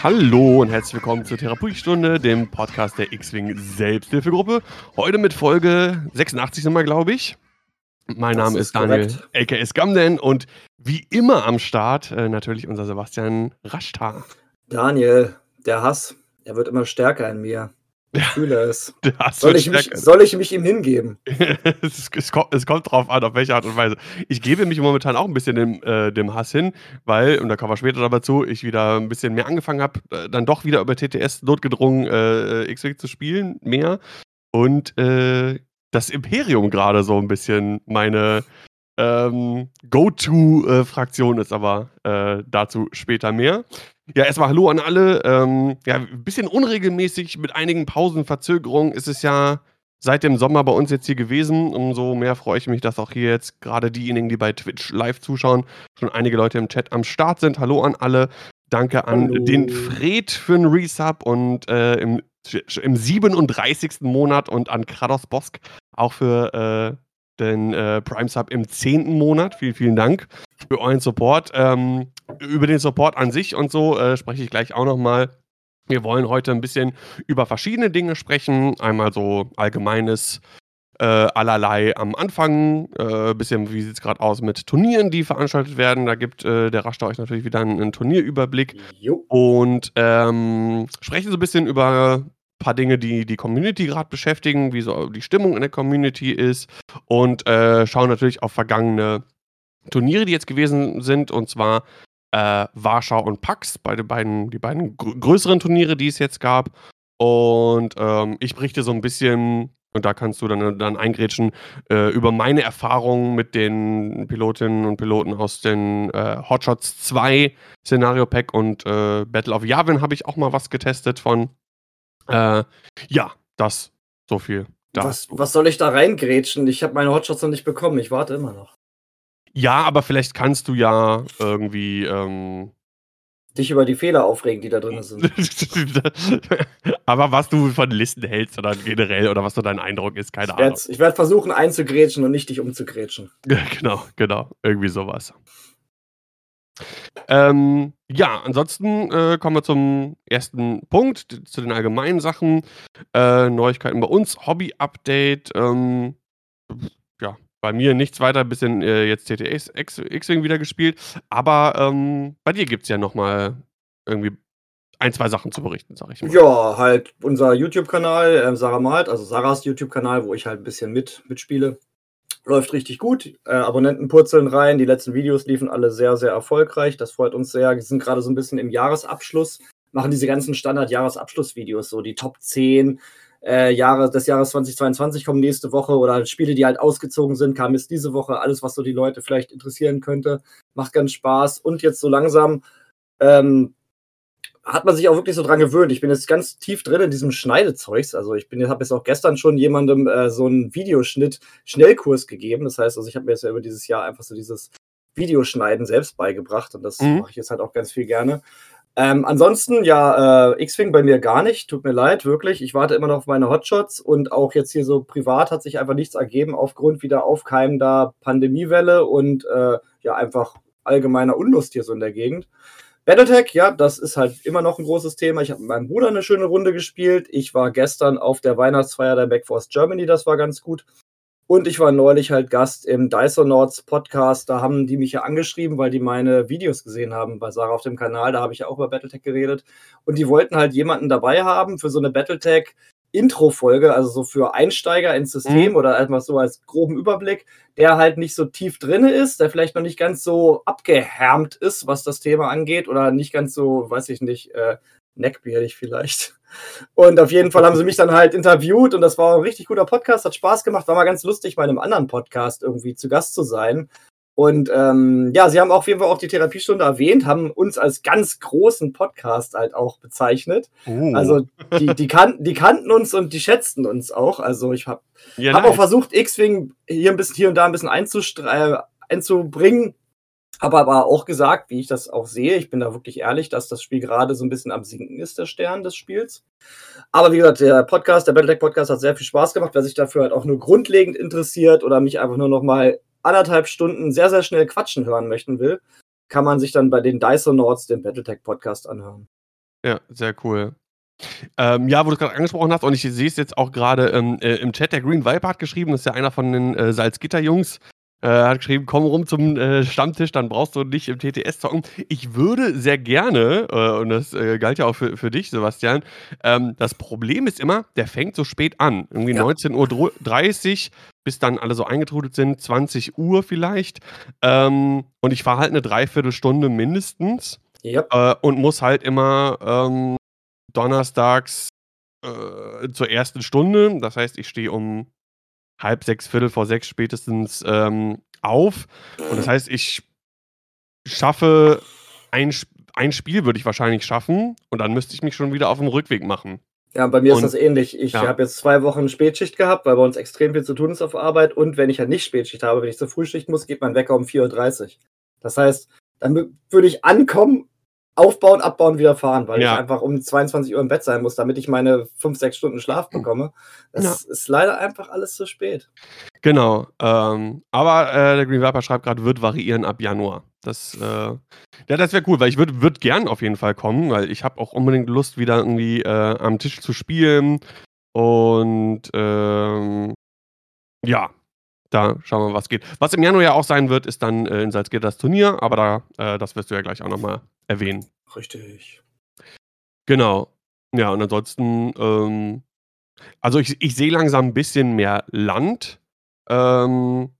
Hallo und herzlich willkommen zur Therapiestunde, dem Podcast der X-Wing Selbsthilfegruppe. Heute mit Folge 86 sind wir, glaube ich. Mein das Name ist, ist Daniel, aka Scamden und wie immer am Start äh, natürlich unser Sebastian Raschtar. Daniel, der Hass, er wird immer stärker in mir. Fühle es. Soll ich, mich, soll ich, mich, ihm hingeben? es, es, kommt, es, kommt, drauf an, auf welche Art und Weise. Ich gebe mich momentan auch ein bisschen dem, äh, dem Hass hin, weil, und da kommen wir später dabei zu, ich wieder ein bisschen mehr angefangen habe, äh, dann doch wieder über TTS notgedrungen äh, äh X-Wing zu spielen, mehr. Und äh, das Imperium gerade so ein bisschen meine ähm, Go-To-Fraktion ist, aber äh, dazu später mehr. Ja, erstmal Hallo an alle. Ähm, ja, ein bisschen unregelmäßig mit einigen Pausenverzögerungen ist es ja seit dem Sommer bei uns jetzt hier gewesen. Umso mehr freue ich mich, dass auch hier jetzt gerade diejenigen, die bei Twitch live zuschauen, schon einige Leute im Chat am Start sind. Hallo an alle. Danke an Hallo. den Fred für den Resub und äh, im, im 37. Monat und an Kratos Bosk auch für äh, den äh, Prime Sub im 10. Monat. Vielen, vielen Dank für euren Support. Ähm, über den Support an sich und so äh, spreche ich gleich auch nochmal. Wir wollen heute ein bisschen über verschiedene Dinge sprechen. Einmal so allgemeines äh, allerlei am Anfang. Ein äh, bisschen, wie sieht es gerade aus mit Turnieren, die veranstaltet werden. Da gibt äh, der Raster euch natürlich wieder einen, einen Turnierüberblick. Jo. Und ähm, sprechen so ein bisschen über paar Dinge, die die Community gerade beschäftigen, wie so die Stimmung in der Community ist und äh, schauen natürlich auf vergangene Turniere, die jetzt gewesen sind, und zwar äh, Warschau und Pax, beide beiden, die beiden gr größeren Turniere, die es jetzt gab. Und ähm, ich berichte so ein bisschen, und da kannst du dann, dann eingrätschen, äh, über meine Erfahrungen mit den Pilotinnen und Piloten aus den äh, Hotshots 2 Szenario Pack und äh, Battle of Yavin habe ich auch mal was getestet von. Äh, ja, das so viel. Was, was soll ich da reingrätschen? Ich habe meine Hotshots noch nicht bekommen. Ich warte immer noch. Ja, aber vielleicht kannst du ja irgendwie. Ähm, Dich über die Fehler aufregen, die da drin sind. aber was du von Listen hältst oder generell oder was so dein Eindruck ist, keine ich Ahnung. Ich werde versuchen einzugrätschen und nicht dich umzugrätschen. genau, genau. Irgendwie sowas. Ähm, ja, ansonsten äh, kommen wir zum ersten Punkt, zu den allgemeinen Sachen. Äh, Neuigkeiten bei uns, Hobby-Update. Ähm, ja, bei mir nichts weiter, bisschen äh, jetzt TTX X-Wing wieder gespielt. Aber ähm, bei dir gibt es ja nochmal irgendwie ein, zwei Sachen zu berichten, sag ich mal. Ja, halt unser YouTube-Kanal, äh, Sarah Malt, also Sarahs YouTube-Kanal, wo ich halt ein bisschen mit, mitspiele. Läuft richtig gut. Äh, Abonnenten purzeln rein. Die letzten Videos liefen alle sehr, sehr erfolgreich. Das freut uns sehr. Wir sind gerade so ein bisschen im Jahresabschluss, machen diese ganzen Standard-Jahresabschlussvideos, so die Top 10 äh, Jahre des Jahres 2022 kommen nächste Woche oder Spiele, die halt ausgezogen sind, kam jetzt diese Woche. Alles, was so die Leute vielleicht interessieren könnte, macht ganz Spaß. Und jetzt so langsam ähm, hat man sich auch wirklich so dran gewöhnt. Ich bin jetzt ganz tief drin in diesem Schneidezeugs. Also ich bin, habe jetzt auch gestern schon jemandem äh, so einen Videoschnitt-Schnellkurs gegeben. Das heißt, also ich habe mir jetzt ja über dieses Jahr einfach so dieses Videoschneiden selbst beigebracht und das mhm. mache ich jetzt halt auch ganz viel gerne. Ähm, ansonsten, ja, äh, X-Wing bei mir gar nicht. Tut mir leid, wirklich. Ich warte immer noch auf meine Hotshots und auch jetzt hier so privat hat sich einfach nichts ergeben aufgrund wieder aufkeimender Pandemiewelle und äh, ja, einfach allgemeiner Unlust hier so in der Gegend. Battletech, ja, das ist halt immer noch ein großes Thema. Ich habe mit meinem Bruder eine schöne Runde gespielt. Ich war gestern auf der Weihnachtsfeier der Backforce Germany, das war ganz gut. Und ich war neulich halt Gast im Dysonauts Podcast. Da haben die mich ja angeschrieben, weil die meine Videos gesehen haben bei Sarah auf dem Kanal. Da habe ich ja auch über Battletech geredet. Und die wollten halt jemanden dabei haben für so eine Battletech Intro-Folge, also so für Einsteiger ins System mhm. oder einfach so als groben Überblick, der halt nicht so tief drin ist, der vielleicht noch nicht ganz so abgehärmt ist, was das Thema angeht oder nicht ganz so, weiß ich nicht, äh, neckbeardig vielleicht. Und auf jeden Fall haben sie mich dann halt interviewt und das war ein richtig guter Podcast, hat Spaß gemacht, war mal ganz lustig, bei einem anderen Podcast irgendwie zu Gast zu sein. Und ähm, ja, sie haben auf jeden Fall auch die Therapiestunde erwähnt, haben uns als ganz großen Podcast halt auch bezeichnet. Uh. Also die, die, kan die kannten uns und die schätzten uns auch. Also ich habe ja, hab nice. auch versucht, X-Wing hier ein bisschen hier und da ein bisschen einzubringen. Habe aber auch gesagt, wie ich das auch sehe, ich bin da wirklich ehrlich, dass das Spiel gerade so ein bisschen am Sinken ist, der Stern des Spiels. Aber wie gesagt, der Podcast, der Battletech Podcast hat sehr viel Spaß gemacht. Wer sich dafür halt auch nur grundlegend interessiert oder mich einfach nur noch mal anderthalb Stunden sehr, sehr schnell quatschen hören möchten will, kann man sich dann bei den Dysonauts den Battletech Podcast anhören. Ja, sehr cool. Ähm, ja, wo du's grad angesprochen hast und ich sehe es jetzt auch grade, ähm, äh, im Chat, der Green Viper hat geschrieben, das ist ja einer von den, äh, Salzgitter-Jungs, äh, hat geschrieben: „Komm rum zum, äh, Stammtisch, dann brauchst du nicht im TTS zocken.“ Ich würde sehr gerne, äh, und das, äh, galt ja auch für für dich, Sebastian ähm, das Problem ist immer, der fängt so spät an. Irgendwie Ja. 19:30 bis dann alle so eingetrudelt sind, 20:00 vielleicht. Ähm, und ich fahre halt 'ne 3/4 Stunde mindestens, Ja. äh, und muss halt immer, ähm, donnerstags, äh, zur 1. Stunde das heißt, ich stehe um 5:30, 5:45 spätestens, ähm, auf. Und das heißt, ich schaffe ein ein Spiel würde ich wahrscheinlich schaffen und dann müsste ich mich schon wieder auf'm Rückweg machen. Ja, bei mir ist Und das ähnlich. Ich ja. habe jetzt 2 Wochen Spätschicht gehabt, weil bei uns extrem viel zu tun ist auf Arbeit. Und wenn ich halt nicht Spätschicht habe, wenn ich zur Frühschicht muss, geht mein Wecker um 4:30. Das heißt, dann wü würde ich ankommen, aufbauen, abbauen, wieder fahren, weil Ja. ich einfach um 22:00 im Bett sein muss, damit ich meine 5, 6 Stunden Schlaf bekomme. Ja. Das ist leider einfach alles zu spät. Genau, ähm, aber, äh, der Green Viper schreibt grad, wird variieren ab Januar. Das, äh ja, das wäre cool, weil ich würde würde gern auf jeden Fall kommen, weil ich habe auch unbedingt Lust, wieder irgendwie, äh, am Tisch zu spielen. Und, ähm, ja, da schauen wir, was geht. Was im Januar ja auch sein wird, ist dann, äh, in Salzgitter das Turnier, aber da äh, das wirst du ja gleich auch noch mal erwähnen. Richtig. Genau. Ja, und ansonsten, ähm also, ich ich sehe langsam 'n bisschen mehr Land. Ähm,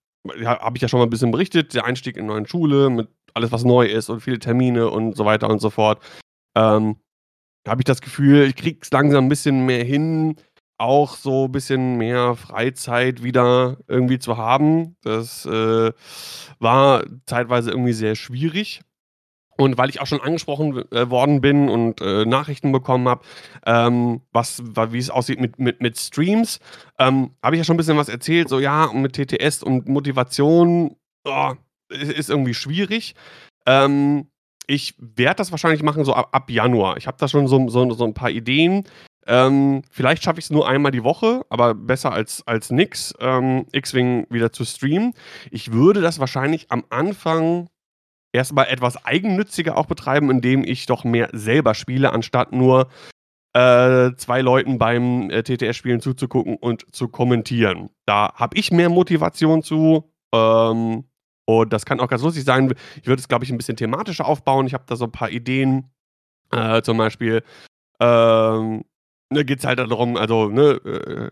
ja, habe ich ja schon mal 'n bisschen berichtet, der Einstieg in neuen Schule mit alles, was neu ist und viele Termine und so weiter und so fort. Ähm, da habe ich das Gefühl, ich kriege es langsam 'n bisschen mehr hin, auch so bisschen mehr Freizeit wieder irgendwie zu haben. Das, äh, war zeitweise irgendwie sehr schwierig. Und weil ich auch schon angesprochen äh, worden bin und, äh, Nachrichten bekommen habe, ähm, wie es aussieht mit mit mit Streams, ähm, habe ich ja schon 'n bisschen was erzählt, so ja, mit TTS und Motivation, oh, ist irgendwie schwierig. Ähm, ich werde das wahrscheinlich machen so ab ab Januar. Ich habe da schon so so so 'n paar Ideen. Ähm, vielleicht schaffe ich's nur einmal die Woche, aber besser als als nix, ähm, X-Wing wieder zu streamen. Ich würde das wahrscheinlich am Anfang erst mal etwas eigennütziger auch betreiben, indem ich doch mehr selber spiele, anstatt nur, äh, 2 Leuten beim, äh, TTS-Spielen zuzugucken und zu kommentieren. Da habe ich mehr Motivation zu, ähm, und das kann auch ganz lustig sein. Ich würde es, glaube ich, 'n bisschen thematischer aufbauen. Ich habe da so 'n paar Ideen. Äh, zum Beispiel, ähm, ne, geht's halt da darum, also, ne, äh,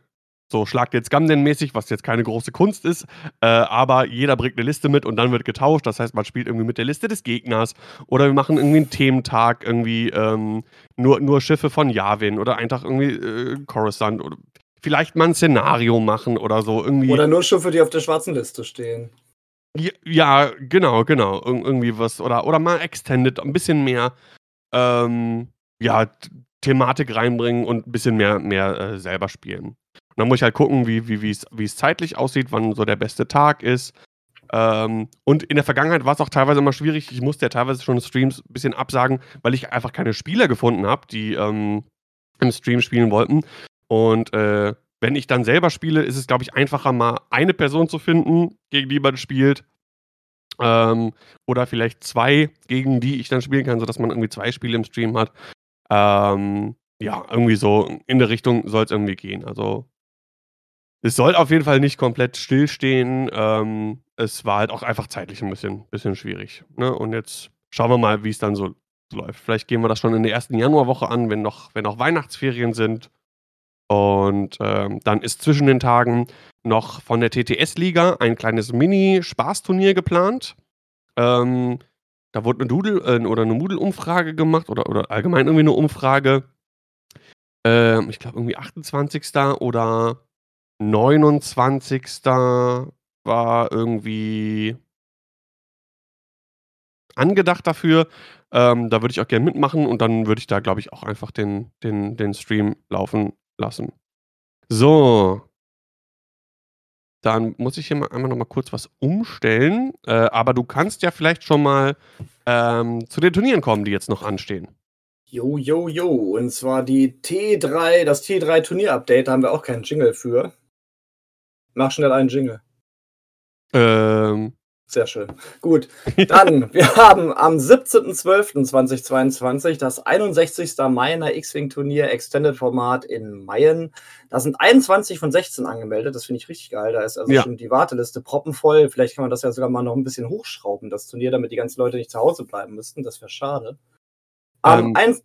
so Schlag den Scum-mäßig, was jetzt keine große Kunst ist, äh, aber jeder bringt 'ne Liste mit und dann wird getauscht. Das heißt, man spielt irgendwie mit der Liste des Gegners oder wir machen irgendwie 'n Thementag, irgendwie, ähm, nur nur Schiffe von Yavin oder einen Tag irgendwie, äh, Coruscant oder vielleicht mal 'n Szenario machen oder so irgendwie. Oder nur Schiffe, die auf der schwarzen Liste stehen. J ja, genau, genau. Ir irgendwie was oder oder mal Extended, 'n bisschen mehr, ähm, ja, Thematik reinbringen und 'n bisschen mehr mehr, äh, selber spielen. Und dann muss ich halt gucken, wie wie wie's wie's zeitlich aussieht, wann so der beste Tag ist. Ähm, und in der Vergangenheit war's auch teilweise immer schwierig. Ich musste ja teilweise schon Streams bisschen absagen, weil ich einfach keine Spieler gefunden habe, die, ähm, im Stream spielen wollten. Und, äh, wenn ich dann selber spiele, ist es, glaube ich, einfacher, mal eine Person zu finden, gegen die man spielt. Ähm, oder vielleicht 2, gegen die ich dann spielen kann, sodass man irgendwie 2 Spiele im Stream hat. Ähm, ja, irgendwie so in der Richtung soll's irgendwie gehen. Also es soll auf jeden Fall nicht komplett stillstehen. Ähm, es war halt auch einfach zeitlich 'n bisschen bisschen schwierig, ne? Und jetzt schauen wir mal, wie's dann so läuft. Vielleicht gehen wir das schon in der 1. Januarwoche an, wenn noch wenn noch Weihnachtsferien sind. Und, ähm, dann ist zwischen den Tagen noch von der TTS-Liga ein kleines Mini-Spaßturnier geplant. Ähm, da wurde 'ne Doodle äh, oder 'ne Moodle-Umfrage gemacht oder oder allgemein irgendwie 'ne Umfrage. Ähm, ich glaube irgendwie 28. oder 29. war irgendwie angedacht dafür. Ähm, da würde ich auch gern mitmachen und dann würde ich da, glaube ich, auch einfach den den den Stream laufen lassen. So. Dann muss ich hier mal einmal noch mal kurz was umstellen. Äh, aber du kannst ja vielleicht schon mal, ähm, zu den Turnieren kommen, die jetzt noch anstehen. Jo, jo, jo. Und zwar die T3 das T3 Turnier-Update, da haben wir auch keinen Jingle für. Mach schnell einen Jingle. Ähm, Sehr schön. Gut. Dann, wir haben am 17.12.2022 das 61. Meiner X-Wing-Turnier Extended-Format in Mayen. Da sind 21 von 16 angemeldet. Das finde ich richtig geil. Da ist also Ja. schon die Warteliste proppenvoll. Vielleicht kann man das ja sogar mal noch ein bisschen hochschrauben, das Turnier, damit die ganzen Leute nicht zu Hause bleiben müssten. Das wäre schade. Ähm, eins-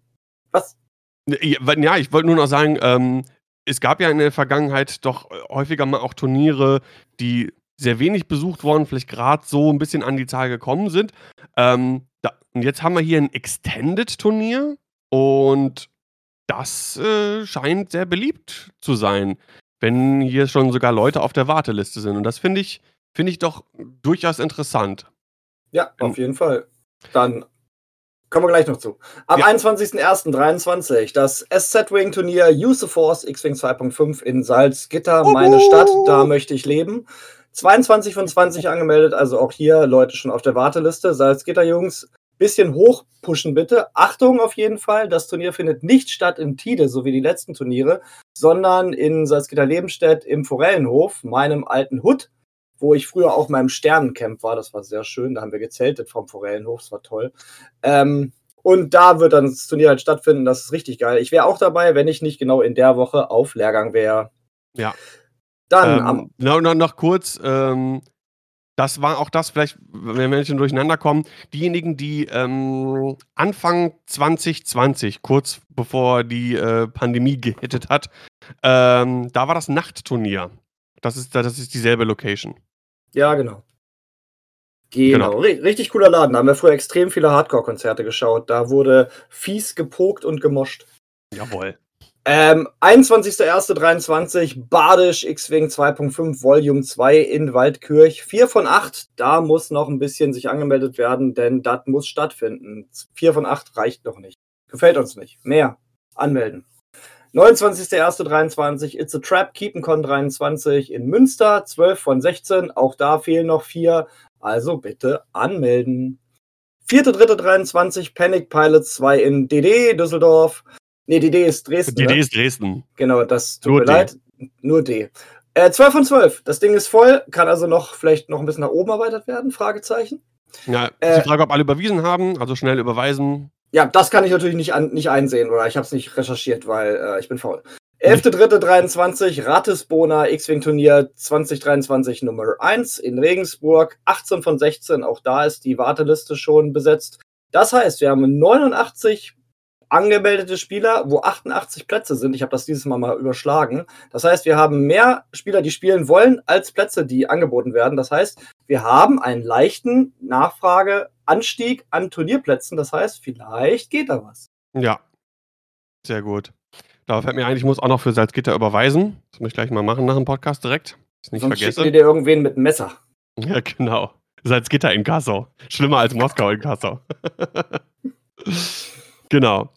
was? Ja, ich wollte nur noch sagen, ähm, es gab ja in der Vergangenheit doch äh, häufiger mal auch Turniere, die sehr wenig besucht wurden, vielleicht gerade so ein bisschen an die Zahl gekommen sind. Ähm, da, und jetzt haben wir hier ein Extended-Turnier und das äh, scheint sehr beliebt zu sein, wenn hier schon sogar Leute auf der Warteliste sind. Und das finde ich, finde ich doch durchaus interessant. Ja, auf jeden Fall. Dann kommen wir gleich noch zu. Am Ja. 21.01.23 das SZ-Wing-Turnier Use of Force X-Wing 2.5 in Salzgitter, meine Stadt, da möchte ich leben. 22 von 20 angemeldet, also auch hier Leute schon auf der Warteliste. Salzgitter Jungs, bisschen hoch pushen bitte. Achtung auf jeden Fall, das Turnier findet nicht statt in Tide, so wie die letzten Turniere, sondern in Salzgitter Lebenstedt im Forellenhof, meinem alten Hut wo ich früher auch im Sternencamp war. Das war sehr schön. Da haben wir gezeltet vom Forellenhof. Das war toll. Ähm, und da wird dann das Turnier halt stattfinden. Das ist richtig geil. Ich wäre auch dabei, wenn ich nicht genau in der Woche auf Lehrgang wäre. Ja. Dann am Ähm, noch, noch, noch kurz, ähm, das war auch das, vielleicht, wenn wir schon durcheinander kommen, diejenigen, die ähm, Anfang 2020, kurz bevor die äh, Pandemie gehittet hat, ähm, da war das Nachtturnier. Das ist, das ist dieselbe Location. Ja, genau. Genau, Ri- richtig cooler Laden. Da haben wir früher extrem viele Hardcore-Konzerte geschaut. Da wurde fies gepokt und gemoscht. Jawohl. Ähm, 21.01.23 Badisch X-Wing 2.5 Volume 2 in Waldkirch. 4 von 8. Da muss noch ein bisschen sich angemeldet werden, denn das muss stattfinden. 4 von 8 reicht noch nicht. Gefällt uns nicht. Mehr. Anmelden. 29.01.23 It's a Trap Keep'nCon 23 in Münster. 12 von 16. Auch da fehlen noch 4. Also bitte anmelden. 4.3.23 Panic Pilots 2 in DD Düsseldorf. Nee, DD ist Dresden. Die ne? Idee ist Dresden. Genau, das tut Nur mir D. leid. Nur D. Äh, 12 von 12. Das Ding ist voll. Kann also noch vielleicht noch ein bisschen nach oben erweitert werden? Fragezeichen. Ja, Äh, die Frage, ob alle überwiesen haben, also schnell überweisen. Ja, das kann ich natürlich nicht, an, nicht einsehen oder ich habe es nicht recherchiert, weil äh, ich bin faul. 11.3.23 Ratisbona X-Wing-Turnier 2023 Nummer 1 in Regensburg. 18 von 16. Auch da ist die Warteliste schon besetzt. Das heißt, wir haben 89 angemeldete Spieler, wo 88 Plätze sind. Ich habe das dieses Mal mal überschlagen. Das heißt, wir haben mehr Spieler, die spielen wollen, als Plätze, die angeboten werden. Das heißt, wir haben einen leichten Nachfrageanstieg an Turnierplätzen. Das heißt, vielleicht geht da was. Ja. Sehr gut. Da fällt mir ein, ich muss auch noch für Salzgitter überweisen. Das muss ich gleich mal machen nach dem Podcast direkt. Ich nicht Sonst vergesse. dir irgendwen mit einem Messer. Ja, genau. Salzgitter in Kassel. Schlimmer als Moskau in Kassel. genau.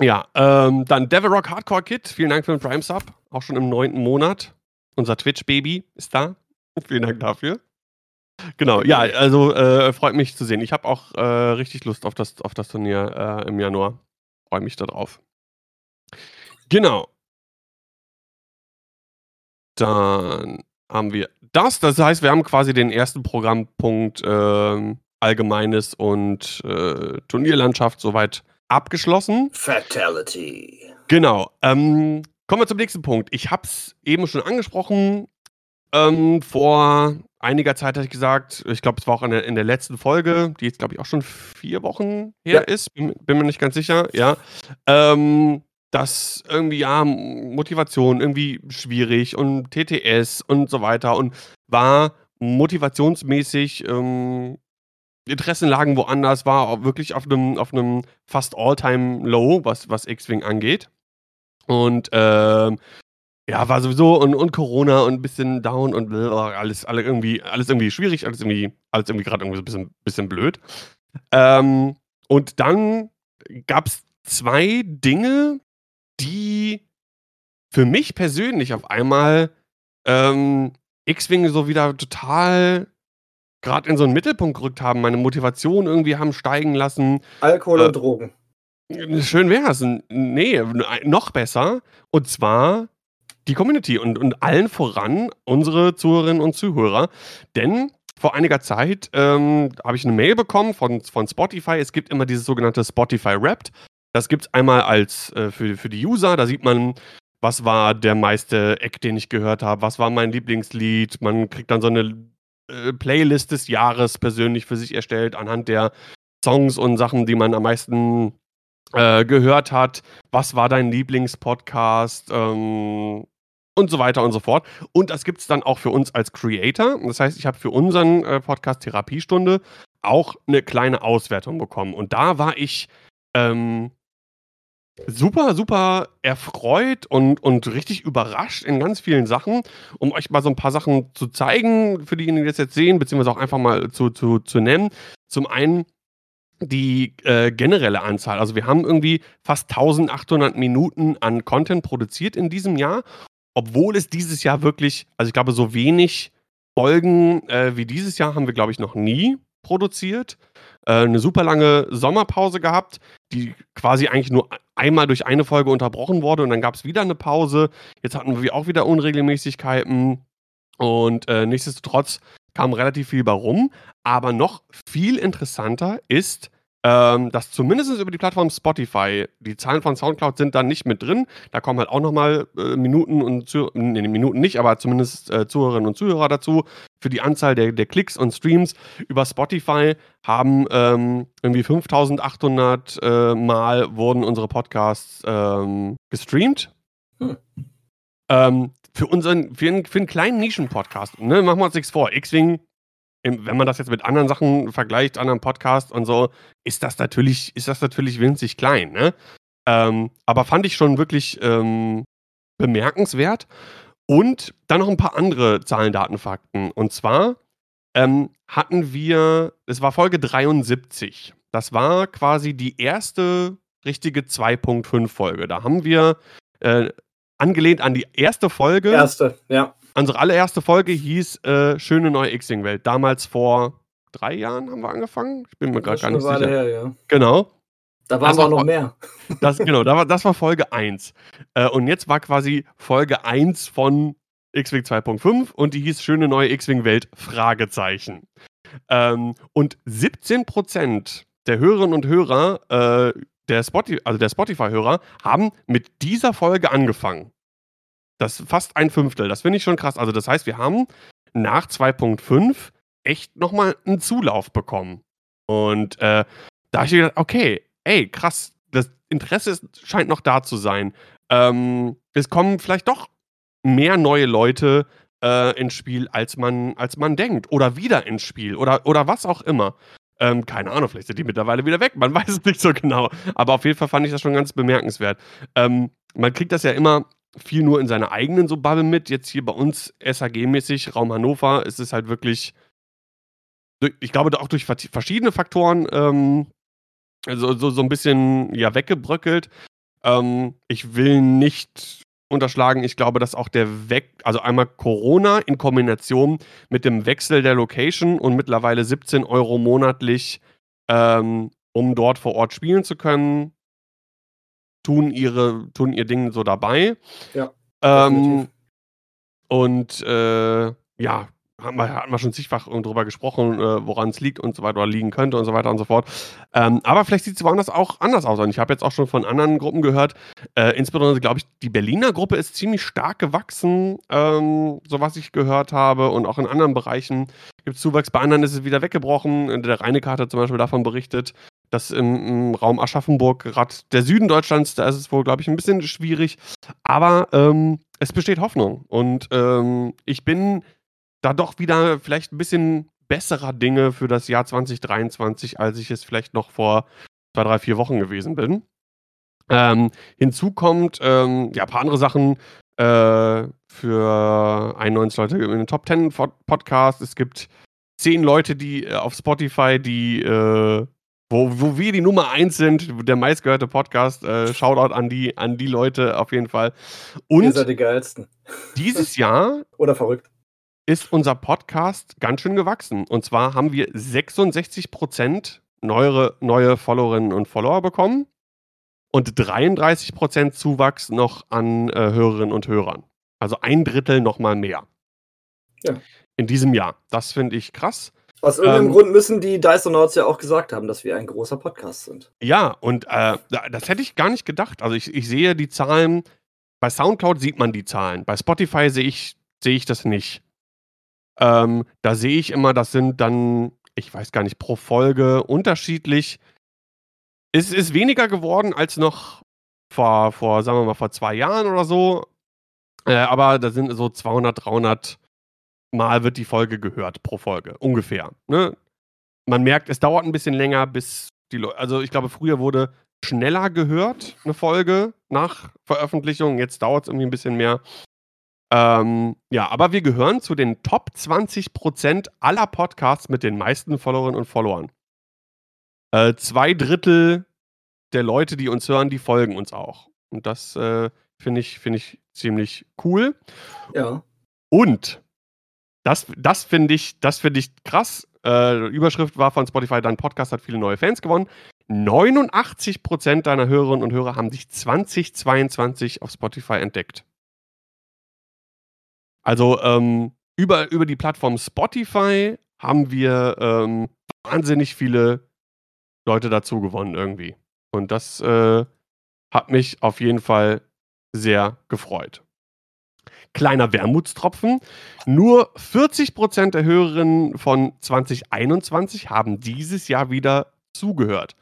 Ja, ähm, dann Devil Rock Hardcore Kid. Vielen Dank für den Prime Sub. Auch schon im neunten Monat. Unser Twitch-Baby ist da. Vielen Dank dafür. Genau, ja, also äh, freut mich zu sehen. Ich habe auch äh, richtig Lust auf das, auf das Turnier äh, im Januar. Freue mich darauf. Genau. Dann haben wir das. Das heißt, wir haben quasi den ersten Programmpunkt ähm, Allgemeines und äh, Turnierlandschaft soweit abgeschlossen. Fatality. Genau. Ähm, kommen wir zum nächsten Punkt. Ich habe es eben schon angesprochen. Ähm, vor einiger Zeit hatte ich gesagt, ich glaube, es war auch in der, in der letzten Folge, die jetzt, glaube ich, auch schon vier Wochen her Ja. ist, bin, bin mir nicht ganz sicher, ja. Ähm, dass irgendwie, ja, Motivation irgendwie schwierig und TTS und so weiter und war motivationsmäßig, ähm, Interessen lagen woanders, war wirklich auf einem auf einem fast All-Time-Low, was, was X-Wing angeht. Und ähm, ja, war sowieso und, und Corona und ein bisschen down und alles, alle irgendwie, alles irgendwie schwierig, alles irgendwie, alles irgendwie gerade irgendwie so ein bisschen, bisschen blöd. Ähm, und dann gab es zwei Dinge, die für mich persönlich auf einmal ähm, X-Wing so wieder total gerade in so einen Mittelpunkt gerückt haben, meine Motivation irgendwie haben steigen lassen. Alkohol Äh, und Drogen. Schön wär's. Nee, noch besser. Und zwar die Community und, und allen voran unsere Zuhörerinnen und Zuhörer. Denn vor einiger Zeit ähm, habe ich eine Mail bekommen von, von Spotify. Es gibt immer dieses sogenannte Spotify Wrapped. Das gibt es einmal als äh, für, für die User. Da sieht man, was war der meiste Eck, den ich gehört habe, was war mein Lieblingslied. Man kriegt dann so eine äh, Playlist des Jahres persönlich für sich erstellt anhand der Songs und Sachen, die man am meisten äh, gehört hat. Was war dein Lieblingspodcast? Ähm, und so weiter und so fort. Und das gibt es dann auch für uns als Creator. Das heißt, ich habe für unseren äh, Podcast Therapiestunde auch eine kleine Auswertung bekommen. Und da war ich ähm, super, super erfreut und, und richtig überrascht in ganz vielen Sachen, um euch mal so ein paar Sachen zu zeigen, für diejenigen, die das jetzt sehen, beziehungsweise auch einfach mal zu, zu, zu nennen. Zum einen die äh, generelle Anzahl. Also wir haben irgendwie fast 1800 Minuten an Content produziert in diesem Jahr, obwohl es dieses Jahr wirklich, also ich glaube, so wenig Folgen äh, wie dieses Jahr haben wir, glaube ich, noch nie produziert. Äh, eine super lange Sommerpause gehabt, die quasi eigentlich nur einmal durch eine Folge unterbrochen wurde und dann gab es wieder eine Pause. Jetzt hatten wir auch wieder Unregelmäßigkeiten und äh, nichtsdestotrotz kam relativ viel bei rum. Aber noch viel interessanter ist, ähm, dass zumindest über die Plattform Spotify, die Zahlen von Soundcloud sind da nicht mit drin. Da kommen halt auch nochmal äh, Minuten und Zuh nee, Minuten nicht, aber zumindest äh, Zuhörerinnen und Zuhörer dazu. Für die Anzahl der, der Klicks und Streams über Spotify haben ähm, irgendwie 5800 äh, Mal wurden unsere Podcasts ähm, gestreamt. Hm. Ähm, für unseren, für einen, für einen kleinen Nischen-Podcast, ne, machen wir uns nichts vor. X-Wing wenn man das jetzt mit anderen Sachen vergleicht, anderen Podcasts und so, ist das natürlich, ist das natürlich winzig klein, ne? Ähm, aber fand ich schon wirklich ähm, bemerkenswert. Und dann noch ein paar andere Zahlen, Daten, Fakten. Und zwar ähm, hatten wir, es war Folge 73. Das war quasi die erste richtige 2.5 Folge. Da haben wir äh, angelehnt an die erste Folge. Erste, ja. Unsere allererste Folge hieß äh, Schöne neue X-Wing-Welt. Damals vor drei Jahren haben wir angefangen. Ich bin mir gerade gar nicht sicher. Her, ja. Genau. Da waren wir auch noch mehr. Das, genau, das war, das war Folge 1. Äh, und jetzt war quasi Folge 1 von X-Wing 2.5 und die hieß Schöne neue X-Wing-Welt? Fragezeichen. Ähm, und 17% der Hörerinnen und Hörer, äh, der Spotify, also der Spotify-Hörer, haben mit dieser Folge angefangen. Das ist fast ein Fünftel. Das finde ich schon krass. Also, das heißt, wir haben nach 2.5 echt nochmal einen Zulauf bekommen. Und äh, da habe ich gedacht, okay, ey, krass, das Interesse scheint noch da zu sein. Ähm, es kommen vielleicht doch mehr neue Leute äh, ins Spiel, als man, als man denkt. Oder wieder ins Spiel. Oder, oder was auch immer. Ähm, keine Ahnung, vielleicht sind die mittlerweile wieder weg. Man weiß es nicht so genau. Aber auf jeden Fall fand ich das schon ganz bemerkenswert. Ähm, man kriegt das ja immer viel nur in seiner eigenen so Bubble mit. Jetzt hier bei uns SAG-mäßig, Raum Hannover, ist es halt wirklich, ich glaube auch durch verschiedene Faktoren ähm, so, so, so ein bisschen ja weggebröckelt. Ähm, ich will nicht unterschlagen, ich glaube, dass auch der Weg, also einmal Corona in Kombination mit dem Wechsel der Location und mittlerweile 17 Euro monatlich, ähm, um dort vor Ort spielen zu können, tun ihre, tun ihr Ding so dabei. Ja. Ähm, und äh, ja, haben wir, hatten wir schon zigfach darüber gesprochen, äh, woran es liegt und so weiter oder liegen könnte und so weiter und so fort. Ähm, aber vielleicht sieht es woanders auch anders aus. Und ich habe jetzt auch schon von anderen Gruppen gehört, äh, insbesondere glaube ich, die Berliner Gruppe ist ziemlich stark gewachsen, ähm, so was ich gehört habe. Und auch in anderen Bereichen gibt es Zuwachs. Bei anderen ist es wieder weggebrochen. Der Reinecke hat zum Beispiel davon berichtet, dass im, im Raum Aschaffenburg, gerade der Süden Deutschlands, da ist es wohl, glaube ich, ein bisschen schwierig. Aber ähm, es besteht Hoffnung. Und ähm, ich bin da doch wieder vielleicht ein bisschen besserer Dinge für das Jahr 2023, als ich es vielleicht noch vor zwei, drei, vier Wochen gewesen bin. Ähm, hinzu kommt ähm, ja ein paar andere Sachen äh, für 91 Leute in den Top 10 Podcast. Es gibt zehn Leute, die äh, auf Spotify, die äh, wo, wo wir die Nummer eins sind, der meistgehörte Podcast. Äh, Shoutout an die, an die Leute auf jeden Fall. Und Ihr seid die geilsten. Dieses Jahr. Oder verrückt. Ist unser Podcast ganz schön gewachsen. Und zwar haben wir 66 neue, neue Followerinnen und Follower bekommen und 33% Zuwachs noch an äh, Hörerinnen und Hörern. Also ein Drittel nochmal mehr. Ja. in diesem Jahr. Das finde ich krass. Aus irgendeinem ähm, Grund müssen die Dysonauts ja auch gesagt haben, dass wir ein großer Podcast sind. Ja, und äh, das hätte ich gar nicht gedacht. Also ich, ich sehe die Zahlen, bei Soundcloud sieht man die Zahlen, bei Spotify sehe ich, sehe ich das nicht. Ähm, da sehe ich immer, das sind dann, ich weiß gar nicht, pro Folge unterschiedlich. Es ist weniger geworden als noch vor, vor, sagen wir mal, vor zwei Jahren oder so. Äh, aber da sind so 200, 300 Mal wird die Folge gehört pro Folge, ungefähr. Ne? Man merkt, es dauert ein bisschen länger, bis die Leute, also ich glaube, früher wurde schneller gehört, eine Folge nach Veröffentlichung. Jetzt dauert es irgendwie ein bisschen mehr. Ähm, ja, aber wir gehören zu den Top 20% aller Podcasts mit den meisten Followerinnen und Followern. Äh, zwei Drittel der Leute, die uns hören, die folgen uns auch. Und das äh, finde ich, find ich ziemlich cool. Ja. Und das, das finde ich, find ich krass. Äh, Überschrift war von Spotify, dein Podcast hat viele neue Fans gewonnen. 89% deiner Hörerinnen und Hörer haben dich 2022 auf Spotify entdeckt. Also ähm, über, über die Plattform Spotify haben wir ähm, wahnsinnig viele Leute dazu gewonnen irgendwie. Und das äh, hat mich auf jeden Fall sehr gefreut. Kleiner Wermutstropfen. Nur 40% der Hörerinnen von 2021 haben dieses Jahr wieder zugehört.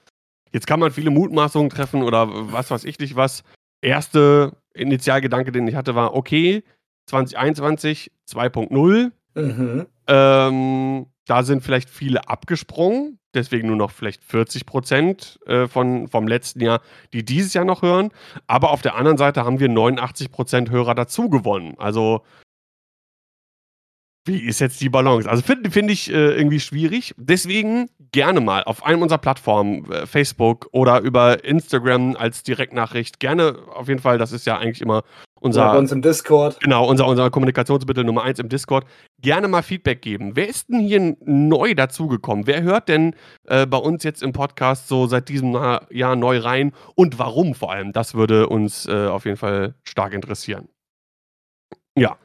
Jetzt kann man viele Mutmaßungen treffen oder was weiß ich nicht was. Erste Initialgedanke, den ich hatte, war, okay, 2021 2.0. Mhm. Ähm, da sind vielleicht viele abgesprungen, deswegen nur noch vielleicht 40 Prozent äh, von, vom letzten Jahr, die dieses Jahr noch hören. Aber auf der anderen Seite haben wir 89 Prozent Hörer dazu gewonnen. Also wie ist jetzt die Balance? Also finde find ich äh, irgendwie schwierig. Deswegen gerne mal auf einem unserer Plattformen, äh, Facebook oder über Instagram als Direktnachricht. Gerne auf jeden Fall, das ist ja eigentlich immer unser. Oder bei uns im Discord. Genau, unser, unser Kommunikationsmittel Nummer eins im Discord. Gerne mal Feedback geben. Wer ist denn hier neu dazugekommen? Wer hört denn äh, bei uns jetzt im Podcast so seit diesem Jahr neu rein und warum vor allem? Das würde uns äh, auf jeden Fall stark interessieren. Ja.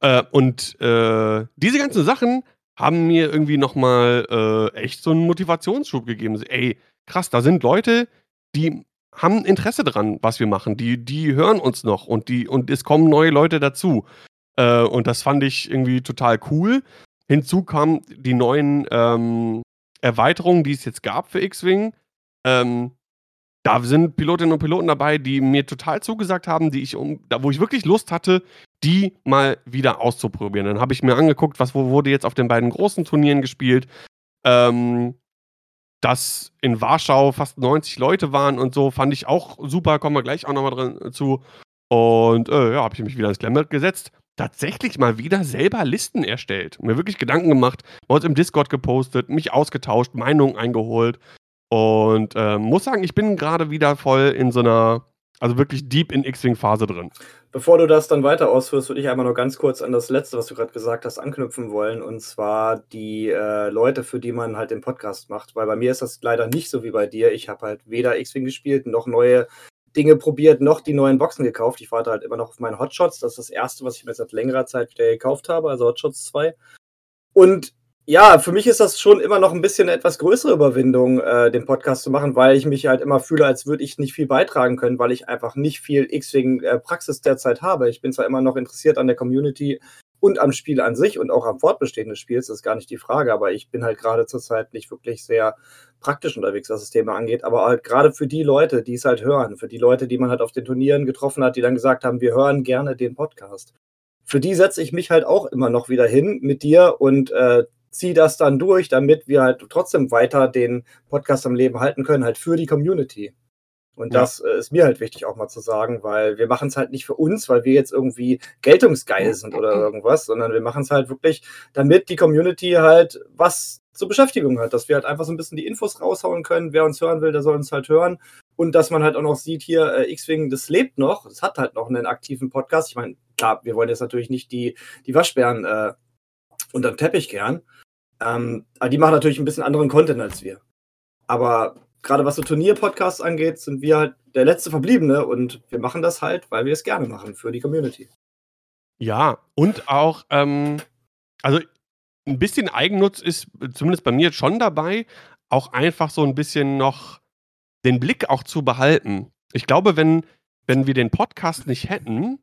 Äh, und äh, diese ganzen Sachen haben mir irgendwie nochmal äh, echt so einen Motivationsschub gegeben. Ey, krass, da sind Leute, die haben Interesse dran, was wir machen. Die, die hören uns noch und, die, und es kommen neue Leute dazu. Äh, und das fand ich irgendwie total cool. Hinzu kamen die neuen ähm, Erweiterungen, die es jetzt gab für X-Wing. Ähm, da sind Pilotinnen und Piloten dabei, die mir total zugesagt haben, die ich um, da, wo ich wirklich Lust hatte, die mal wieder auszuprobieren. Dann habe ich mir angeguckt, was wurde jetzt auf den beiden großen Turnieren gespielt. Ähm, dass in Warschau fast 90 Leute waren und so, fand ich auch super, kommen wir gleich auch nochmal drin zu. Und äh, ja, habe ich mich wieder ins Glamour gesetzt. Tatsächlich mal wieder selber Listen erstellt. Mir wirklich Gedanken gemacht, bei im Discord gepostet, mich ausgetauscht, Meinungen eingeholt. Und äh, muss sagen, ich bin gerade wieder voll in so einer, also wirklich deep in X-Wing-Phase drin. Bevor du das dann weiter ausführst, würde ich einmal noch ganz kurz an das letzte, was du gerade gesagt hast, anknüpfen wollen. Und zwar die äh, Leute, für die man halt den Podcast macht. Weil bei mir ist das leider nicht so wie bei dir. Ich habe halt weder X-Wing gespielt, noch neue Dinge probiert, noch die neuen Boxen gekauft. Ich warte halt immer noch auf meine Hotshots. Das ist das erste, was ich mir seit längerer Zeit wieder gekauft habe, also Hotshots 2. Und ja, für mich ist das schon immer noch ein bisschen eine etwas größere Überwindung, äh, den Podcast zu machen, weil ich mich halt immer fühle, als würde ich nicht viel beitragen können, weil ich einfach nicht viel X-Wing äh, Praxis derzeit habe. Ich bin zwar immer noch interessiert an der Community und am Spiel an sich und auch am Fortbestehen des Spiels, das ist gar nicht die Frage, aber ich bin halt gerade zurzeit nicht wirklich sehr praktisch unterwegs, was das Thema angeht. Aber halt gerade für die Leute, die es halt hören, für die Leute, die man halt auf den Turnieren getroffen hat, die dann gesagt haben, wir hören gerne den Podcast. Für die setze ich mich halt auch immer noch wieder hin mit dir und äh, ziehe das dann durch, damit wir halt trotzdem weiter den Podcast am Leben halten können, halt für die Community. Und ja. das äh, ist mir halt wichtig auch mal zu sagen, weil wir machen es halt nicht für uns, weil wir jetzt irgendwie geltungsgeil sind oder irgendwas, sondern wir machen es halt wirklich, damit die Community halt was zur Beschäftigung hat, dass wir halt einfach so ein bisschen die Infos raushauen können. Wer uns hören will, der soll uns halt hören. Und dass man halt auch noch sieht, hier, äh, X-Wing, das lebt noch, es hat halt noch einen aktiven Podcast. Ich meine, klar, wir wollen jetzt natürlich nicht die, die Waschbären äh, unter den Teppich gern. Ähm, aber die machen natürlich ein bisschen anderen Content als wir. Aber gerade was so Turnier-Podcasts angeht, sind wir halt der letzte Verbliebene und wir machen das halt, weil wir es gerne machen für die Community. Ja, und auch, ähm, also 'n bisschen Eigennutz ist zumindest bei mir schon dabei, auch einfach so 'n bisschen noch den Blick auch zu behalten. Ich glaube, wenn wenn wir den Podcast nicht hätten,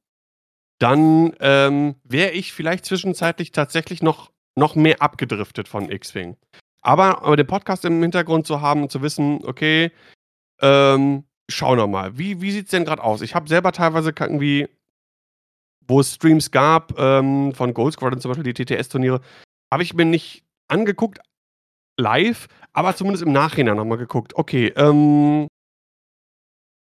dann, ähm, wäre ich vielleicht zwischenzeitlich tatsächlich noch noch mehr abgedriftet von X-Wing. Aber aber den Podcast im Hintergrund zu haben und zu wissen: „Okay, ähm, schauen wir mal. Wie wie sieht's denn grad aus?“ Ich habe selber teilweise irgendwie wo es Streams gab, ähm, von Gold Squadron zum Beispiel, die TTS-Turniere, habe ich mir nicht angeguckt live, aber zumindest im Nachhinein noch mal geguckt. Okay, ähm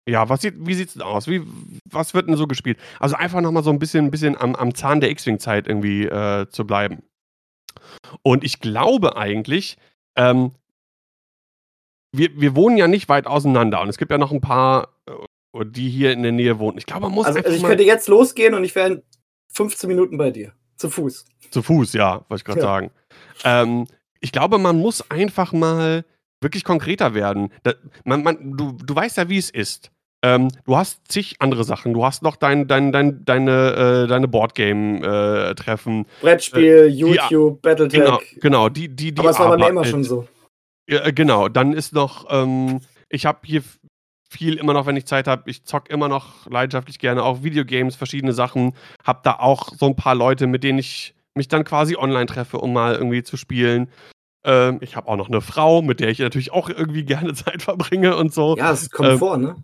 ja, was sieht wie sieht's denn aus? Wie was wird denn so gespielt? Also, einfach noch mal so 'n bisschen bisschen am am Zahn der X-Wing-Zeit irgendwie, äh, zu bleiben. Und ich glaube eigentlich, ähm wir wir wohnen ja nicht weit auseinander und es gibt ja noch 'n paar, äh, die hier in der Nähe wohnen. Ich glaube, man muss Also einfach also, ich könnte jetzt losgehen und ich wäre in 15 Minuten bei dir, zu Fuß. Zu Fuß, ja, wollte ich grad Ja. sagen. Ähm, ich glaube, man muss einfach mal wirklich konkreter werden. Da man man du du weißt ja, wie es ist. Ähm, du hast zig andere Sachen. Du hast noch dein dein dein deine, äh deine Boardgame äh. Brettspiel, Äh, YouTube, genau, Battletech. genau, die die die Aber es war bei mir immer schon so. Ja, äh, genau. Dann ist noch, ähm ich habe hier viel immer noch, wenn ich Zeit habe ich zocke immer noch leidenschaftlich gerne auch Videogames, verschiedene Sachen. Habe da auch so 'n paar Leute, mit denen ich mich dann quasi online treffe, um mal irgendwie zu spielen. Ähm, ich habe auch noch 'ne Frau, mit der ich natürlich auch irgendwie gerne Zeit verbringe und so. Ja, es kommt Ähm, vor, ne?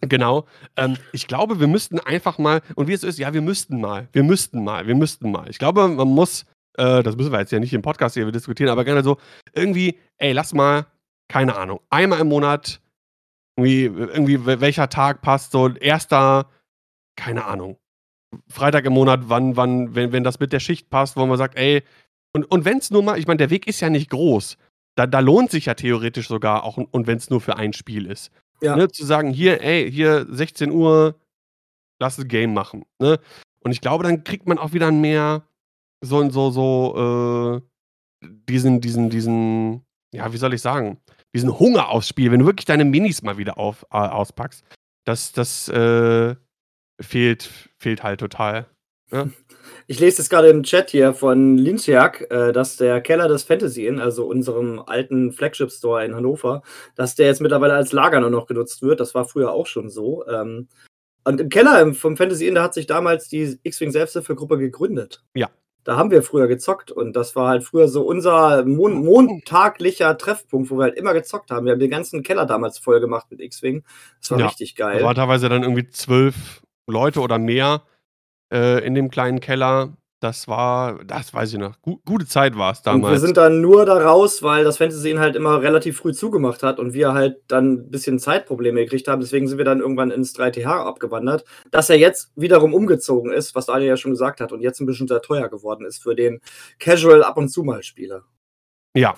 Genau. Ähm, ich glaube, wir müssten einfach mal und wie es ist, ja, wir müssten mal, wir müssten mal, wir müssten mal. Ich glaube, man muss äh, das müssen wir jetzt ja nicht im Podcast hier diskutieren, aber gerne so irgendwie: „Ey, lass mal, keine Ahnung, einmal im Monat irgendwie irgendwie we welcher Tag passt so 1. keine Ahnung, Freitag im Monat, wann wann wenn wenn das mit der Schicht passt, wo man sagt: „Ey“ und und wenn's nur mal ich meine, der Weg ist ja nicht groß. Da da lohnt sich ja theoretisch sogar auch und wenn's nur für ein Spiel ist. Ja. Ne, zu sagen: „Hier, ey, hier 16:00, lass 'n Game machen“, ne? Und ich glaube, dann kriegt man auch wieder mehr so 'n so so, äh, diesen diesen diesen ja, wie soll ich sagen, diesen Hunger aufs Spiel, wenn du wirklich deine Minis mal wieder auf äh, auspackst. Das das, äh, fehlt fehlt halt total, ne? Ich lese jetzt grade im Chat hier von Lintiak, äh, dass der Keller des Fantasy Inn, also unserem alten Flagship-Store in Hannover, dass der jetzt mittlerweile als Lager nur noch genutzt wird. Das war früher auch schon so. Ähm, und im Keller vom Fantasy Inn, da hat sich damals die X-Wing Selbsthilfegruppe gegründet. Ja. Da haben wir früher gezockt und das war halt früher so unser mon montaglicher Treffpunkt, wo wir halt immer gezockt haben. Wir haben den ganzen Keller damals voll gemacht mit X-Wing. Das war Ja. richtig Da geil. waren teilweise dann irgendwie 12 Leute oder mehr, äh, in dem kleinen Keller. Das war das weiß ich noch. Gu gute Zeit war's Und wir damals. sind dann nur da raus, weil das Fantasy Inn halt immer relativ früh zugemacht hat und wir halt dann 'n bisschen Zeitprobleme gekriegt haben. Deswegen sind wir dann irgendwann ins 3TH abgewandert, das ja jetzt wiederum umgezogen ist, was Daniel ja schon gesagt hat und jetzt 'n bisschen sehr teuer geworden ist für den Casual ab und zu mal Spieler. Ja,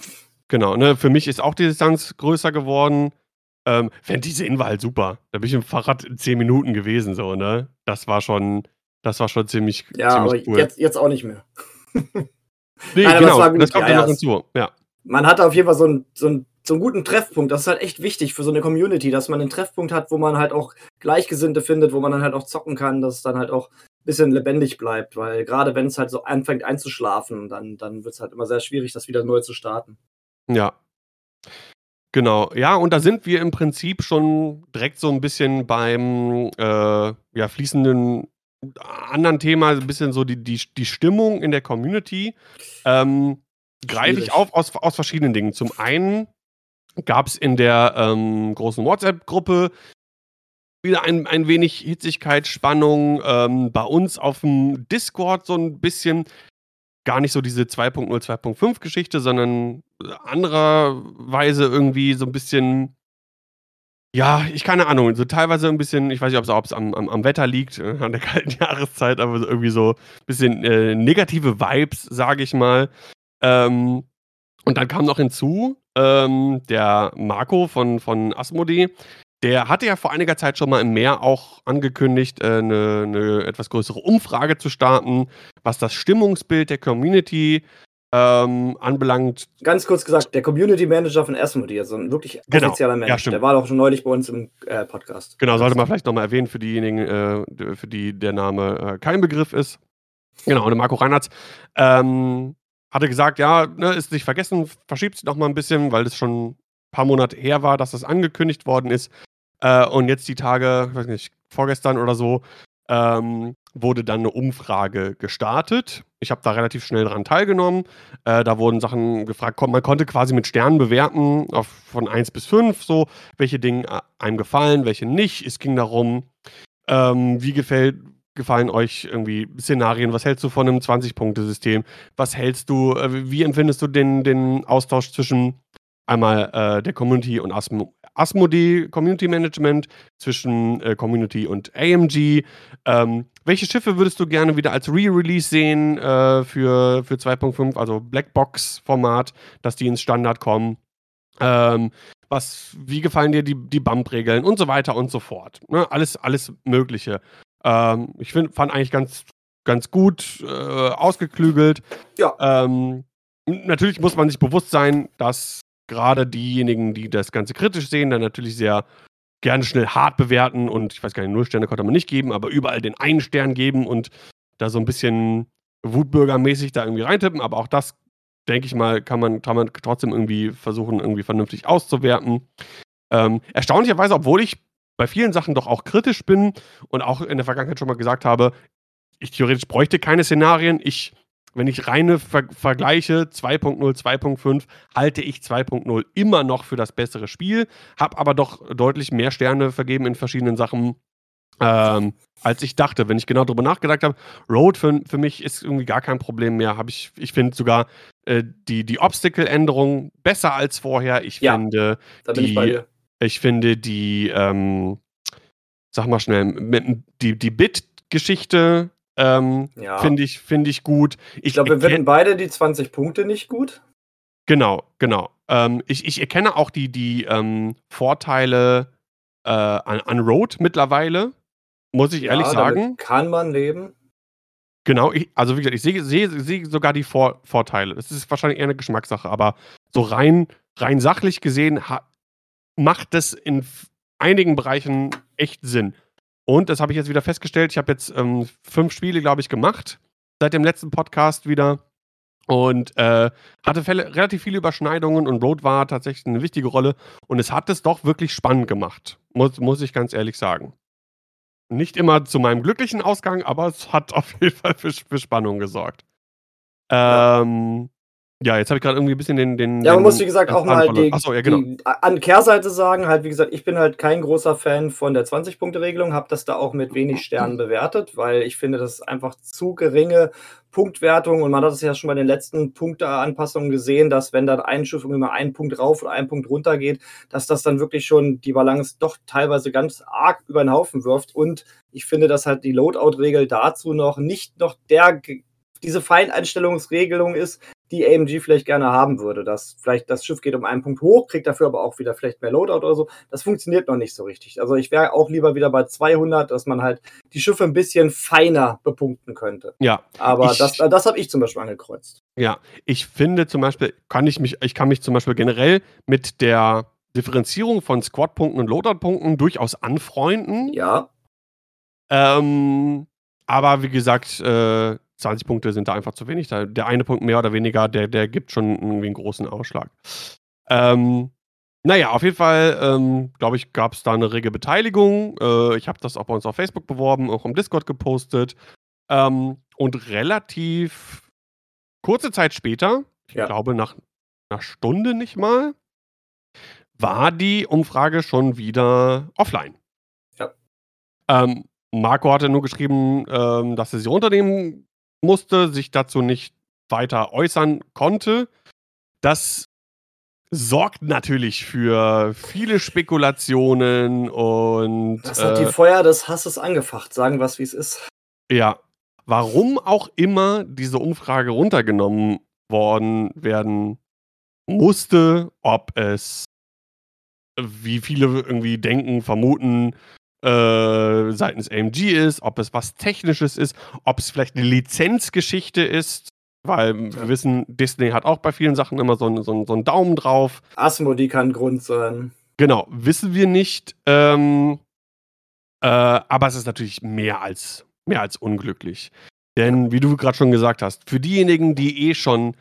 genau, ne? Für mich ist auch die Distanz größer geworden. Ähm, Fantasy Inn war halt super. Da bin ich mit'm Fahrrad in 10 Minuten gewesen so, ne? Das war schon das war schon ziemlich Ja, aber ziemlich cool. jetzt jetzt auch nicht mehr. Ne, Nein, aber es genau, gut. das kommt Ja, noch es hinzu, ja. man hatte auf jeden Fall so 'n so 'n so 'n guten Treffpunkt. Das ist halt echt wichtig für so 'ne Community, dass man 'nen Treffpunkt hat, wo man halt auch Gleichgesinnte findet, wo man dann halt auch zocken kann, dass es dann halt auch bisschen lebendig bleibt, weil grade wenn's halt so anfängt einzuschlafen, dann dann wird's halt immer sehr schwierig, das wieder neu zu starten. Ja. Genau. Ja, und da sind wir im Prinzip schon direkt so 'n bisschen beim, äh, ja, fließenden anderen Thema, so 'n bisschen so die die die Stimmung in der Community. Ähm, greife ich auf aus aus verschiedenen Dingen. Zum einen gab's in der, ähm, großen WhatsApp-Gruppe wieder ein ein wenig Hitzigkeit, Spannung. Ähm, bei uns aufm Discord so 'n bisschen gar nicht so diese 2.0, 2.5 Geschichte, sondern andererweise irgendwie so 'n bisschen ja, ich keine Ahnung, so teilweise 'n bisschen ich weiß nicht, ob's ob's am am am Wetter liegt, äh, an der kalten Jahreszeit, aber irgendwie so bisschen, äh, negative Vibes, sage ich mal. Ähm, und dann kam noch hinzu, ähm, der Marco von von Asmodee, der hatte ja vor einiger Zeit schon mal im Meer auch angekündigt, äh, 'ne 'ne etwas größere Umfrage zu starten, was das Stimmungsbild der Community, ähm, anbelangt. Ganz kurz gesagt, der Community Manager von Asmodee, also 'n wirklich Genau. offizieller Ja, Mensch. stimmt. Der war doch schon neulich bei uns im, äh, Podcast. Genau, sollte man vielleicht noch mal erwähnen für diejenigen, äh, für die der Name, äh, kein Begriff ist. Genau, der Marco Reinhardt, ähm, hatte gesagt, ja, ne, ist nicht vergessen, verschiebt sich noch mal ein bisschen, weil das schon ein paar Monate her war, dass das angekündigt worden ist. Äh, und jetzt die Tage, weiß nicht, vorgestern oder so, ähm, wurde dann eine Umfrage gestartet. Ich habe da relativ schnell dran teilgenommen. Äh, da wurden Sachen gefragt, man konnte quasi mit Sternen bewerten, auf, von 1 bis 5, so, welche Dinge äh, einem gefallen, welche nicht. Es ging darum, ähm, wie gefällt, gefallen euch irgendwie Szenarien? Was hältst du von einem 20-Punkte-System? Was hältst du, äh, wie empfindest du den, den Austausch zwischen einmal äh, der Community und Asmo Asmodee Community Management, zwischen äh, Community und AMG? Ähm, welche Schiffe würdest du gerne wieder als Re-Release sehen äh, für, für 2.5, also Blackbox-Format, dass die ins Standard kommen? Ähm, was, wie gefallen dir die, die Bump-Regeln und so weiter und so fort. Ne? Alles, alles Mögliche. Ähm, ich find, fand eigentlich ganz, ganz gut äh, ausgeklügelt. Ja. Ähm, natürlich muss man sich bewusst sein, dass gerade diejenigen, die das Ganze kritisch sehen, dann natürlich sehr gerne schnell hart bewerten und ich weiß gar nicht, null Sterne konnte man nicht geben, aber überall den einen Stern geben und da so ein bisschen Wutbürgermäßig da irgendwie reintippen, aber auch das, denke ich mal, kann man, kann man trotzdem irgendwie versuchen, irgendwie vernünftig auszuwerten. Ähm, erstaunlicherweise, obwohl ich bei vielen Sachen doch auch kritisch bin und auch in der Vergangenheit schon mal gesagt habe, ich theoretisch bräuchte keine Szenarien. Ich, wenn ich reine Ver vergleiche 2.0, 2.5, halte ich 2.0 immer noch für das bessere Spiel, habe aber doch deutlich mehr Sterne vergeben in verschiedenen Sachen, ähm, als ich dachte. Wenn ich genau darüber nachgedacht habe, Road für, für mich ist irgendwie gar kein Problem mehr. Hab ich ich finde sogar äh, die, die Obstacle-Änderung besser als vorher. Ich Ja, finde ich die dir. ich finde die, ähm, sag mal schnell, die, die Bit-Geschichte ähm, Ja. finde ich, find ich gut. Ich Ich glaube, wir finden beide die 20 Punkte nicht gut. Genau, genau. Ähm, ich, ich erkenne auch die, die ähm, Vorteile äh, an, an Road mittlerweile, muss ich ehrlich ja, sagen. Damit kann man leben. Genau, ich, also wie gesagt, ich sehe sehe sehe sogar die Vor Vorteile. Das ist wahrscheinlich eher eine Geschmackssache, aber so rein, rein sachlich gesehen macht das in einigen Bereichen echt Sinn. Und das habe ich jetzt wieder festgestellt. Ich habe jetzt ähm, fünf Spiele, glaube ich, gemacht seit dem letzten Podcast wieder. Und äh, hatte Fälle, relativ viele Überschneidungen und Road war tatsächlich eine wichtige Rolle. Und es hat es doch wirklich spannend gemacht, muss, muss ich ganz ehrlich sagen. Nicht immer zu meinem glücklichen Ausgang, aber es hat auf jeden Fall für, für Spannung gesorgt. Ähm, ja, jetzt habe ich gerade irgendwie ein bisschen den. den Ja, man den muss, wie gesagt, auch mal die, Achso, ja, genau. die an Kehrseite sagen, halt, wie gesagt, ich bin halt kein großer Fan von der 20-Punkte-Regelung, habe das da auch mit wenig Sternen bewertet, weil ich finde, das ist einfach zu geringe Punktwertung und man hat es ja schon bei den letzten Punkteanpassungen gesehen, dass wenn dann ein Schiff irgendwie mal einen Punkt rauf oder einen Punkt runter geht, dass das dann wirklich schon die Balance doch teilweise ganz arg über den Haufen wirft und ich finde, dass halt die Loadout-Regel dazu noch nicht noch der diese Feineinstellungsregelung ist, die AMG vielleicht gerne haben würde. Dass vielleicht das Schiff geht um einen Punkt hoch, kriegt dafür aber auch wieder vielleicht mehr Loadout oder so. Das funktioniert noch nicht so richtig. Also ich wäre auch lieber wieder bei 200, dass man halt die Schiffe ein bisschen feiner bepunkten könnte. Ja, Aber Ich- das, das habe ich zum Beispiel angekreuzt. ja. Ich finde zum Beispiel, kann ich mich, ich kann mich zum Beispiel generell mit der Differenzierung von Squad-Punkten und Loadout-Punkten durchaus anfreunden. Ja, Ähm, aber wie gesagt, äh, 20 Punkte sind da einfach zu wenig. Der eine Punkt mehr oder weniger, der, der gibt schon irgendwie einen großen Ausschlag. Ähm, naja, auf jeden Fall, ähm, glaube ich, gab es da eine rege Beteiligung. Äh, ich habe das auch bei uns auf Facebook beworben, auch im Discord gepostet. Ähm, und relativ kurze Zeit später, ich Ja. glaube nach einer Stunde nicht mal, war die Umfrage schon wieder offline. Ja. Ähm, Marco hatte nur geschrieben, ähm, dass er sie runternehmen musste, sich dazu nicht weiter äußern konnte. Das sorgt natürlich für viele Spekulationen und das hat die äh, Feuer des Hasses angefacht, sagen wir es, wie es ist. ja, warum auch immer diese Umfrage runtergenommen worden werden musste, ob es, wie viele irgendwie denken, vermuten, äh, seitens AMG ist, ob es was Technisches ist, ob es vielleicht eine Lizenzgeschichte ist, weil wir wissen, Disney hat auch bei vielen Sachen immer so, einen- so, einen- so einen Daumen drauf. Asmodee kann Grund sein. Genau, wissen wir nicht. Ähm, äh, aber es ist natürlich mehr als, mehr als unglücklich. Denn, wie du gerade schon gesagt hast, für diejenigen, die eh schon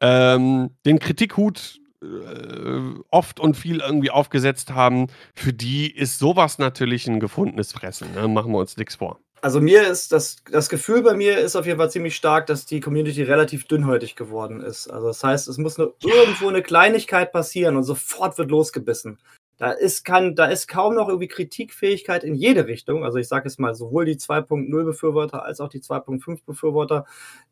ähm, den Kritikhut oft und viel irgendwie aufgesetzt haben, für die ist sowas natürlich ein gefundenes Fressen, ne? Machen wir uns nichts vor. Also mir ist das, das Gefühl bei mir ist auf jeden Fall ziemlich stark, dass die Community relativ dünnhäutig geworden ist. Also das heißt, es muss nur irgendwo eine Kleinigkeit passieren und sofort wird losgebissen. Da ist, kann, da ist kaum noch irgendwie Kritikfähigkeit in jede Richtung. Also ich sage es mal, sowohl die 2.0 Befürworter als auch die 2.5 Befürworter.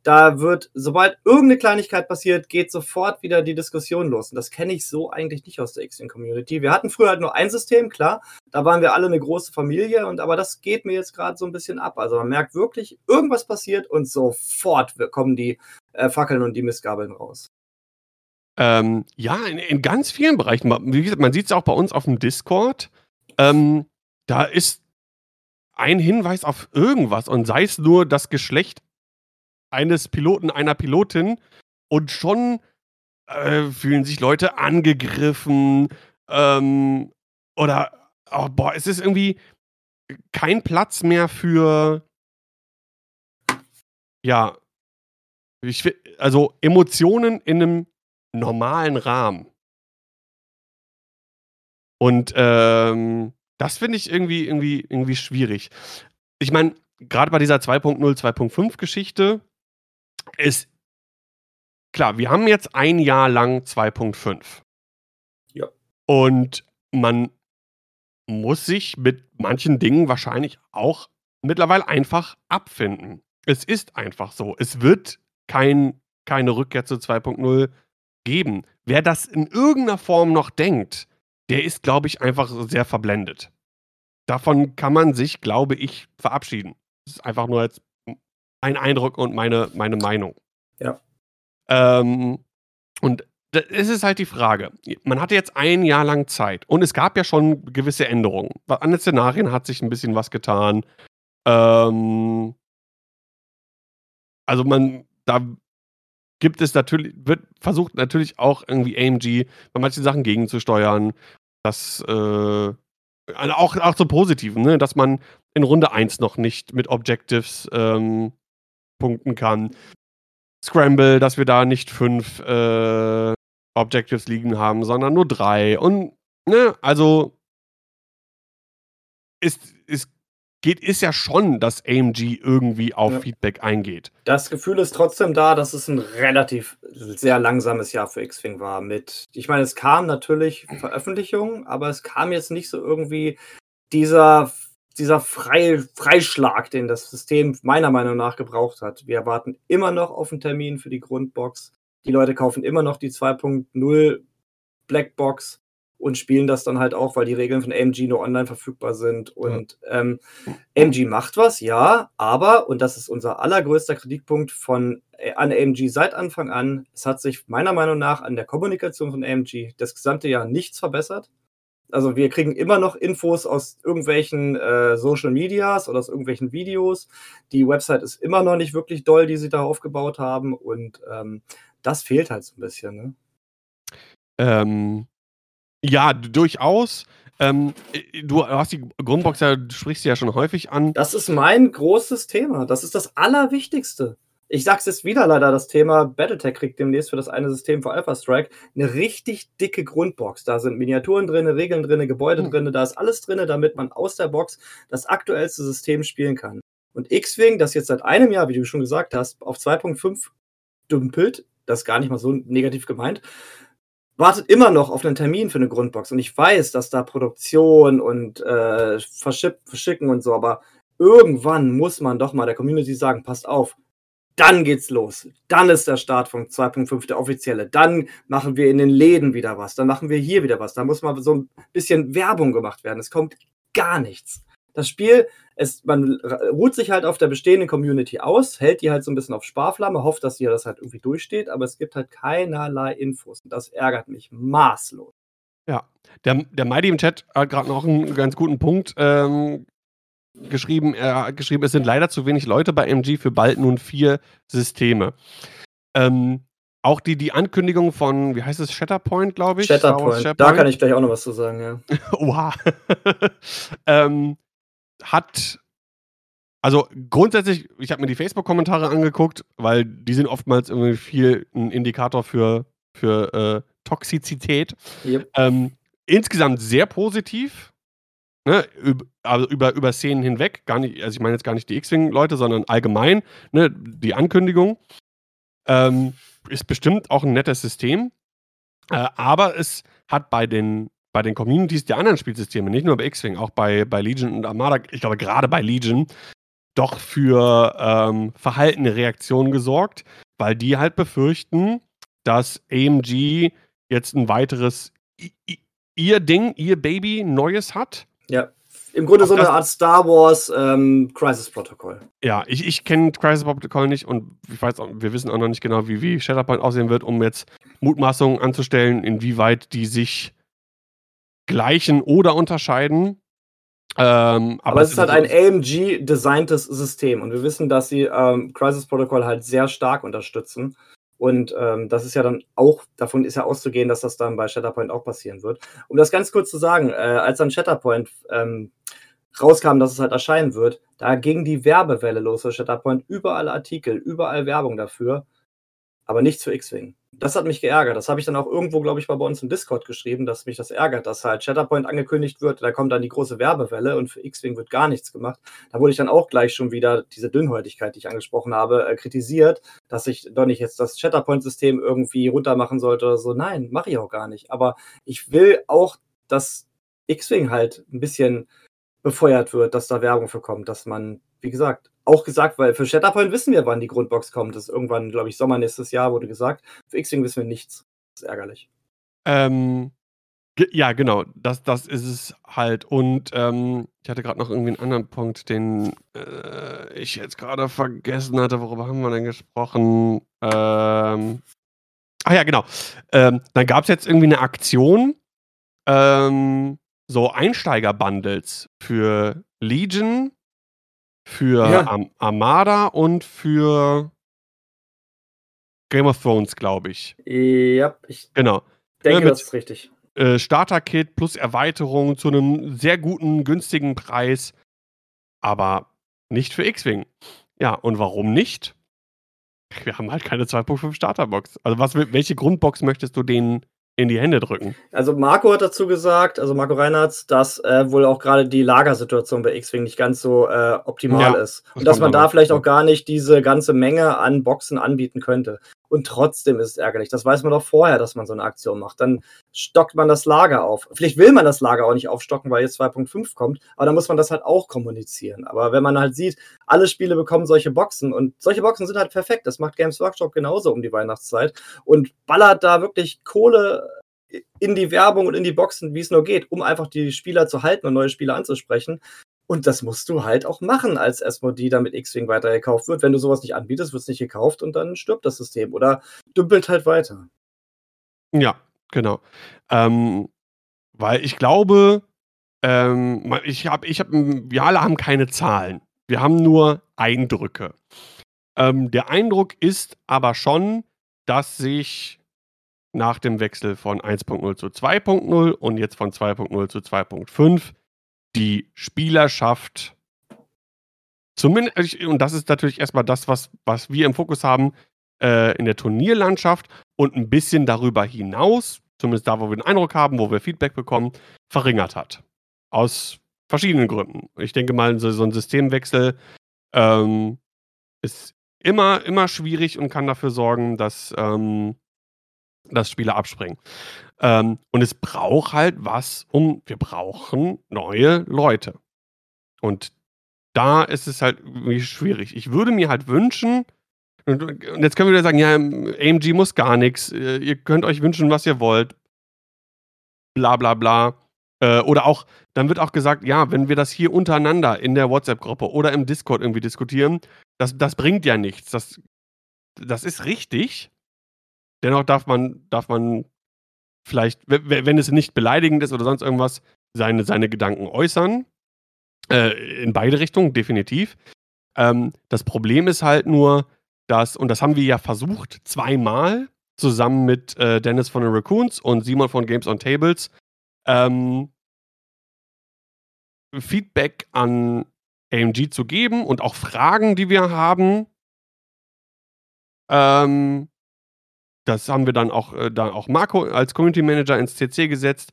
Da wird, sobald irgendeine Kleinigkeit passiert, geht sofort wieder die Diskussion los. Und das kenne ich so eigentlich nicht aus der X-Wing-Community. Wir hatten früher halt nur ein System, klar. Da waren wir alle eine große Familie. Und aber das geht mir jetzt gerade so ein bisschen ab. Also man merkt wirklich, irgendwas passiert und sofort kommen die äh, Fackeln und die Missgabeln raus. Ähm, ja, in, in, ganz vielen Bereichen. Wie gesagt, man sieht es auch bei uns auf dem Discord. Ähm, da ist ein Hinweis auf irgendwas und sei es nur das Geschlecht eines Piloten, einer Pilotin und schon äh, fühlen sich Leute angegriffen ähm, oder oh, boah, es ist irgendwie kein Platz mehr für ja, ich, also Emotionen in einem normalen Rahmen. Und ähm, das finde ich irgendwie, irgendwie, irgendwie schwierig. Ich meine, gerade bei dieser 2.0, 2.5 Geschichte ist klar, wir haben jetzt ein Jahr lang 2.5. Ja. Und man muss sich mit manchen Dingen wahrscheinlich auch mittlerweile einfach abfinden. Es ist einfach so. Es wird kein, keine Rückkehr zu 2.0 geben. Wer das in irgendeiner Form noch denkt, der ist, glaube ich, einfach sehr verblendet. Davon kann man sich, glaube ich, verabschieden. Das ist einfach nur jetzt ein Eindruck und meine, meine Meinung. Ja. Ähm, und es ist halt die Frage. Man hatte jetzt ein Jahr lang Zeit und es gab ja schon gewisse Änderungen. An den Szenarien hat sich ein bisschen was getan. Ähm, also man, da gibt es natürlich, wird versucht natürlich auch irgendwie AMG bei manchen Sachen gegenzusteuern. Das, äh, auch, auch zum Positiven, ne? dass man in Runde 1 noch nicht mit Objectives ähm, punkten kann. Scramble, dass wir da nicht fünf äh, Objectives liegen haben, sondern nur drei. Und, ne, also ist, ist geht, ist ja schon, dass AMG irgendwie auf ja. Feedback eingeht. Das Gefühl ist trotzdem da, dass es ein relativ sehr langsames Jahr für X-Wing war. Mit, ich meine, es kam natürlich Veröffentlichungen, aber es kam jetzt nicht so irgendwie dieser, dieser Frei, Freischlag, den das System meiner Meinung nach gebraucht hat. Wir warten immer noch auf einen Termin für die Grundbox. Die Leute kaufen immer noch die 2.0 Blackbox und spielen das dann halt auch, weil die Regeln von AMG nur online verfügbar sind. Und ja. ähm, AMG macht was, ja, aber, und das ist unser allergrößter Kritikpunkt von äh, an AMG seit Anfang an, es hat sich meiner Meinung nach an der Kommunikation von AMG das gesamte Jahr nichts verbessert. Also wir kriegen immer noch Infos aus irgendwelchen äh, Social Medias oder aus irgendwelchen Videos. Die Website ist immer noch nicht wirklich doll, die sie da aufgebaut haben. Und ähm, das fehlt halt so ein bisschen. Ne? Ähm, ja, durchaus. Ähm, äh, du hast die Grundbox ja, du sprichst sie ja schon häufig an. Das ist mein großes Thema. Das ist das Allerwichtigste. Ich sag's jetzt wieder leider, das Thema Battletech kriegt demnächst für das eine System für Alpha Strike eine richtig dicke Grundbox. Da sind Miniaturen drin, Regeln drin, Gebäude mhm. drin, da ist alles drin, damit man aus der Box das aktuellste System spielen kann. Und X-Wing, das jetzt seit einem Jahr, wie du schon gesagt hast, auf 2.5 dümpelt, das ist gar nicht mal so negativ gemeint, wartet immer noch auf einen Termin für eine Grundbox. Und ich weiß, dass da Produktion und äh, Verschicken und so, aber irgendwann muss man doch mal der Community sagen, passt auf, dann geht's los. Dann ist der Startpunkt 2.5 der offizielle. Dann machen wir in den Läden wieder was. Dann machen wir hier wieder was. Da muss mal so ein bisschen Werbung gemacht werden. Es kommt gar nichts das Spiel, es, man ruht sich halt auf der bestehenden Community aus, hält die halt so ein bisschen auf Sparflamme, hofft, dass ihr das halt irgendwie durchsteht, aber es gibt halt keinerlei Infos. Und das ärgert mich maßlos. Ja, der, der Mighty im Chat hat gerade noch einen ganz guten Punkt ähm, geschrieben. Er hat geschrieben, es sind leider zu wenig Leute bei MG für bald nun vier Systeme. Ähm, auch die, die Ankündigung von, wie heißt es, Shatterpoint, glaube ich? Shatterpoint. Shatterpoint. Da kann ich gleich auch noch was zu sagen, ja. Oha. ähm, hat Also grundsätzlich, ich habe mir die Facebook-Kommentare angeguckt, weil die sind oftmals irgendwie viel ein Indikator für, für äh, Toxizität. Yep. Ähm, insgesamt sehr positiv. Ne, über, also über, über Szenen hinweg, gar nicht, also ich meine jetzt gar nicht die X-Wing-Leute, sondern allgemein, ne, die Ankündigung. Ähm, ist bestimmt auch ein nettes System. Äh, aber es hat bei den, bei den Communities der anderen Spielsysteme, nicht nur bei X-Wing, auch bei, bei Legion und Armada, ich glaube gerade bei Legion, doch für ähm, verhaltene Reaktionen gesorgt, weil die halt befürchten, dass AMG jetzt ein weiteres ihr Ding, ihr Baby Neues hat. Ja, im Grunde so eine Art Star Wars ähm, Crisis Protocol. Ja, ich, ich kenne Crisis Protocol nicht und ich weiß auch, wir wissen auch noch nicht genau, wie, wie Shatterpoint aussehen wird, um jetzt Mutmaßungen anzustellen, inwieweit die sich gleichen oder unterscheiden. Ähm, aber, aber, es ist halt ein AMG-designtes System und wir wissen, dass sie ähm, Crisis Protocol halt sehr stark unterstützen. Und ähm, das ist ja dann auch, davon ist ja auszugehen, dass das dann bei Shatterpoint auch passieren wird. Um das ganz kurz zu sagen, äh, als dann Shatterpoint ähm, rauskam, dass es halt erscheinen wird, da ging die Werbewelle los für Shatterpoint. Überall Artikel, überall Werbung dafür, aber nichts für X-Wing das hat mich geärgert. Das habe ich dann auch irgendwo, glaube ich, bei uns im Discord geschrieben, dass mich das ärgert, dass halt Shatterpoint angekündigt wird, da kommt dann die große Werbewelle und für X-Wing wird gar nichts gemacht. Da wurde ich dann auch gleich schon wieder diese Dünnhäutigkeit, die ich angesprochen habe, äh, kritisiert, dass ich doch nicht jetzt das Shatterpoint-System irgendwie runtermachen sollte oder so. Nein, mache ich auch gar nicht. Aber ich will auch, dass X-Wing halt ein bisschen befeuert wird, dass da Werbung für kommt, dass man, wie gesagt, auch gesagt, weil für Shatterpoint wissen wir, wann die Grundbox kommt. Das ist irgendwann, glaube ich, Sommer nächstes Jahr, wurde gesagt. Für X-Wing wissen wir nichts. Das ist ärgerlich. Ähm, ja, genau. Das, das ist es halt. Und ähm, ich hatte gerade noch irgendwie einen anderen Punkt, den äh, ich jetzt gerade vergessen hatte. Worüber haben wir denn gesprochen? Ähm, ach ja, genau. Ähm, dann gab es jetzt irgendwie eine Aktion. Ähm, so Einsteiger-Bundles für Legion, für Ja. Am Armada und für Game of Thrones, glaube ich. Ja, ich Genau. denke, mit, das ist richtig. Äh, Starter-Kit plus Erweiterung zu einem sehr guten, günstigen Preis, aber nicht für X-Wing. Ja, und warum nicht? Wir haben halt keine 2.5 Starterbox. Also was, welche Grundbox möchtest du denen in die Hände drücken. Also Marco hat dazu gesagt, also Marco Reinhardt, dass äh, wohl auch gerade die Lagersituation bei X-Wing nicht ganz so äh, optimal ja, ist. Und dass man da vielleicht auch gar nicht diese ganze Menge an Boxen anbieten könnte. Und trotzdem ist es ärgerlich. Das weiß man doch vorher, dass man so eine Aktion macht. Dann stockt man das Lager auf. Vielleicht will man das Lager auch nicht aufstocken, weil jetzt 2.5 kommt, aber dann muss man das halt auch kommunizieren. Aber wenn man halt sieht, alle Spiele bekommen solche Boxen und solche Boxen sind halt perfekt. Das macht Games Workshop genauso um die Weihnachtszeit und ballert da wirklich Kohle in die Werbung und in die Boxen, wie es nur geht, um einfach die Spieler zu halten und neue Spieler anzusprechen. Und das musst du halt auch machen als Esmodi, damit X-Wing weitergekauft wird. Wenn du sowas nicht anbietest, wird es nicht gekauft und dann stirbt das System oder dümpelt halt weiter. Ja, genau. Ähm, weil ich glaube, ähm, ich habe, ich hab, wir alle haben keine Zahlen. Wir haben nur Eindrücke. Ähm, der Eindruck ist aber schon, dass sich nach dem Wechsel von 1.0 zu 2.0 und jetzt von 2.0 zu 2.5 die Spielerschaft zumindest, und das ist natürlich erstmal das, was, was wir im Fokus haben, äh, in der Turnierlandschaft und ein bisschen darüber hinaus, zumindest da, wo wir den Eindruck haben, wo wir Feedback bekommen, verringert hat. Aus verschiedenen Gründen. Ich denke mal, so, so ein Systemwechsel ähm, ist immer, immer schwierig und kann dafür sorgen, dass, ähm, dass Spieler abspringen. Ähm, und es braucht halt was, um wir brauchen neue Leute. Und da ist es halt irgendwie schwierig. Ich würde mir halt wünschen, und, und jetzt können wir wieder sagen, ja, AMG muss gar nichts, äh, ihr könnt euch wünschen, was ihr wollt. Bla bla bla. Äh, oder auch, dann wird auch gesagt, ja, wenn wir das hier untereinander in der WhatsApp-Gruppe oder im Discord irgendwie diskutieren, das, das bringt ja nichts. Das, das ist richtig. Dennoch darf man, darf man vielleicht, wenn es nicht beleidigend ist oder sonst irgendwas, seine, seine Gedanken äußern. Äh, in beide Richtungen, definitiv. Ähm, das Problem ist halt nur, dass, und das haben wir ja versucht, zweimal, zusammen mit äh, Dennis von den Raccoons und Simon von Games on Tables, ähm, Feedback an AMG zu geben und auch Fragen, die wir haben. Ähm, das haben wir dann auch, äh, da auch Marco als Community Manager ins CC gesetzt.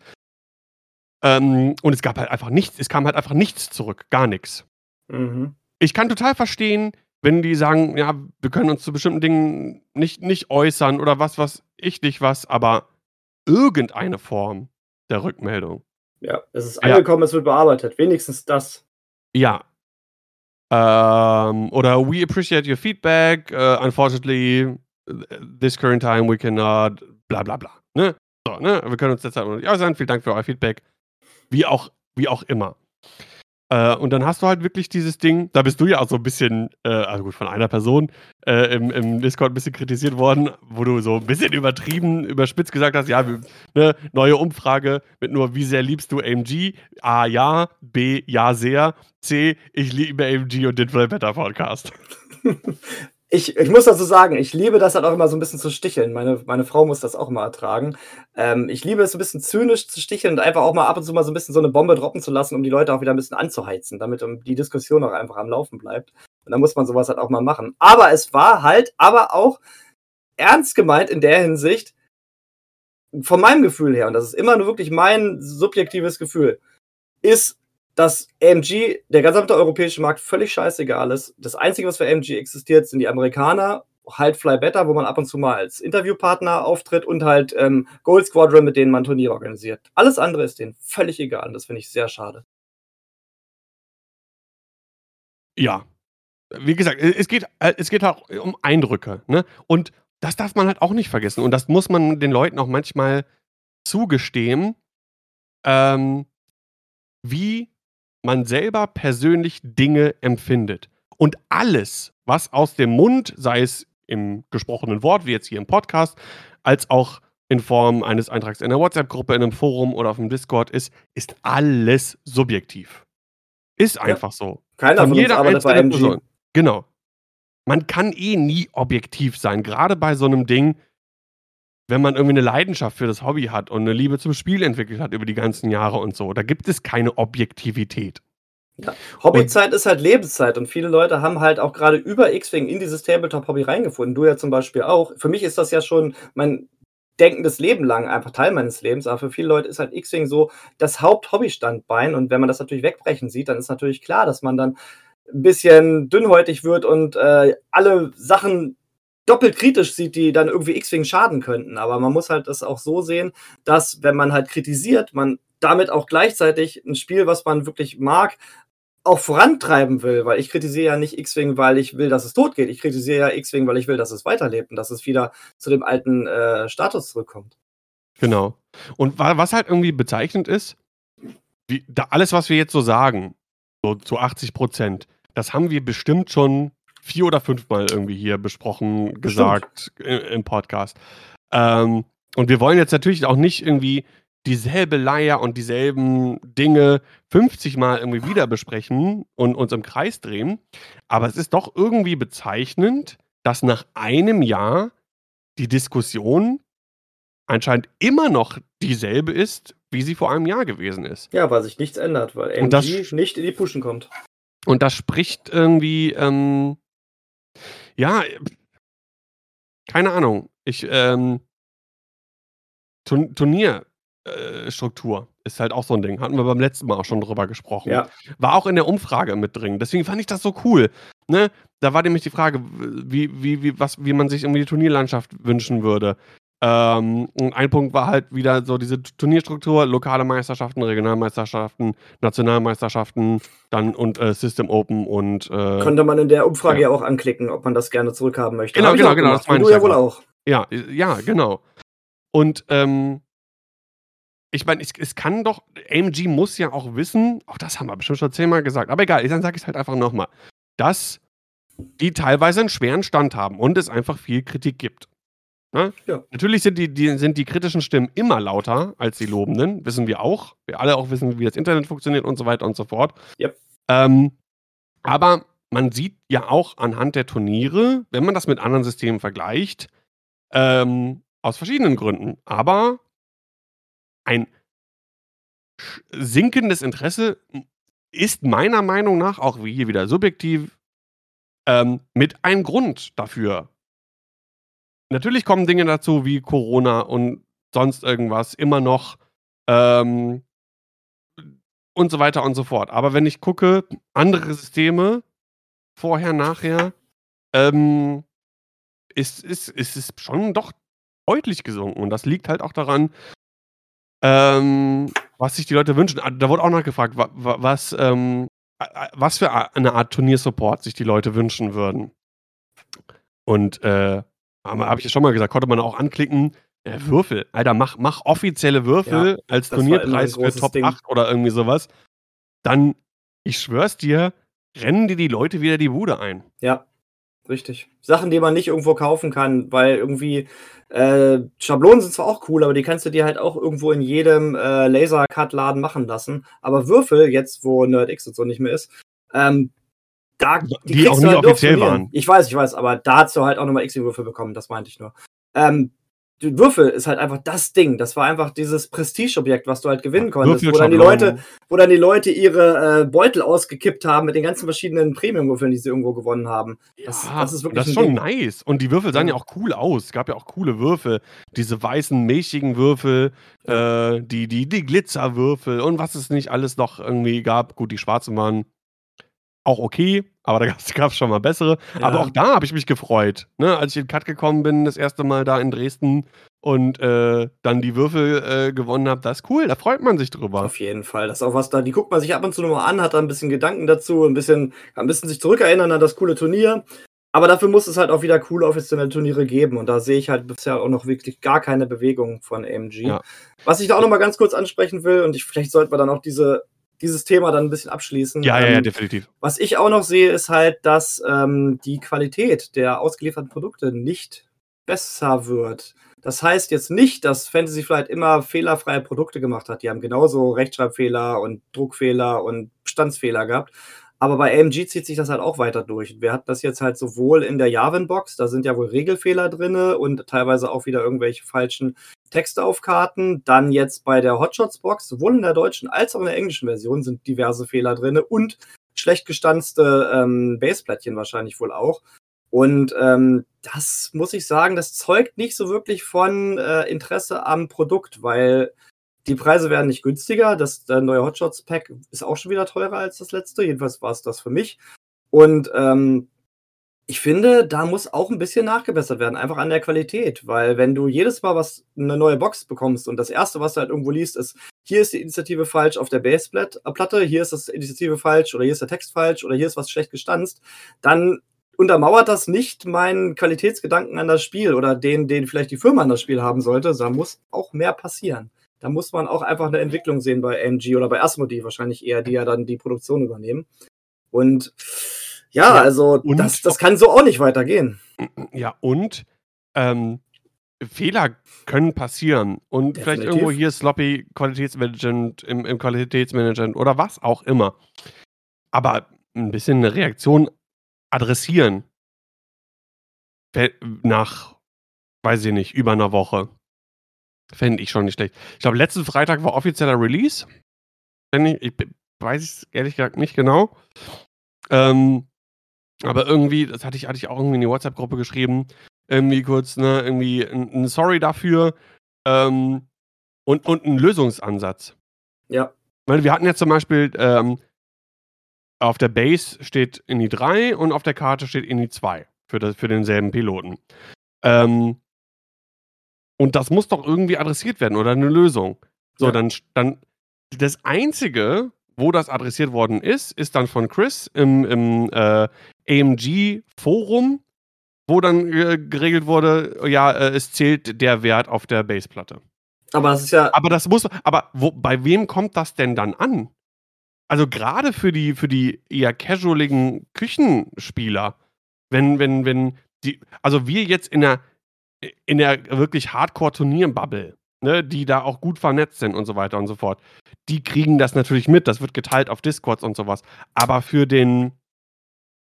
Ähm, und es gab halt einfach nichts, es kam halt einfach nichts zurück, gar nichts. Mhm. Ich kann total verstehen, wenn die sagen, ja, wir können uns zu bestimmten Dingen nicht, nicht äußern oder was, was ich nicht was, aber irgendeine Form der Rückmeldung. Ja, es ist Ja. angekommen, es wird bearbeitet. Wenigstens das. Ja. Ähm, oder we appreciate your feedback. Uh, unfortunately, this current time we cannot bla bla bla. Ne? So, ne? Wir können uns noch nicht äußern. Vielen Dank für euer Feedback. Wie auch, wie auch immer. Äh, und dann hast du halt wirklich dieses Ding, da bist du ja auch so ein bisschen, äh, also gut, von einer Person äh, im, im Discord ein bisschen kritisiert worden, wo du so ein bisschen übertrieben, überspitzt gesagt hast, ja, ne, neue Umfrage mit nur, wie sehr liebst du AMG? A, ja, B, ja, sehr, C, ich liebe AMG und den Play Better Podcast. Ich, ich muss dazu sagen, ich liebe das halt auch immer so ein bisschen zu sticheln. Meine, meine Frau muss das auch immer ertragen. Ähm, ich liebe es so ein bisschen zynisch zu sticheln und einfach auch mal ab und zu mal so ein bisschen so eine Bombe droppen zu lassen, um die Leute auch wieder ein bisschen anzuheizen, damit die Diskussion auch einfach am Laufen bleibt. Und dann muss man sowas halt auch mal machen. Aber es war halt aber auch ernst gemeint in der Hinsicht, von meinem Gefühl her, und das ist immer nur wirklich mein subjektives Gefühl, ist, dass AMG, der gesamte europäische Markt, völlig scheißegal ist. Das Einzige, was für AMG existiert, sind die Amerikaner, halt Fly Better, wo man ab und zu mal als Interviewpartner auftritt und halt ähm, Gold Squadron, mit denen man Turniere organisiert. Alles andere ist denen völlig egal und das finde ich sehr schade. Ja. Wie gesagt, es geht, es geht auch um Eindrücke. Ne? Und das darf man halt auch nicht vergessen. Und das muss man den Leuten auch manchmal zugestehen, ähm, wie man selber persönlich Dinge empfindet. Und alles, was aus dem Mund, sei es im gesprochenen Wort, wie jetzt hier im Podcast, als auch in Form eines Eintrags in einer WhatsApp-Gruppe, in einem Forum oder auf dem Discord ist, ist alles subjektiv. Ist einfach so. Keiner von, uns arbeitet bei AMG. Person. Genau. Man kann eh nie objektiv sein, gerade bei so einem Ding, wenn man irgendwie eine Leidenschaft für das Hobby hat und eine Liebe zum Spiel entwickelt hat über die ganzen Jahre und so. Da gibt es keine Objektivität. Ja. Hobbyzeit ist halt Lebenszeit und viele Leute haben halt auch gerade über X-Wing in dieses Tabletop-Hobby reingefunden. Du ja zum Beispiel auch. Für mich ist das ja schon mein denkendes Leben lang einfach Teil meines Lebens, aber für viele Leute ist halt X-Wing so das Haupt-Hobby-Standbein und wenn man das natürlich wegbrechen sieht, dann ist natürlich klar, dass man dann ein bisschen dünnhäutig wird und äh, alle Sachen doppelt kritisch sieht, die dann irgendwie X-Wing schaden könnten. Aber man muss halt das auch so sehen, dass wenn man halt kritisiert, man damit auch gleichzeitig ein Spiel, was man wirklich mag, auch vorantreiben will, weil ich kritisiere ja nicht X-Wing, weil ich will, dass es tot geht. Ich kritisiere ja X-Wing, weil ich will, dass es weiterlebt und dass es wieder zu dem alten äh, Status zurückkommt. Genau. Und was halt irgendwie bezeichnend ist, wie, da alles, was wir jetzt so sagen, so zu 80 Prozent, das haben wir bestimmt schon vier oder fünfmal irgendwie hier besprochen, gesagt im, im, Podcast. Ähm, und wir wollen jetzt natürlich auch nicht irgendwie dieselbe Leier und dieselben Dinge 50 Mal irgendwie wieder besprechen und uns im Kreis drehen. Aber es ist doch irgendwie bezeichnend, dass nach einem Jahr die Diskussion anscheinend immer noch dieselbe ist, wie sie vor einem Jahr gewesen ist. Ja, weil sich nichts ändert, weil MG das, nicht in die Puschen kommt. Und das spricht irgendwie, ähm, ja, keine Ahnung. Ich, ähm, Turnier, äh, Struktur ist halt auch so ein Ding. Hatten wir beim letzten Mal auch schon drüber gesprochen. Ja. War auch in der Umfrage mit drin. Deswegen fand ich das so cool. Ne? Da war nämlich die Frage, wie, wie, wie, was, wie man sich irgendwie die Turnierlandschaft wünschen würde. Ähm, ein Punkt war halt wieder so diese Turnierstruktur, lokale Meisterschaften, Regionalmeisterschaften, Nationalmeisterschaften, dann und äh, System Open und äh, Konnte man in der Umfrage ja. ja. auch anklicken, ob man das gerne zurückhaben möchte. Genau, genau, genau. Das meine du ja wohl auch. Ja, ja, genau. Und ähm, ich meine, es, es, kann doch, AMG muss ja auch wissen, auch das haben wir bestimmt schon zehnmal gesagt, aber egal, dann sage ich es halt einfach nochmal, dass die teilweise einen schweren Stand haben und es einfach viel Kritik gibt. Ne? Ja. Natürlich sind die, die, sind die kritischen Stimmen immer lauter als die lobenden, wissen wir auch. Wir alle auch wissen, wie das Internet funktioniert und so weiter und so fort. Yep. Ähm, aber man sieht ja auch anhand der Turniere, wenn man das mit anderen Systemen vergleicht, ähm, aus verschiedenen Gründen. Aber ein sinkendes Interesse ist meiner Meinung nach, auch wie hier wieder subjektiv, ähm, mit ein Grund dafür. Natürlich kommen Dinge dazu wie Corona und sonst irgendwas immer noch ähm, und so weiter und so fort. Aber wenn ich gucke, andere Systeme, vorher, nachher, ähm, ist, ist, ist es schon doch deutlich gesunken. Und das liegt halt auch daran, ähm, was sich die Leute wünschen. Ah, da wurde auch nachgefragt, wa, wa, was, ähm, was für eine Art Turniersupport sich die Leute wünschen würden. Und äh, habe ich ja schon mal gesagt, konnte man auch anklicken, äh, Würfel. Alter, mach, mach offizielle Würfel ja, als Turnierpreis für Top Ding. 8 oder irgendwie sowas. Dann, ich schwör's dir, rennen dir die Leute wieder die Bude ein. Ja, richtig. Sachen, die man nicht irgendwo kaufen kann, weil irgendwie äh, Schablonen sind zwar auch cool, aber die kannst du dir halt auch irgendwo in jedem äh, Laser-Cut-Laden machen lassen. Aber Würfel, jetzt wo NerdX und so nicht mehr ist, ähm, da, die, die auch nicht halt offiziell waren. Ich weiß, ich weiß, aber da hast du halt auch nochmal X-Würfel bekommen, das meinte ich nur. Ähm, die Würfel ist halt einfach das Ding. Das war einfach dieses Prestigeobjekt, was du halt gewinnen konntest, wo dann die Leute, wo dann die Leute ihre äh, Beutel ausgekippt haben mit den ganzen verschiedenen Premium-Würfeln, die sie irgendwo gewonnen haben. Das, ja, das ist wirklich das ist schon Ding. nice. Und die Würfel sahen ja. ja auch cool aus. Es gab ja auch coole Würfel. Diese weißen, milchigen Würfel, äh, die, die, die Glitzerwürfel und was es nicht alles noch irgendwie gab. Gut, die schwarzen waren auch okay, aber da gab es schon mal bessere. Ja. Aber auch da habe ich mich gefreut, ne? als ich in Cut gekommen bin, das erste Mal da in Dresden und äh, dann die Würfel äh, gewonnen habe. Das ist cool, da freut man sich drüber. Auf jeden Fall. Das ist auch was da, die guckt man sich ab und zu nochmal an, hat da ein bisschen Gedanken dazu, ein bisschen, ein bisschen sich zurückerinnern an das coole Turnier. Aber dafür muss es halt auch wieder coole offizielle Turniere geben. Und da sehe ich halt bisher auch noch wirklich gar keine Bewegung von AMG. Ja. Was ich da auch nochmal ganz kurz ansprechen will, und ich, vielleicht sollten wir dann auch diese dieses Thema dann ein bisschen abschließen. Ja, ähm, ja, ja, definitiv. Was ich auch noch sehe, ist halt, dass ähm, die Qualität der ausgelieferten Produkte nicht besser wird. Das heißt jetzt nicht, dass Fantasy Flight immer fehlerfreie Produkte gemacht hat. Die haben genauso Rechtschreibfehler und Druckfehler und Bestandsfehler gehabt. Aber bei AMG zieht sich das halt auch weiter durch. Wir hatten das jetzt halt sowohl in der Javin-Box, da sind ja wohl Regelfehler drin und teilweise auch wieder irgendwelche falschen Texte auf Karten. Dann jetzt bei der Hotshots-Box, sowohl in der deutschen als auch in der englischen Version sind diverse Fehler drin und schlecht gestanzte ähm, Baseplättchen wahrscheinlich wohl auch. Und ähm, das muss ich sagen, das zeugt nicht so wirklich von äh, Interesse am Produkt, weil die Preise werden nicht günstiger. Das neue Hotshots Pack ist auch schon wieder teurer als das letzte. Jedenfalls war es das für mich. Und ähm, ich finde, da muss auch ein bisschen nachgebessert werden, einfach an der Qualität, weil wenn du jedes Mal was eine neue Box bekommst und das erste, was du halt irgendwo liest, ist, hier ist die Initiative falsch auf der Baseplatte, hier ist das Initiative falsch oder hier ist der Text falsch oder hier ist was schlecht gestanzt, dann untermauert das nicht meinen Qualitätsgedanken an das Spiel oder den, den vielleicht die Firma an das Spiel haben sollte. Da muss auch mehr passieren. Da muss man auch einfach eine Entwicklung sehen bei AMG oder bei Asmodee wahrscheinlich eher, die ja dann die Produktion übernehmen. Und ja, ja also und das, das kann so auch nicht weitergehen. Ja, und ähm, Fehler können passieren und Definitiv. vielleicht irgendwo hier sloppy Qualitätsmanagement im, im Qualitätsmanagement oder was auch immer. Aber ein bisschen eine Reaktion adressieren nach, weiß ich nicht, über einer Woche. Fände ich schon nicht schlecht. Ich glaube, letzten Freitag war offizieller Release. Ich, ich weiß es ehrlich gesagt nicht genau. Ähm, aber irgendwie, das hatte ich, hatte ich auch irgendwie in die WhatsApp-Gruppe geschrieben, irgendwie kurz, ne, irgendwie ein, ein Sorry dafür ähm, und, und ein Lösungsansatz. Ja. Weil wir hatten jetzt zum Beispiel ähm, auf der Base steht in die 3 und auf der Karte steht in die 2 für, das, für denselben Piloten. Ähm, und das muss doch irgendwie adressiert werden oder eine Lösung. So, ja. dann, dann das Einzige, wo das adressiert worden ist, ist dann von Chris im, im äh, AMG-Forum, wo dann äh, geregelt wurde, ja, äh, es zählt der Wert auf der Baseplatte. Aber das ist ja. Aber das muss. Aber wo, bei wem kommt das denn dann an? Also gerade für die, für die eher casualigen Küchenspieler, wenn, wenn, wenn die, also wir jetzt in der in der wirklich Hardcore-Turnier-Bubble, ne, die da auch gut vernetzt sind und so weiter und so fort, die kriegen das natürlich mit. Das wird geteilt auf Discords und sowas. Aber für den,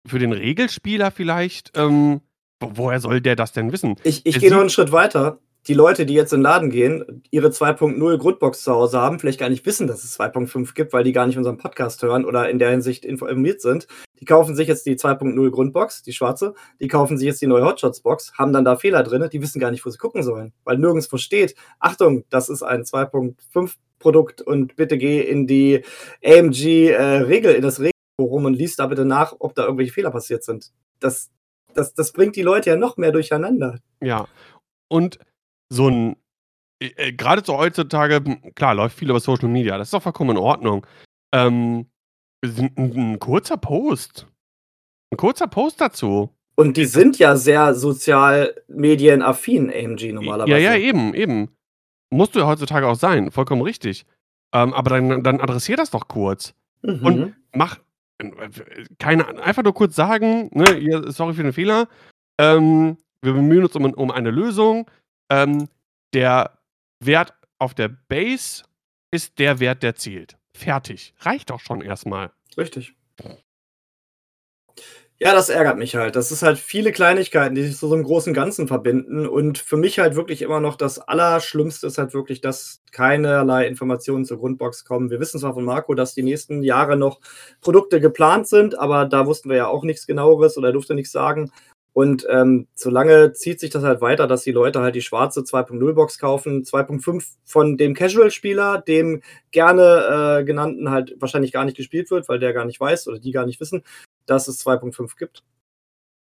für den Regelspieler vielleicht, ähm, woher soll der das denn wissen? Ich, ich gehe noch einen Schritt weiter. die Leute, die jetzt in den Laden gehen, ihre 2.0 Grundbox zu Hause haben, vielleicht gar nicht wissen, dass es 2.5 gibt, weil die gar nicht unseren Podcast hören oder in der Hinsicht informiert sind. Die kaufen sich jetzt die 2.0 Grundbox, die schwarze, die kaufen sich jetzt die neue Hotshots-Box, haben dann da Fehler drin, die wissen gar nicht, wo sie gucken sollen, weil nirgendwo steht, Achtung, das ist ein 2.5 Produkt und bitte geh in die AMG-Regel, äh, in das Regelforum und liest da bitte nach, ob da irgendwelche Fehler passiert sind. Das, das, das bringt die Leute ja noch mehr durcheinander. Ja. Und so ein, äh, äh gerade so heutzutage, klar, läuft viel über Social Media, das ist doch vollkommen in Ordnung. Ähm, ein, ein kurzer Post. Ein kurzer Post dazu. Und die sind ja sehr sozial medienaffin, AMG normalerweise. Ja, ja, eben, eben. Musst du ja heutzutage auch sein, vollkommen richtig. Ähm, aber dann, dann adressier das doch kurz. Mhm. Und mach keine, einfach nur kurz sagen, ne, sorry für den Fehler. Ähm, wir bemühen uns um, um eine Lösung. Ähm, der Wert auf der Base ist der Wert, der zählt. Fertig. Reicht doch schon erstmal. Richtig. Ja, das ärgert mich halt. Das ist halt viele Kleinigkeiten, die sich zu so einem großen Ganzen verbinden. Und für mich halt wirklich immer noch das Allerschlimmste ist halt wirklich, dass keinerlei Informationen zur Grundbox kommen. Wir wissen zwar von Marco, dass die nächsten Jahre noch Produkte geplant sind, aber da wussten wir ja auch nichts genaueres oder er durfte nichts sagen. Und ähm, solange zieht sich das halt weiter, dass die Leute halt die schwarze 2.0-Box kaufen, 2.5 von dem Casual-Spieler, dem gerne äh, genannten halt wahrscheinlich gar nicht gespielt wird, weil der gar nicht weiß oder die gar nicht wissen, dass es 2.5 gibt.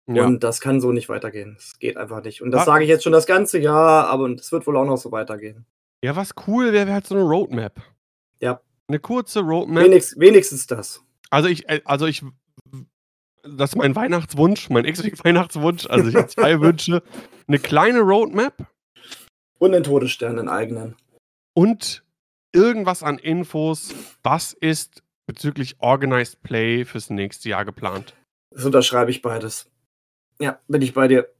Ja. Und das kann so nicht weitergehen. Es geht einfach nicht. Und das sage ich jetzt schon das ganze Jahr, aber es wird wohl auch noch so weitergehen. Ja, was cool wäre, wäre halt so eine Roadmap. Ja. Eine kurze Roadmap. Wenigst, wenigstens das. Also ich, äh, also ich das ist mein Weihnachtswunsch, mein X-Wing-Weihnachtswunsch. Also ich habe zwei Wünsche. Eine kleine Roadmap. Und einen Todesstern, einen eigenen. Und irgendwas an Infos, was ist bezüglich Organized Play fürs nächste Jahr geplant? Das unterschreibe ich beides. Ja, bin ich bei dir.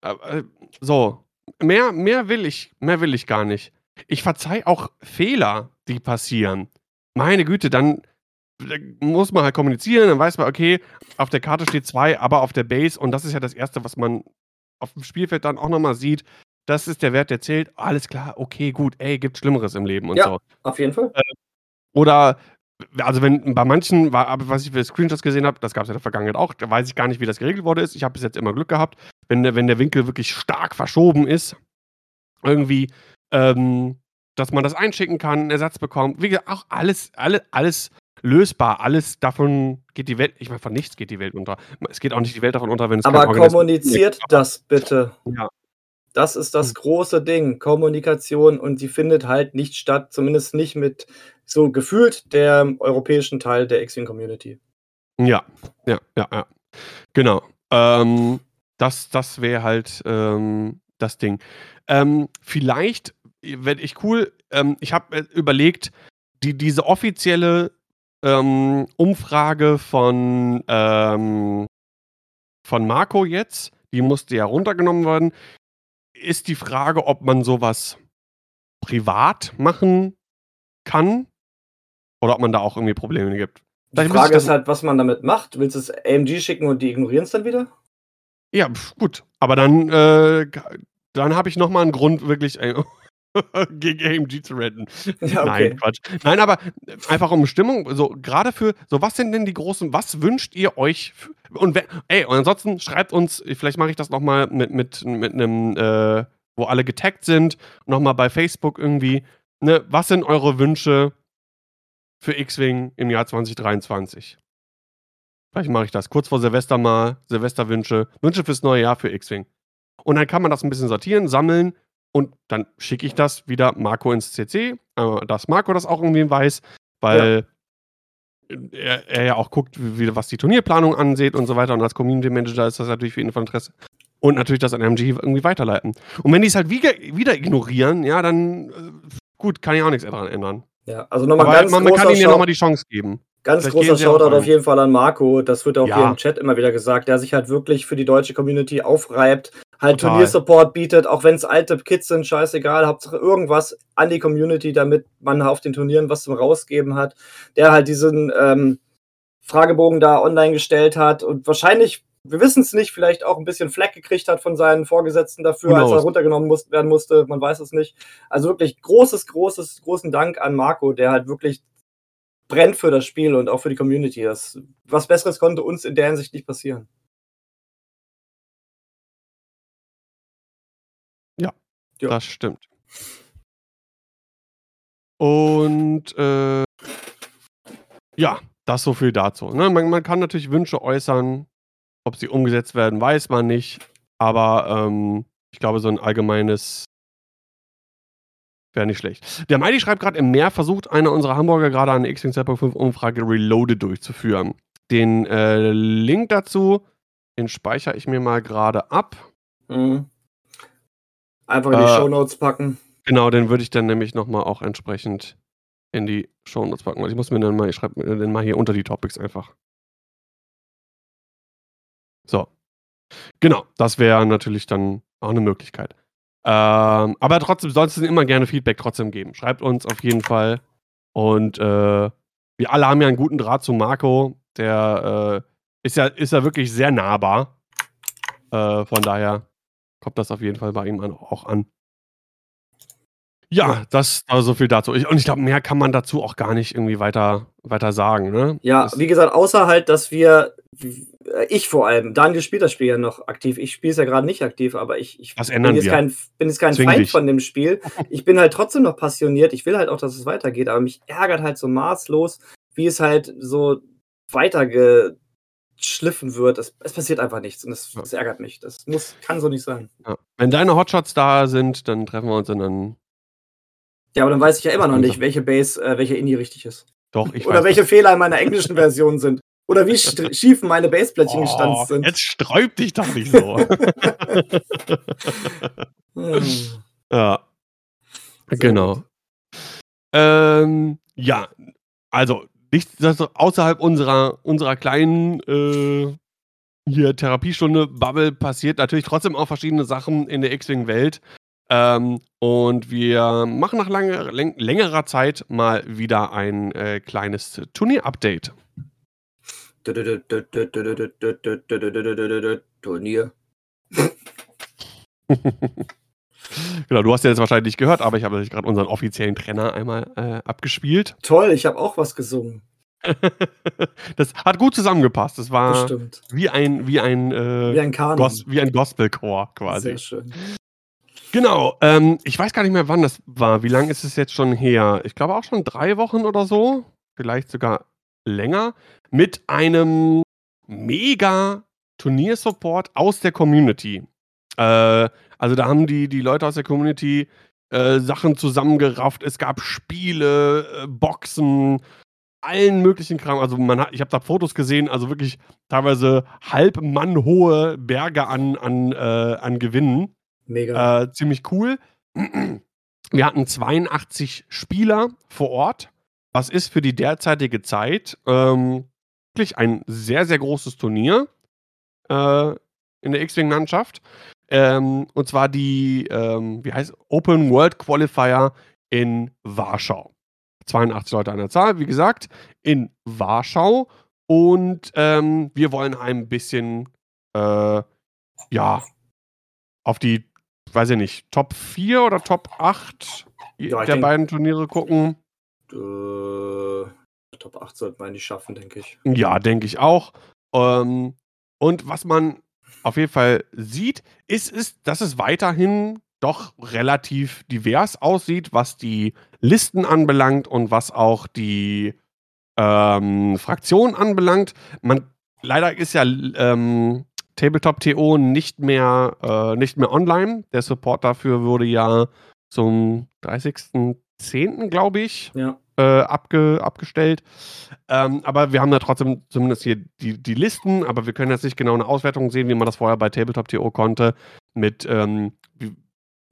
Äh, so, mehr, mehr will ich, mehr will ich gar nicht. Ich verzeih auch Fehler, die passieren. Meine Güte, dann muss man halt kommunizieren, dann weiß man, okay, auf der Karte steht zwei, aber auf der Base, und das ist ja das Erste, was man auf dem Spielfeld dann auch nochmal sieht, das ist der Wert, der zählt. Alles klar, okay, gut, ey, gibt Schlimmeres im Leben und ja, so. Auf jeden Fall. Äh, oder, also wenn bei manchen, was ich für Screenshots gesehen habe, das gab es ja in der Vergangenheit auch, da weiß ich gar nicht, wie das geregelt worden ist. Ich habe bis jetzt immer Glück gehabt, wenn der, wenn der Winkel wirklich stark verschoben ist, irgendwie, ähm, dass man das einschicken kann, einen Ersatz bekommt. Wie gesagt, auch alles, alle, alles lösbar. Alles davon geht die Welt, ich meine, von nichts geht die Welt unter. Es geht auch nicht die Welt davon unter, wenn es Aber kommuniziert das bitte. Ja. Das ist das hm. große Ding, Kommunikation und sie findet halt nicht statt, zumindest nicht mit so gefühlt der europäischen Teil der X-Wing-Community. Ja, ja, ja, ja. Genau. Ähm, das das wäre halt ähm, das Ding. Ähm, vielleicht werde ich cool, ähm, ich habe äh, überlegt, die, diese offizielle ähm, Umfrage von, ähm, von Marco jetzt, die musste ja runtergenommen werden, ist die Frage, ob man sowas privat machen kann oder ob man da auch irgendwie Probleme gibt. Die Frage ist halt, was man damit macht. Willst du es AMG schicken und die ignorieren es dann wieder? Ja, gut. Aber dann, äh, dann habe ich nochmal einen Grund, wirklich gegen AMG zu retten. Ja, okay. Nein, Quatsch. Nein, aber einfach um Stimmung, so gerade für, so was sind denn die großen, was wünscht ihr euch? Und wenn, ey, und ansonsten schreibt uns, vielleicht mache ich das nochmal mit, mit, mit einem, äh, wo alle getaggt sind, nochmal bei Facebook irgendwie, ne, was sind eure Wünsche für X-Wing im Jahr 2023? Vielleicht mache ich das kurz vor Silvester mal, Silvesterwünsche, Wünsche fürs neue Jahr für X-Wing. Und dann kann man das ein bisschen sortieren, sammeln und dann schicke ich das wieder Marco ins CC, äh, dass Marco das auch irgendwie weiß, weil ja. er, er, ja auch guckt, wie, was die Turnierplanung ansieht und so weiter. Und als Community Manager ist das natürlich für ihn von Interesse. Und natürlich das an MG irgendwie weiterleiten. Und wenn die es halt wieder, wieder ignorieren, ja, dann äh, gut, kann ich auch nichts daran ändern. Ja, also nochmal ganz man, man kann ihnen ja nochmal die Chance geben. Ganz Vielleicht großer Shoutout auf jeden Fall an Marco. Das wird auch ja. hier im Chat immer wieder gesagt, der sich halt wirklich für die deutsche Community aufreibt, halt Turniersupport bietet, auch wenn es alte Kids sind, scheißegal, Hauptsache irgendwas an die Community, damit man auf den Turnieren was zum Rausgeben hat. Der halt diesen ähm, Fragebogen da online gestellt hat und wahrscheinlich wir wissen es nicht, vielleicht auch ein bisschen Fleck gekriegt hat von seinen Vorgesetzten dafür, als er runtergenommen muss, werden musste. Man weiß es nicht. Also wirklich großes, großes, großen Dank an Marco, der halt wirklich brennt für das Spiel und auch für die Community. Das, was Besseres konnte uns in der Hinsicht nicht passieren. Ja, das stimmt. Und äh, ja, das so viel dazu. Ne? Man, man, kann natürlich Wünsche äußern, ob sie umgesetzt werden, weiß man nicht. Aber ähm, ich glaube, so ein allgemeines wäre nicht schlecht. Der Mighty schreibt gerade, im Meer versucht einer unserer Hamburger gerade eine X-Wing 2.5 Umfrage Reloaded durchzuführen. Den äh, Link dazu, den speichere ich mir mal gerade ab. Mhm. Einfach in die äh, Show Notes packen. Genau, den würde ich dann nämlich nochmal auch entsprechend in die Show Notes packen. Ich muss mir dann mal, ich schreibe mir den mal hier unter die Topics einfach. So. Genau, das wäre natürlich dann auch eine Möglichkeit. Ähm, aber trotzdem sollst du immer gerne Feedback trotzdem geben. Schreibt uns auf jeden Fall. Und äh, wir alle haben ja einen guten Draht zu Marco. Der äh, ist, ja, ist ja wirklich sehr nahbar. Äh, von daher kommt das auf jeden Fall bei ihm auch an. Ja, das also so viel dazu. Ich, und ich glaube, mehr kann man dazu auch gar nicht irgendwie weiter, weiter sagen. Ne? Ja, das, wie gesagt, außer halt, dass wir, ich vor allem, Daniel spielt das Spiel ja noch aktiv. Ich spiele es ja gerade nicht aktiv, aber ich, ich bin, jetzt kein, bin jetzt kein Feind dich. von dem Spiel. Ich bin halt trotzdem noch passioniert. Ich will halt auch, dass es weitergeht, aber mich ärgert halt so maßlos, wie es halt so weitergeschliffen wird. Es, es passiert einfach nichts und das, das, ärgert mich. Das muss, kann so nicht sein. Ja. Wenn deine Hotshots da sind, dann treffen wir uns und dann ja, aber dann weiß ich ja immer noch nicht, welche Base, äh, welche Indie richtig ist. Doch, ich Oder weiß welche das. Fehler in meiner englischen Version sind. Oder wie schief meine Baseplättchen oh, gestanzt sind. Jetzt sträub dich doch nicht so. ja. Genau. Ähm, ja, also nichts außerhalb unserer, unserer kleinen äh, hier Therapiestunde Bubble passiert natürlich trotzdem auch verschiedene Sachen in der X-Wing-Welt. Ähm, und wir machen nach lange, läng längerer Zeit mal wieder ein äh, kleines Turnier-Update. Turnier. genau, du hast ja jetzt wahrscheinlich nicht gehört, aber ich habe gerade unseren offiziellen Trainer einmal äh, abgespielt. Toll, ich habe auch was gesungen. das hat gut zusammengepasst. Das war das wie ein wie ein äh, wie ein, Gos wie ein Gospelchor quasi. Sehr schön. Genau, ähm, ich weiß gar nicht mehr, wann das war. Wie lange ist es jetzt schon her? Ich glaube auch schon drei Wochen oder so, vielleicht sogar länger, mit einem mega Turniersupport aus der Community. Äh, also da haben die, die Leute aus der Community äh, Sachen zusammengerafft. Es gab Spiele, äh, Boxen, allen möglichen Kram. Also man hat, ich habe da Fotos gesehen, also wirklich teilweise halb mannhohe Berge an, an, äh, an Gewinnen. Mega. Äh, ziemlich cool. Wir hatten 82 Spieler vor Ort. Was ist für die derzeitige Zeit ähm, wirklich ein sehr, sehr großes Turnier äh, in der X-Wing-Landschaft. Ähm, und zwar die, ähm, wie heißt Open World Qualifier in Warschau. 82 Leute an der Zahl, wie gesagt, in Warschau. Und ähm, wir wollen ein bisschen, äh, ja, auf die weiß ich nicht, Top 4 oder Top 8 ja, der beiden Turniere gucken? Äh, Top 8 sollte man nicht schaffen, denke ich. Ja, denke ich auch. Ähm, und was man auf jeden Fall sieht, ist, ist, dass es weiterhin doch relativ divers aussieht, was die Listen anbelangt und was auch die ähm, Fraktionen anbelangt. Man, leider ist ja ähm, Tabletop.to nicht mehr, äh, nicht mehr online. Der Support dafür wurde ja zum 30.10., glaube ich, ja. Äh, abge, abgestellt. Ähm, aber wir haben da trotzdem zumindest hier die, die Listen, aber wir können jetzt nicht genau eine Auswertung sehen, wie man das vorher bei Tabletop.to konnte, mit ähm, wie,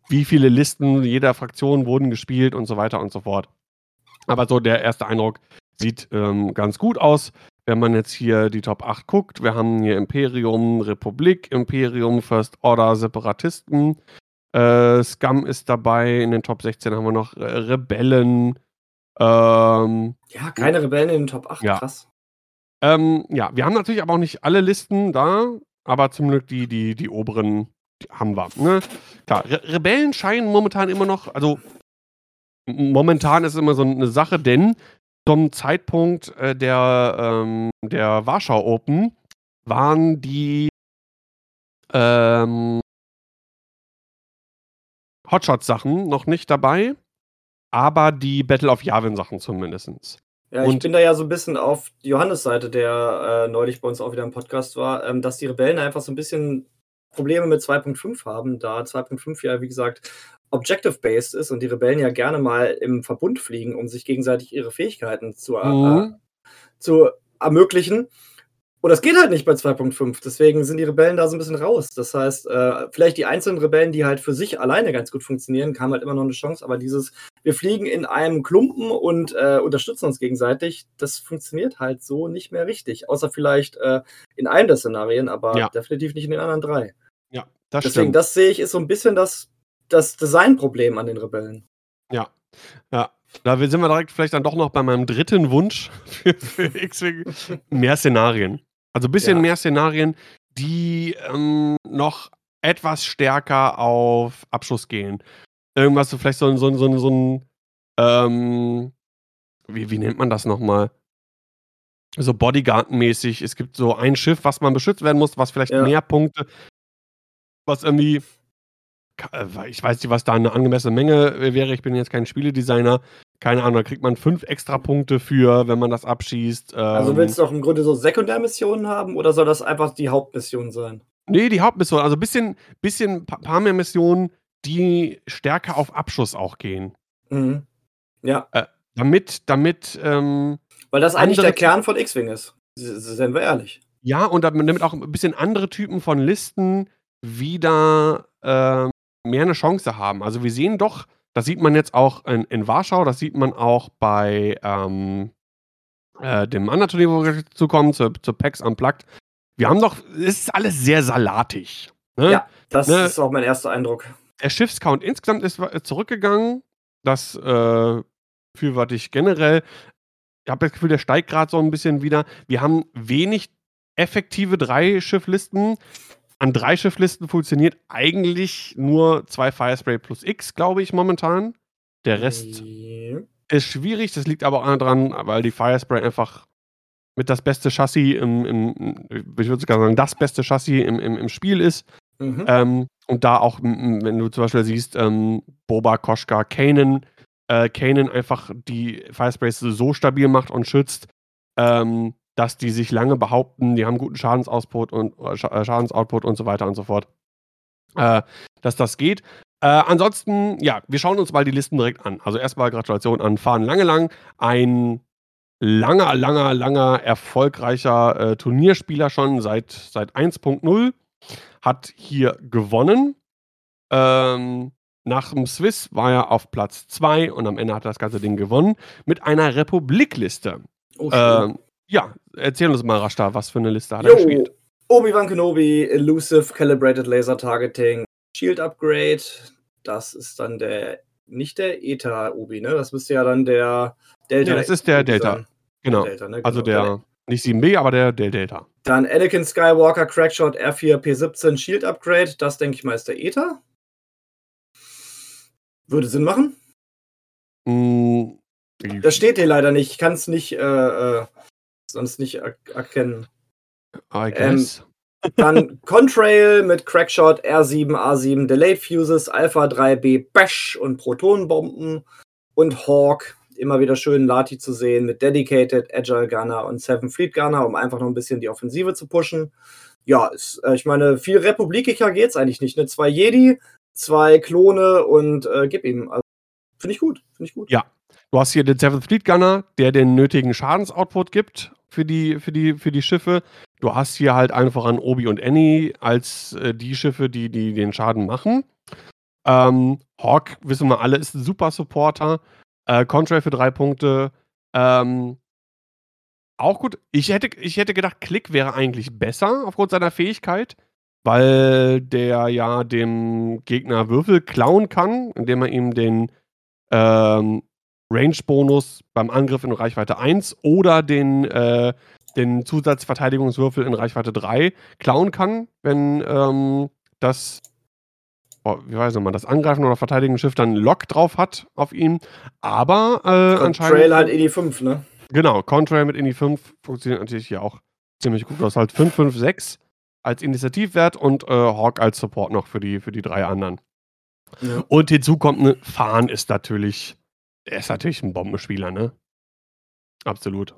wie viele Listen jeder Fraktion wurden gespielt und so weiter und so fort. Aber so der erste Eindruck sieht ähm, ganz gut aus wenn man jetzt hier die Top 8 guckt, wir haben hier Imperium, Republik, Imperium, First Order, Separatisten. Äh, Scum ist dabei. In den Top 16 haben wir noch äh, Rebellen. Ähm, ja, keine Rebellen in den Top 8, ja. krass. Ähm, ja, wir haben natürlich aber auch nicht alle Listen da. aber zum Glück die, die, die oberen die haben wir. Ne? Klar, Re Rebellen scheinen momentan immer noch, also momentan ist immer so eine Sache, denn zum Zeitpunkt äh, der, ähm, der Warschau Open waren die ähm, Hotshot-Sachen noch nicht dabei, aber die Battle of Yavin-Sachen zumindest. Ja, ich bin da ja so ein bisschen auf Johannes Seite, der äh, neulich bei uns auch wieder im Podcast war, ähm, dass die Rebellen einfach so ein bisschen Probleme mit 2.5 haben, da 2.5 ja, wie gesagt, Objective-based ist und die Rebellen ja gerne mal im Verbund fliegen, um sich gegenseitig ihre Fähigkeiten zu, äh, mhm. äh, zu ermöglichen. Und das geht halt nicht bei 2.5. Deswegen sind die Rebellen da so ein bisschen raus. Das heißt, äh, vielleicht die einzelnen Rebellen, die halt für sich alleine ganz gut funktionieren, haben halt immer noch eine Chance. Aber dieses, wir fliegen in einem Klumpen und äh, unterstützen uns gegenseitig, das funktioniert halt so nicht mehr richtig. Außer vielleicht äh, in einem der Szenarien, aber ja. definitiv nicht in den anderen drei. Ja, das Deswegen, stimmt. das sehe ich, ist so ein bisschen das, das Designproblem an den Rebellen. Ja, ja. Da sind wir direkt vielleicht dann doch noch bei meinem dritten Wunsch für, für X-Wing. Mehr Szenarien. Also ein bisschen ja. mehr Szenarien, die ähm, noch etwas stärker auf Abschluss gehen. Irgendwas so vielleicht so, so, so, so ein, ähm, wie, wie nennt man das nochmal? So Bodyguard-mäßig. Es gibt so ein Schiff, was man beschützt werden muss, was vielleicht ja. mehr Punkte, was irgendwie äh, ich weiß nicht, was da eine angemessene Menge wäre. Ich bin jetzt kein Spieledesigner keine Ahnung, da kriegt man fünf extra Punkte für, wenn man das abschießt. Also ähm, also willst du auch im Grunde so Sekundärmissionen haben oder soll das einfach die Hauptmission sein? Nee, die Hauptmission. Also ein bisschen, bisschen, paar mehr Missionen, die stärker auf Abschuss auch gehen. Mhm. Ja. Äh, damit, damit. Ähm, Weil das eigentlich der Kern von X-Wing ist. Seien wir ehrlich. Ja, und damit auch ein bisschen andere Typen von Listen wieder äh, mehr eine Chance haben. Also wir sehen doch das sieht man jetzt auch in, in Warschau, das sieht man auch bei ähm, äh, dem anderen Turnier, wo wir zu kommen, zu, zu PAX Unplugged. Wir haben doch, es ist alles sehr salatig. Ne? Ja, das ne? ist auch mein erster Eindruck. Der Schiffscount insgesamt ist zurückgegangen. Das äh, befürworte ich generell. Ich habe das Gefühl, der steigt gerade so ein bisschen wieder. Wir haben wenig effektive Drei-Schifflisten. An drei Schifflisten funktioniert eigentlich nur zwei Firespray plus X, glaube ich, momentan. Der Rest ja. ist schwierig. Das liegt aber auch daran, weil die Firespray einfach mit das beste Chassis im, im ich würde sogar sagen, das beste Chassis im, im, im Spiel ist. Mhm. Ähm, und da auch, wenn du zum Beispiel siehst, ähm, Boba, Koschka, Kanan, äh, Kanan einfach die Firesprays so stabil macht und schützt, ähm, dass die sich lange behaupten, die haben guten Schadensoutput und äh, äh, Schadensoutput und so weiter und so fort. Äh, dass das geht. Äh, ansonsten, ja, wir schauen uns mal die Listen direkt an. Also erstmal Gratulation an Fahren Lange Lang, ein langer, langer, langer erfolgreicher äh, Turnierspieler schon seit, seit 1.0, hat hier gewonnen. Ähm, nach dem Swiss war er auf Platz 2 und am Ende hat er das ganze Ding gewonnen mit einer Republikliste. Oh, ähm, ja, erzähl uns mal, Rashta, was für eine Liste hat er gespielt? Obi-Wan Kenobi, Elusive Calibrated Laser Targeting, Shield Upgrade. Das ist dann der, nicht der Eta-Obi, ne? Das müsste ja dann der Delta. Ja, das ist der Delta. Sein. Genau. Der Delta, ne? Also genau. Also der, nicht 7B, aber der, der Delta. Dann Anakin Skywalker Crackshot R4P17 Shield Upgrade. Das denke ich mal ist der Eta. Würde Sinn machen. Mm, das steht hier leider nicht. Ich kann es nicht äh, äh sonst nicht er erkennen. I guess. Ähm, dann Contrail mit Crackshot, R7, A7, Delayed Fuses, Alpha 3B, Bash und Protonenbomben und Hawk. Immer wieder schön Lati zu sehen mit Dedicated, Agile Gunner und Seven Fleet Gunner, um einfach noch ein bisschen die Offensive zu pushen. Ja, ist, äh, ich meine, viel Republikiker geht's eigentlich nicht. Ne? Zwei Jedi, zwei Klone und äh, gib ihm. Also, Finde ich gut, finde ich gut. Ja, Du hast hier den Seventh Fleet Gunner, der den nötigen Schadensoutput gibt für die, für die, für die Schiffe. Du hast hier halt einfach an Obi und Annie als äh, die Schiffe, die, die den Schaden machen. Ähm, Hawk, wissen wir alle, ist ein super Supporter. Äh, Contrail für drei Punkte. Ähm, auch gut. Ich hätte, ich hätte gedacht, Klick wäre eigentlich besser aufgrund seiner Fähigkeit, weil der ja dem Gegner Würfel klauen kann, indem er ihm den ähm, Range-Bonus beim Angriff in Reichweite 1 oder den äh, den Zusatzverteidigungswürfel in Reichweite 3 klauen kann, wenn ähm, das, oh, wie weiß man, das Angreifen oder Verteidigen Schiff dann Lock drauf hat auf ihm. Aber äh, anscheinend. Trail halt Ini 5, ne? Genau, Contrail mit Ini 5 funktioniert natürlich hier auch ziemlich gut. Du hast halt 5, 5, 6 als Initiativwert und äh, Hawk als Support noch für die, für die drei anderen. Ja. Und hinzu kommt, ne, Fahren ist natürlich, er ist natürlich ein Bombenspieler, ne? Absolut.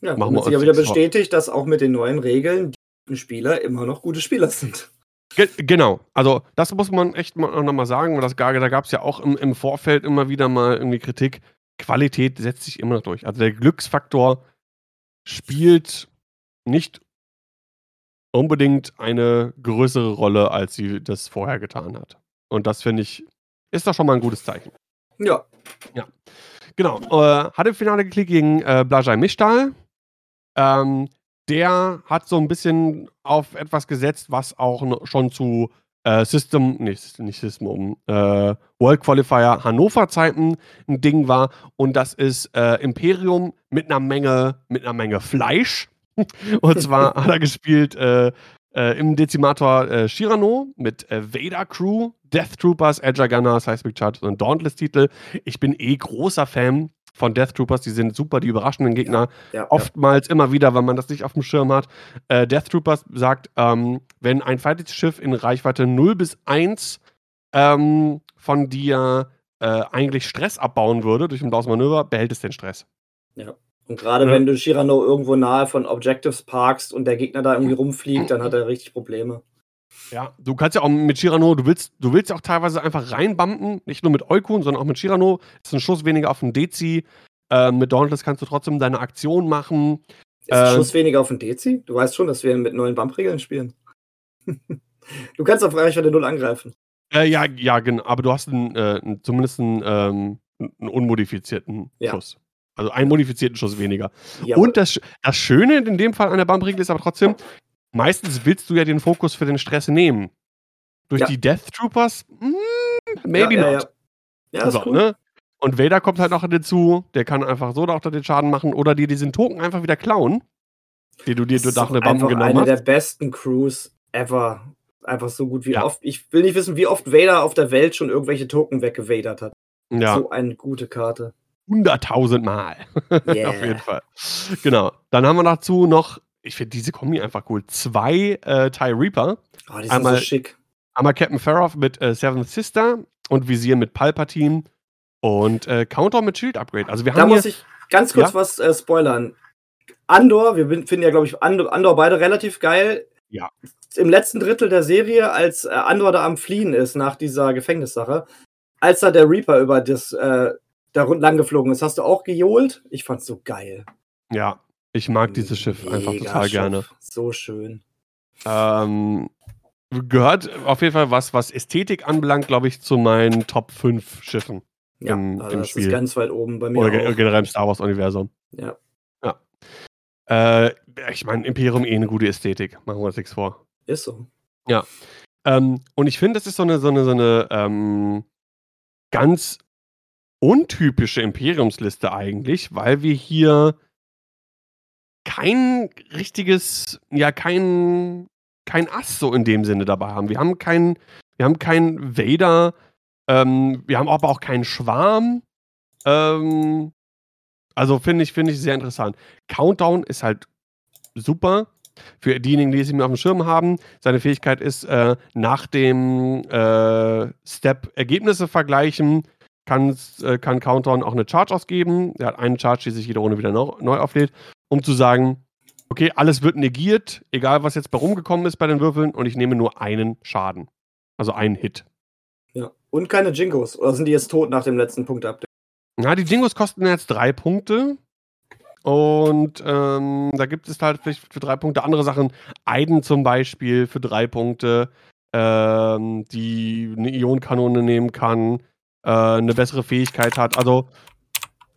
Ja, Machen wir sich ja wieder bestätigt, dass auch mit den neuen Regeln die Spieler immer noch gute Spieler sind. Ge genau, also das muss man echt mal, noch mal sagen, weil das, da gab es ja auch im, im Vorfeld immer wieder mal irgendwie Kritik. Qualität setzt sich immer noch durch. Also der Glücksfaktor spielt nicht unbedingt eine größere Rolle, als sie das vorher getan hat. Und das finde ich, ist doch schon mal ein gutes Zeichen. Ja. Ja. Genau. Äh, hat im Finale geklickt gegen äh, Blajai Mischtal. Ähm, der hat so ein bisschen auf etwas gesetzt, was auch schon zu äh, System, nicht, nicht System, äh, World Qualifier Hannover Zeiten ein Ding war. Und das ist äh, Imperium mit einer Menge, mit einer Menge Fleisch. Und zwar hat er gespielt äh, im Dezimator äh, Shirano mit äh, Vader Crew, Death Troopers, Edge Gunner, Seismic Charge und Dauntless-Titel. Ich bin eh großer Fan von Death Troopers, die sind super, die überraschenden Gegner. Ja, ja, Oftmals ja. immer wieder, wenn man das nicht auf dem Schirm hat. Äh, Death Troopers sagt, ähm, wenn ein Fighting-Schiff in Reichweite 0 bis 1 ähm, von dir äh, eigentlich Stress abbauen würde durch ein blaues Manöver, behält es den Stress. Ja. Und gerade ja. wenn du Shirano irgendwo nahe von Objectives parkst und der Gegner da irgendwie rumfliegt, dann hat er richtig Probleme. Ja, du kannst ja auch mit Shirano, du willst, du willst ja auch teilweise einfach reinbumpen, nicht nur mit Eukun, sondern auch mit Shirano. Ist ein Schuss weniger auf den Dezi. Äh, mit Dauntless kannst du trotzdem deine Aktion machen. Ist ein äh, Schuss weniger auf den Dezi? Du weißt schon, dass wir mit neuen Bump-Regeln spielen. du kannst auf Reichweite 0 angreifen. Äh, ja, ja, genau. Aber du hast einen, äh, zumindest einen, ähm, einen unmodifizierten ja. Schuss. Also einen modifizierten Schuss weniger. Ja, und das, das Schöne in dem Fall an der Bump-Regel ist aber trotzdem, meistens willst du ja den Fokus für den Stress nehmen. Durch ja. die Death Troopers, mm, maybe ja, not. Ja, ja. so, cool. ne? Und Vader kommt halt noch hinzu, der kann einfach so auch den Schaden machen oder dir diesen Token einfach wieder klauen, die du dir durch eine Bump genommen eine hast. Eine der besten Crews ever. Einfach so gut wie oft. Ich will nicht wissen, wie oft Vader auf der Welt schon irgendwelche Token weggewadert hat. Ja. So eine gute Karte. 100.000 Mal. Yeah. Auf jeden Fall. Genau. Dann haben wir dazu noch, ich finde diese Kombi einfach cool, zwei äh, TIE Reaper. Oh, die sind einmal, so schick. Einmal Captain Farrow mit äh, Seventh Sister und Visier mit Palpatine und äh, Counter mit Shield Upgrade. Also wir da haben muss ich ganz kurz ja? was äh, spoilern. Andor, wir finden ja, glaube ich, Andor, Andor, beide relativ geil. Ja. Im letzten Drittel der Serie, als äh, Andor da am Fliehen ist nach dieser Gefängnissache, als da der Reaper über das äh, da lang geflogen ist. Hast du auch gejohlt? Ich fand's so geil. Ja, ich mag dieses Schiff Mega einfach total Schiff. gerne. So schön. Ähm, gehört auf jeden Fall was, was Ästhetik anbelangt, glaube ich, zu meinen Top 5 Schiffen. Ja, im, also im das Spiel. ist ganz weit oben bei mir. Oder auch. generell im Star Wars-Universum. Ja. Ja. Äh, ich meine, Imperium eh eine gute Ästhetik, machen wir uns nichts vor. Ist so. Ja. Ähm, und ich finde, das ist so eine, so eine, so eine ähm, ganz untypische Imperiumsliste eigentlich, weil wir hier kein richtiges, ja, kein, kein Ass so in dem Sinne dabei haben. Wir haben keinen, wir haben keinen Vader, ähm, wir haben aber auch keinen Schwarm. Ähm, also finde ich, finde ich sehr interessant. Countdown ist halt super. Für diejenigen, die es mehr auf dem Schirm haben, seine Fähigkeit ist, äh, nach dem äh, Step Ergebnisse vergleichen, äh, kann Countdown auch eine Charge ausgeben. Er hat einen Charge, die sich jede Runde wieder neu auflädt, um zu sagen, okay, alles wird negiert, egal was jetzt bei rumgekommen ist bei den Würfeln, und ich nehme nur einen Schaden. Also einen Hit. Ja. Und keine Jingos. Oder sind die jetzt tot nach dem letzten Punkt-Update? Na, die Jingos kosten jetzt drei Punkte. Und ähm, da gibt es halt vielleicht für drei Punkte andere Sachen. Aiden zum Beispiel für drei Punkte, ähm, die eine Ionenkanone nehmen kann äh, eine bessere Fähigkeit hat. Also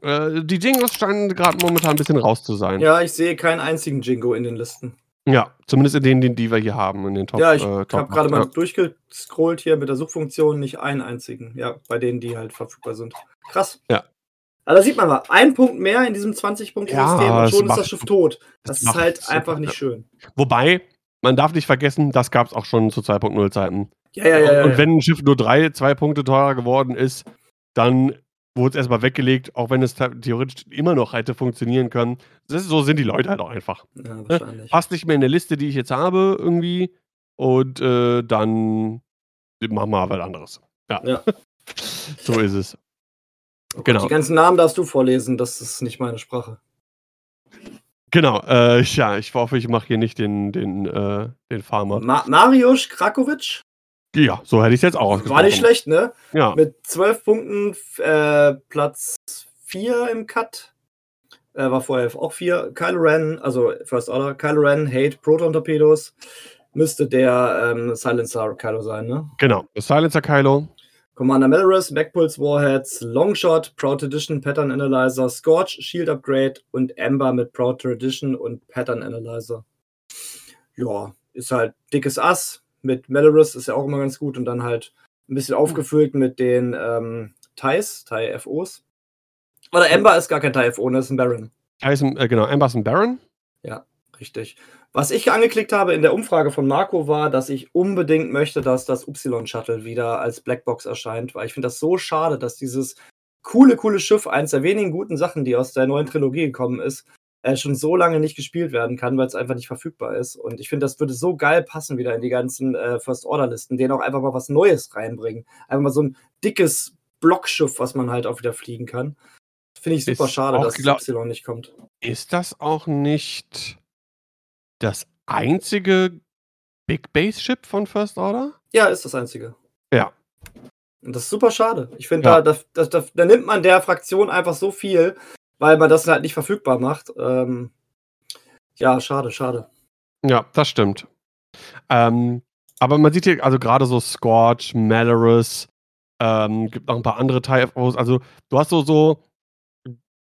äh, die Jingos scheinen gerade momentan ein bisschen raus zu sein. Ja, ich sehe keinen einzigen Jingo in den Listen. Ja, zumindest in denen, die wir hier haben, in den Top. Ja, ich äh, habe gerade mal ja. durchgescrollt hier mit der Suchfunktion, nicht einen einzigen. Ja, bei denen, die halt verfügbar sind. Krass. Ja. Aber da sieht man mal, ein Punkt mehr in diesem 20-Punkte-System Ja, und schon ist macht- das Schiff tot. das ist halt super, einfach nicht ja. schön. Wobei, man darf nicht vergessen, das gab es auch schon zu 2.0 Zeiten. Ja, ja, ja. und wenn ein Schiff nur drei, zwei Punkte teurer geworden ist, dann wurde es erstmal weggelegt, auch wenn es the- theoretisch immer noch hätte funktionieren können. Ist, so sind die Leute halt auch einfach. ja, wahrscheinlich. Passt nicht mehr in der Liste, die ich jetzt habe, irgendwie. Und äh, dann machen wir was anderes. Ja. Ja. so ist es. Oh Gott, genau. Die ganzen Namen darfst du vorlesen, das ist nicht meine Sprache. Genau. Äh, ja, ich hoffe, ich mache hier nicht den, den, äh, den Farmer. Ma Mariusz Krakovic Ja, so hätte ich es jetzt auch ausgesprochen. war nicht schlecht, ne? Ja. Mit 12 Punkten äh, Platz 4 im Cut. Äh, war vorher auch 4. Kylo Ren, also First Order, Kylo Ren, Hate, Proton Torpedos. Müsste der ähm, Silencer Kylo sein, ne? Genau. Silencer Kylo. Commander Melrus, Backpulse Warheads, Longshot, Proud Tradition, Pattern Analyzer, Scorch, Shield Upgrade und Ember mit Proud Tradition und Pattern Analyzer. Ja, ist halt dickes Ass. Mit Melrus ist ja auch immer ganz gut und dann halt ein bisschen aufgefüllt mit den ähm, TIEs, TIE FOs. Oder Ember ist gar kein TIE FO, ne, ist ein Baron. Tyson, äh, genau, Amberson Baron. Richtig. Was ich angeklickt habe in der Umfrage von Marco war, dass ich unbedingt möchte, dass das Y-Shuttle wieder als Blackbox erscheint, weil ich finde das so schade, dass dieses coole, coole Schiff, eins der wenigen guten Sachen, die aus der neuen Trilogie gekommen ist, äh, schon so lange nicht gespielt werden kann, weil es einfach nicht verfügbar ist. Und ich finde, das würde so geil passen wieder in die ganzen äh, First-Order-Listen, denen auch einfach mal was Neues reinbringen. Einfach mal so ein dickes Blockschiff, was man halt auch wieder fliegen kann. Finde ich super Ist schade, dass glaub- Y nicht kommt. Ist das auch nicht das einzige Big Base Ship von First Order? Ja, ist das Einzige. Ja. Und das ist super schade. Ich finde, Ja. da, da, da, da nimmt man der Fraktion einfach so viel, weil man das halt nicht verfügbar macht. Ähm, ja, schade, schade. Ja, das stimmt. Ähm, aber man sieht hier also gerade so Scorch, Malorus, ähm, gibt noch ein paar andere TIE-FOs. Also du hast so, so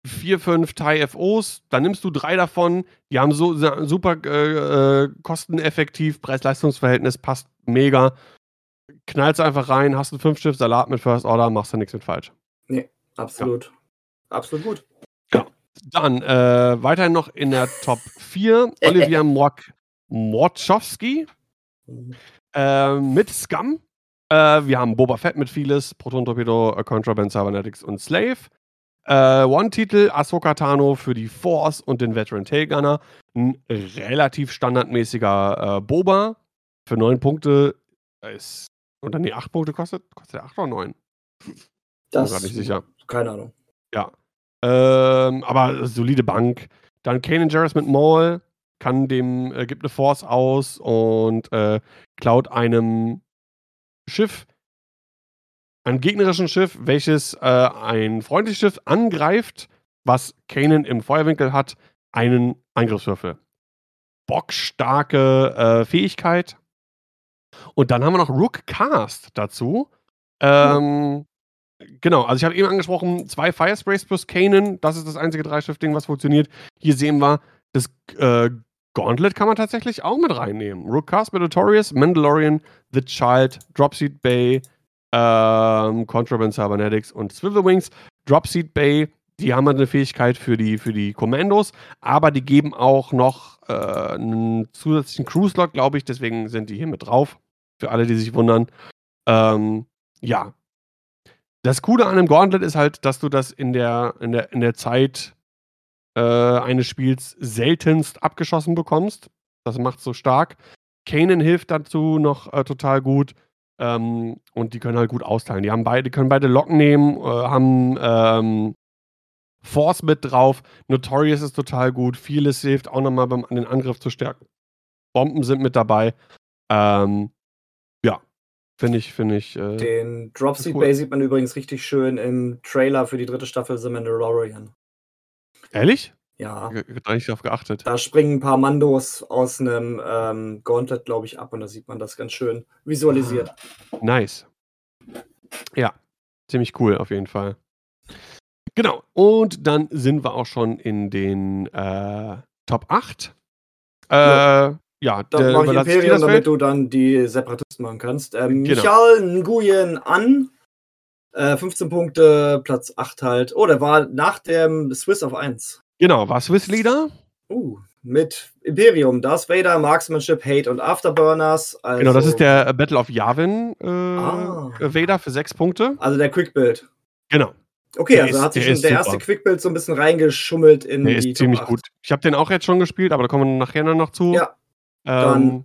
vier, fünf TIE-FOs, dann nimmst du drei davon, die haben so super äh, äh, kosteneffektiv, Preis-Leistungs-Verhältnis passt mega. Knallst einfach rein, hast einen fünf Schiff Salat mit First Order, machst du nichts mit falsch. Absolut. Absolut gut. Dann äh, weiterhin noch in der Top 4 Olivia Mok Morczowski äh, mit Scum. Äh, wir haben Boba Fett mit vieles, Proton Torpedo, äh, Contraband, Cybernetics und Slave. Äh, One-Titel, Ahsoka Tano für die Force und den Veteran Tailgunner. Ein relativ standardmäßiger äh, Boba für 9 Punkte. Ist, oder nee, 8 Punkte kostet? Kostet der 8 oder 9? Bin mir Das gerade nicht sicher. Keine Ahnung. Ja. Ähm, aber solide Bank. Dann Kanan Jarrus mit Maul, kann dem, äh, gibt eine Force aus und äh, klaut einem Schiff, einem gegnerischen Schiff, welches äh, ein freundliches Schiff angreift, was Kanan im Feuerwinkel hat, einen Angriffswürfel. Bockstarke äh, Fähigkeit. Und dann haben wir noch Rook Cast dazu. Ähm, Genau, also ich habe eben angesprochen, zwei Firesprays plus Kanan, das ist das einzige Dreischiff-Ding, was funktioniert. Hier sehen wir, das äh, Gauntlet kann man tatsächlich auch mit reinnehmen. Rookcast mit Notorious, Mandalorian, The Child, Dropseed Bay, ähm, Contraband Cybernetics und Swivelwings. Dropseed Bay, die haben halt eine Fähigkeit für die, für die Kommandos, aber die geben auch noch äh, einen zusätzlichen Crew-Slot, glaube ich, deswegen sind die hier mit drauf. Für alle, die sich wundern. Ähm, ja, das Coole an einem Gauntlet ist halt, dass du das in der, in der, in der Zeit äh, eines Spiels seltenst abgeschossen bekommst. Das macht so stark. Kanan hilft dazu noch äh, total gut. Ähm, und die können halt gut austeilen. Die haben beide, können beide Locken nehmen, äh, haben ähm, Force mit drauf. Notorious ist total gut. Vieles hilft auch nochmal beim den Angriff zu stärken. Bomben sind mit dabei. Ähm, finde ich, finde ich. Äh, Den Dropseed cool. Bay sieht man übrigens richtig schön im Trailer für die dritte Staffel The Mandalorian. ehrlich? Ja. Gar nicht darauf geachtet. Da springen ein paar Mandos aus einem ähm, Gauntlet, glaube ich, ab und da sieht man das ganz schön visualisiert. Nice. Ja, ziemlich cool auf jeden Fall. Genau, und dann sind wir auch schon in den äh, Top 8. Äh, ja, Da der mache ich Imperium, das damit du dann die Separatisten machen kannst. Ähm, Genau. Michal Nguyen An Äh, 15 Punkte, Platz 8 halt. Oh, der war nach dem Swiss auf 1. Genau, war Swiss Leader. Uh, mit Imperium, Darth Vader, Marksmanship, Hate und Afterburners. Also, Genau, das ist der äh, Battle of Yavin äh, Ah. Vader für sechs Punkte. Also der Quick-Build. Genau, Okay, Der also ist- hat sich der schon der erste Quick-Build so ein bisschen reingeschummelt in der die ist ziemlich Top 8. gut. Ich habe den auch jetzt schon gespielt, aber da kommen wir nachher noch zu. Ja, ähm,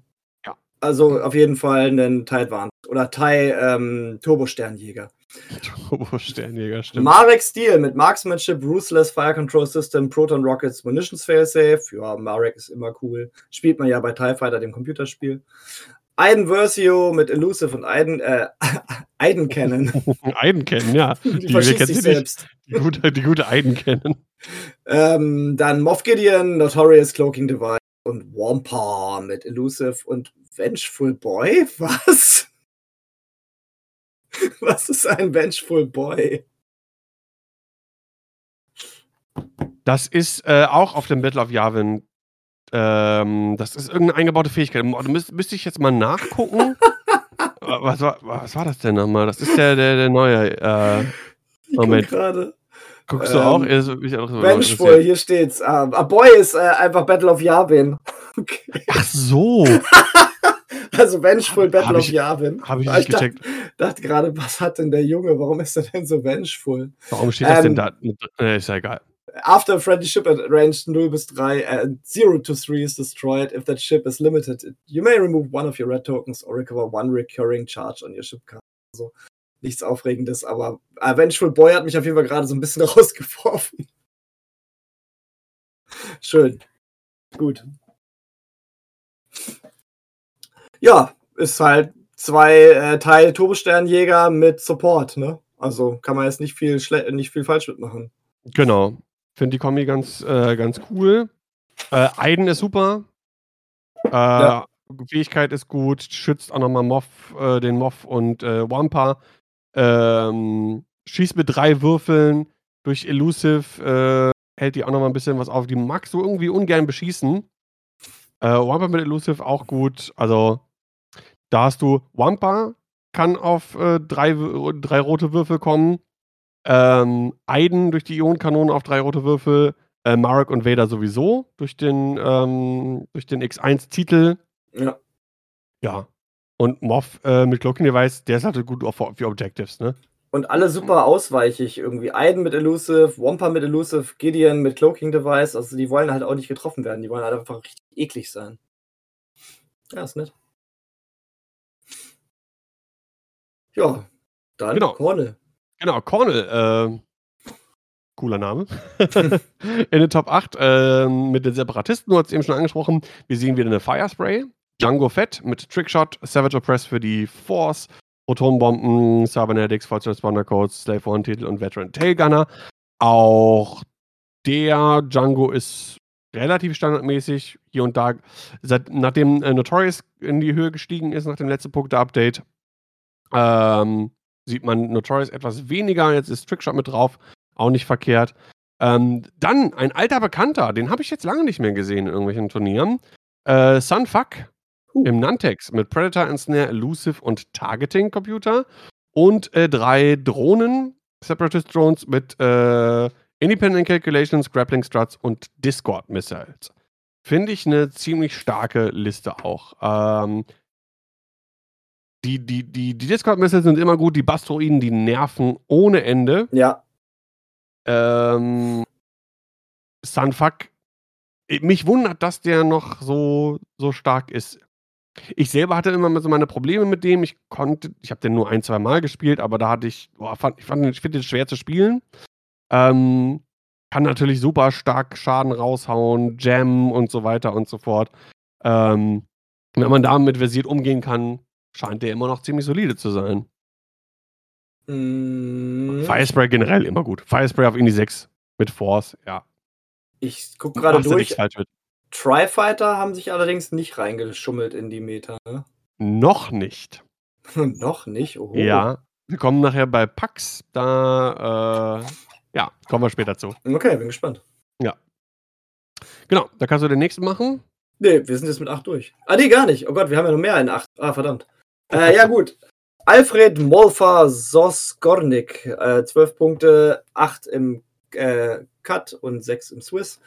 also auf jeden Fall einen TIE Advanced oder TIE ähm, Turbo-Sternjäger. Turbo-Sternjäger, stimmt. Marek Steel mit Marksmanship, Ruthless Fire Control System, Proton Rockets, Munitions Failsafe. Ja, Marek ist immer cool. Spielt man ja bei TIE Fighter, dem Computerspiel. Aiden Versio mit Elusive und Aiden, äh, Aiden Cannon. Eiden kennen, ja. Die, Die, verschießt kennt sich selbst. Die gute, die gute Eiden kennen. Ähm, dann Moff Gideon, Notorious Cloaking Device und Wampa mit Elusive und Vengeful Boy? Was? Was ist ein Vengeful Boy? Das ist äh, auch auf dem Battle of Yavin. Ähm, das ist irgendeine eingebaute Fähigkeit. Da müsste ich jetzt mal nachgucken. was, war, was war das denn nochmal? Das ist der, der, der neue. Äh, Moment. gerade. Guckst du Ähm, auch? Ist mich auch so Vengeful, hier steht's. Ah, a Boy ist äh, einfach Battle of Yavin. Okay. Ach so. Also Vengeful Hab- Battle hab of ich- Yavin. Habe ich Ah, nicht dachte- gecheckt. dachte gerade, was hat denn der Junge? Warum ist er denn so vengeful? Warum steht das Ähm, denn da? mit- Äh, ist ja egal. After a friendly ship at range 0 bis 3 and 0 to 3 is destroyed, if that ship is limited, you may remove one of your red tokens or recover one recurring charge on your ship card. Also nichts Aufregendes, aber äh, Vengeful Boy hat mich auf jeden Fall gerade so ein bisschen rausgeworfen. Schön. Gut. Ja, ist halt zwei äh, Teil Turbosternjäger mit Support, ne? Also kann man jetzt nicht viel, nicht viel falsch mitmachen. Genau. Finde die Kombi ganz, äh, ganz cool. Äh, Aiden ist super. Äh, Ja. Fähigkeit ist gut. Schützt auch nochmal Moff, äh, den Moff und äh, Wampa. Ähm, schießt mit drei Würfeln durch Elusive. Äh, hält die auch nochmal ein bisschen was auf. Die magst du irgendwie ungern beschießen. Äh, Wampa mit Elusive auch gut. Also, da hast du Wampa, kann auf äh, drei, Wür- drei rote Würfel kommen. Ähm, Aiden durch die Ionenkanone auf drei rote Würfel. Äh, Marek und Vader sowieso durch den, ähm, durch den X1-Titel. Ja. Ja. Und Moff äh, mit Cloaking Device, der ist halt gut auf, für Objectives, ne? Und alle super ausweichig irgendwie. Aiden mit Elusive, Wampa mit Elusive, Gideon mit Cloaking Device. Also die wollen halt auch nicht getroffen werden. Die wollen halt einfach richtig eklig sein. Ja, ist nett. Ja, dann Genau. Cornel. Genau, Cornel, äh, cooler Name. In den Top 8 ähm, mit den Separatisten, du hast es eben schon angesprochen. Wir sehen wieder eine Firespray. Django Fett mit Trickshot, Savage Oppress für die Force, Protonbomben, Cybernetics, False Responder Codes, Slave One Titel und Veteran Tailgunner. Auch der Django ist relativ standardmäßig hier und da. Seit, nachdem äh, Notorious in die Höhe gestiegen ist, nach dem letzten Punkte-Update, ähm, sieht man Notorious etwas weniger. Jetzt ist Trickshot mit drauf. Auch nicht verkehrt. Ähm, dann ein alter Bekannter, den habe ich jetzt lange nicht mehr gesehen in irgendwelchen Turnieren. Äh, Sunfuck Huh. im Nantex mit Predator and Snare, Elusive und Targeting Computer. Und äh, drei Drohnen, Separatist Drones mit äh, Independent Calculations, Grappling Struts und Discord Missiles. Finde ich eine ziemlich starke Liste auch. Ähm, die, die, die, die Discord-Missiles sind immer gut, die Bastroiden, die nerven ohne Ende. Ja, Ähm, Sunfuck, äh, mich wundert, dass der noch so, so stark ist. Ich selber hatte immer so meine Probleme mit dem. Ich konnte, ich habe den nur ein, zwei Mal gespielt, aber da hatte ich, boah, fand, ich fand ich finde den schwer zu spielen. Ähm, kann natürlich super stark Schaden raushauen, Jam und so weiter und so fort. Ähm, wenn man damit versiert umgehen kann, scheint der immer noch ziemlich solide zu sein. mm, Firespray generell immer gut. Firespray auf Indie 6 mit Force, ja. ich gucke gerade durch. mit. Tri-Fighter haben sich allerdings nicht reingeschummelt in die Meta. Ne? Noch nicht. Noch nicht. Oh. Ja. Wir kommen nachher bei Pax. Da, äh, ja, kommen wir später zu. Okay, bin gespannt. Genau, da kannst du den nächsten machen. Nee, wir sind jetzt mit 8 durch. Ah, nee, gar nicht. Oh Gott, wir haben ja noch mehr in 8. Ah, verdammt. Äh, ja, gut. Alfred Molfa Soskornik, äh, 12 Punkte, 8 im äh, Cut und 6 im Swiss.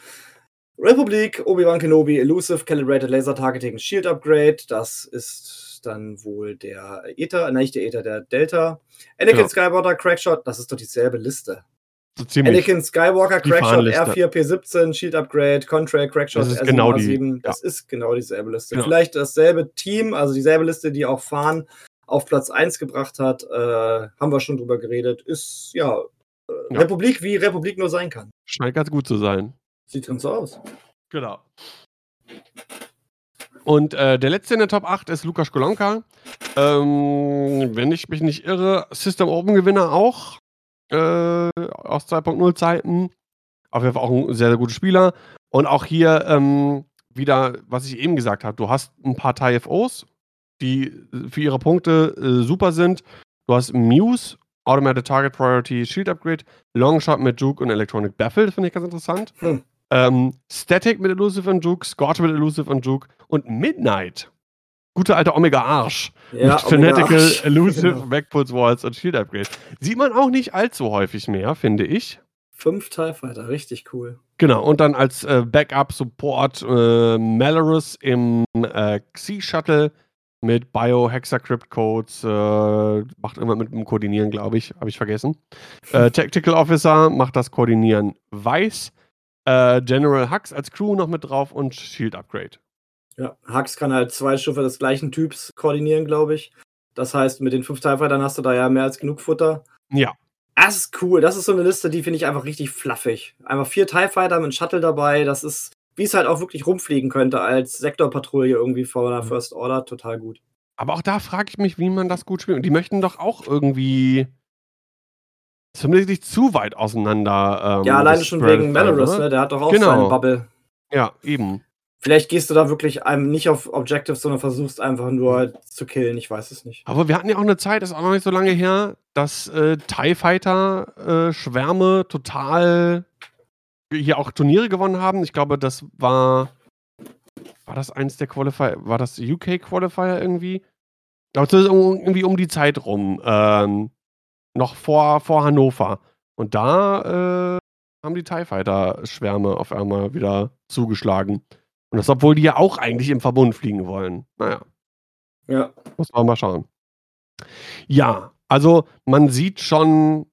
Republik, Obi-Wan Kenobi, Elusive, Calibrated Laser Targeting, Shield Upgrade. Das ist dann wohl der Ether, nein, nicht der Ether, der Delta. Anakin Genau. Skywalker, Crackshot, das ist doch dieselbe Liste. So ziemlich. Anakin Skywalker, Crackshot, Fahnenliste. R4, P17, Shield Upgrade, Contract, Crackshot, Das ist R7, genau die, A7. ja. Das ist genau dieselbe Liste. Genau. Vielleicht dasselbe Team, also dieselbe Liste, die auch Fahn auf Platz 1 gebracht hat. Äh, haben wir schon drüber geredet. Ist ja, äh, Ja. Republik, wie Republik nur sein kann. Scheint ganz gut zu sein. Sieht ganz so aus. Genau. Und äh, der letzte in der Top 8 ist Lukas Golonka. Ähm, wenn ich mich nicht irre, System Open Gewinner auch. Äh, aus 2.0 Zeiten. Auf jeden Fall auch ein sehr, sehr guter Spieler. Und auch hier ähm, wieder, was ich eben gesagt habe, du hast ein paar TIFOs, die für ihre Punkte äh, super sind. Du hast Muse, Automated Target Priority, Shield Upgrade, Longshot mit Juke und Electronic Baffle, das finde ich ganz interessant. Hm. Ähm, Static mit Elusive und Juke, Scorch mit Elusive und Juke und Midnight. Guter alter Omega Arsch. Ja, mit Fanatical, Arsch. Elusive, Genau. Backpulse Walls und Shield Upgrade. Sieht man auch nicht allzu häufig mehr, finde ich. Fünf TIE Fighter, richtig cool. Genau, und dann als äh, Backup-Support äh, Malorus im äh, Xi-Shuttle mit Biohexacrypt-Codes. Äh, macht immer mit dem Koordinieren, glaube ich. Habe ich vergessen. Äh, Tactical Officer macht das Koordinieren weiß. Äh, General Hux als Crew noch mit drauf und Shield Upgrade. Ja, Hux kann halt zwei Schiffe des gleichen Typs koordinieren, glaube ich. Das heißt, mit den fünf TIE Fightern hast du da ja mehr als genug Futter. Ja, Das ist cool. Das ist so eine Liste, die finde ich einfach richtig fluffig. Einfach vier TIE Fighter mit Shuttle dabei. Das ist, wie es halt auch wirklich rumfliegen könnte als Sektorpatrouille irgendwie vor einer Mhm. First Order. Total gut. aber auch da frage ich mich, wie man das gut spielt. Und die möchten doch auch irgendwie zumindest nicht zu weit auseinander. Ähm, ja, alleine schon wegen Malorus, oder? ne? Der hat doch auch Genau. seine Bubble. Ja, eben. Vielleicht gehst du da wirklich einem nicht auf Objectives, sondern versuchst einfach nur zu killen. Ich weiß es nicht. Aber wir hatten ja auch eine Zeit, ist auch noch nicht so lange her, dass äh, TIE Fighter äh, Schwärme total hier auch Turniere gewonnen haben. Ich glaube, das war. War das eins der Qualifier? War das UK Qualifier irgendwie? Ich glaube, das ist irgendwie um die Zeit rum. Ähm, noch vor, vor Hannover. Und da äh, haben die TIE Fighter Schwärme auf einmal wieder zugeschlagen. Und das, obwohl die ja auch eigentlich im Verbund fliegen wollen. Naja. Ja. Muss man mal schauen. Ja, also man sieht schon,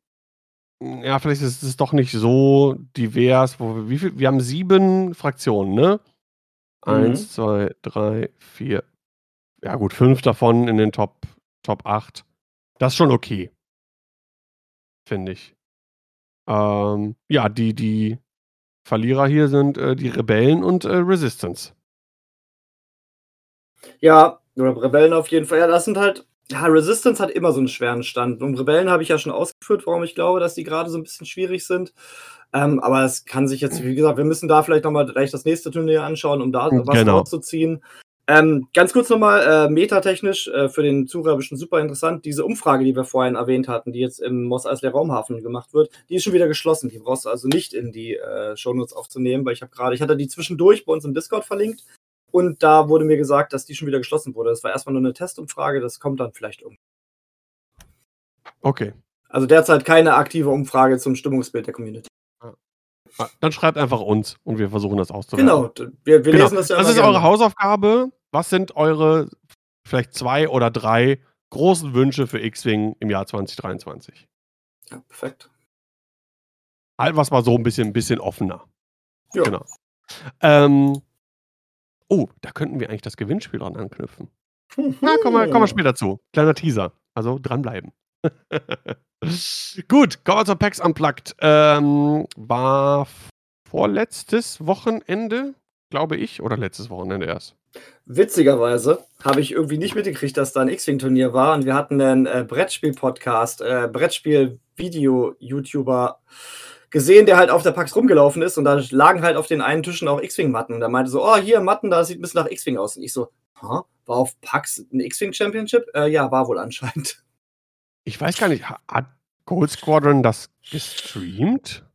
ja, vielleicht ist es doch nicht so divers. Wo wir, wie viel? Wir haben sieben Fraktionen, ne? Mhm. Eins, zwei, drei, vier. Ja, gut, fünf davon in den Top, Top 8. Das ist schon okay. Finde ich. Ähm, ja, die, die Verlierer hier sind äh, die Rebellen und äh, Resistance. Ja, oder Rebellen auf jeden Fall. Ja, das sind halt. Ja, Resistance hat immer so einen schweren Stand. Und Rebellen habe ich ja schon ausgeführt, warum ich glaube, dass die gerade so ein bisschen schwierig sind. Ähm, aber es kann sich jetzt, wie gesagt, wir müssen da vielleicht nochmal gleich das nächste Turnier anschauen, um da was Genau. rauszuziehen. Ähm, ganz kurz nochmal, äh, metatechnisch äh, für den Zuhörer bestimmt super interessant. Diese Umfrage, die wir vorhin erwähnt hatten, die jetzt im Moss Eisley Raumhafen gemacht wird, die ist schon wieder geschlossen. Die brauchst du also nicht in die äh, Shownotes aufzunehmen, weil ich habe gerade, ich hatte die zwischendurch bei uns im Discord verlinkt. Und da wurde mir gesagt, dass die schon wieder geschlossen wurde. Das war erstmal nur eine Testumfrage, das kommt dann vielleicht irgendwie. Okay. Also derzeit keine aktive Umfrage zum Stimmungsbild der Community. Ah, Dann schreibt einfach uns und wir versuchen das auszuwerten. Genau, wir, wir Genau. lesen das ja Das ist eure. Hausaufgabe. Was sind eure vielleicht zwei oder drei großen Wünsche für X-Wing im Jahr 2023? Ja, perfekt. Halt was mal so ein bisschen, ein bisschen offener. Ja. Genau. Ähm, oh, da könnten wir eigentlich das Gewinnspiel dran anknüpfen. Na, kommen wir, kommen wir später zu. Kleiner Teaser. Also dranbleiben. Gut, kommen wir zur PAX Unplugged. Ähm, war vorletztes Wochenende, glaube ich, oder letztes Wochenende erst. Witzigerweise habe ich irgendwie nicht mitgekriegt, dass da ein X-Wing-Turnier war und wir hatten einen äh, Brettspiel-Podcast, äh, Brettspiel-Video-YouTuber gesehen, der halt auf der PAX rumgelaufen ist und da lagen halt auf den einen Tischen auch X-Wing-Matten und er meinte so, oh, hier Matten, da sieht ein bisschen nach X-Wing aus. Und ich so, Hä? war auf PAX ein X-Wing-Championship? Äh, ja, war wohl anscheinend. Ich weiß gar nicht, ha- hat Gold Squadron das gestreamt?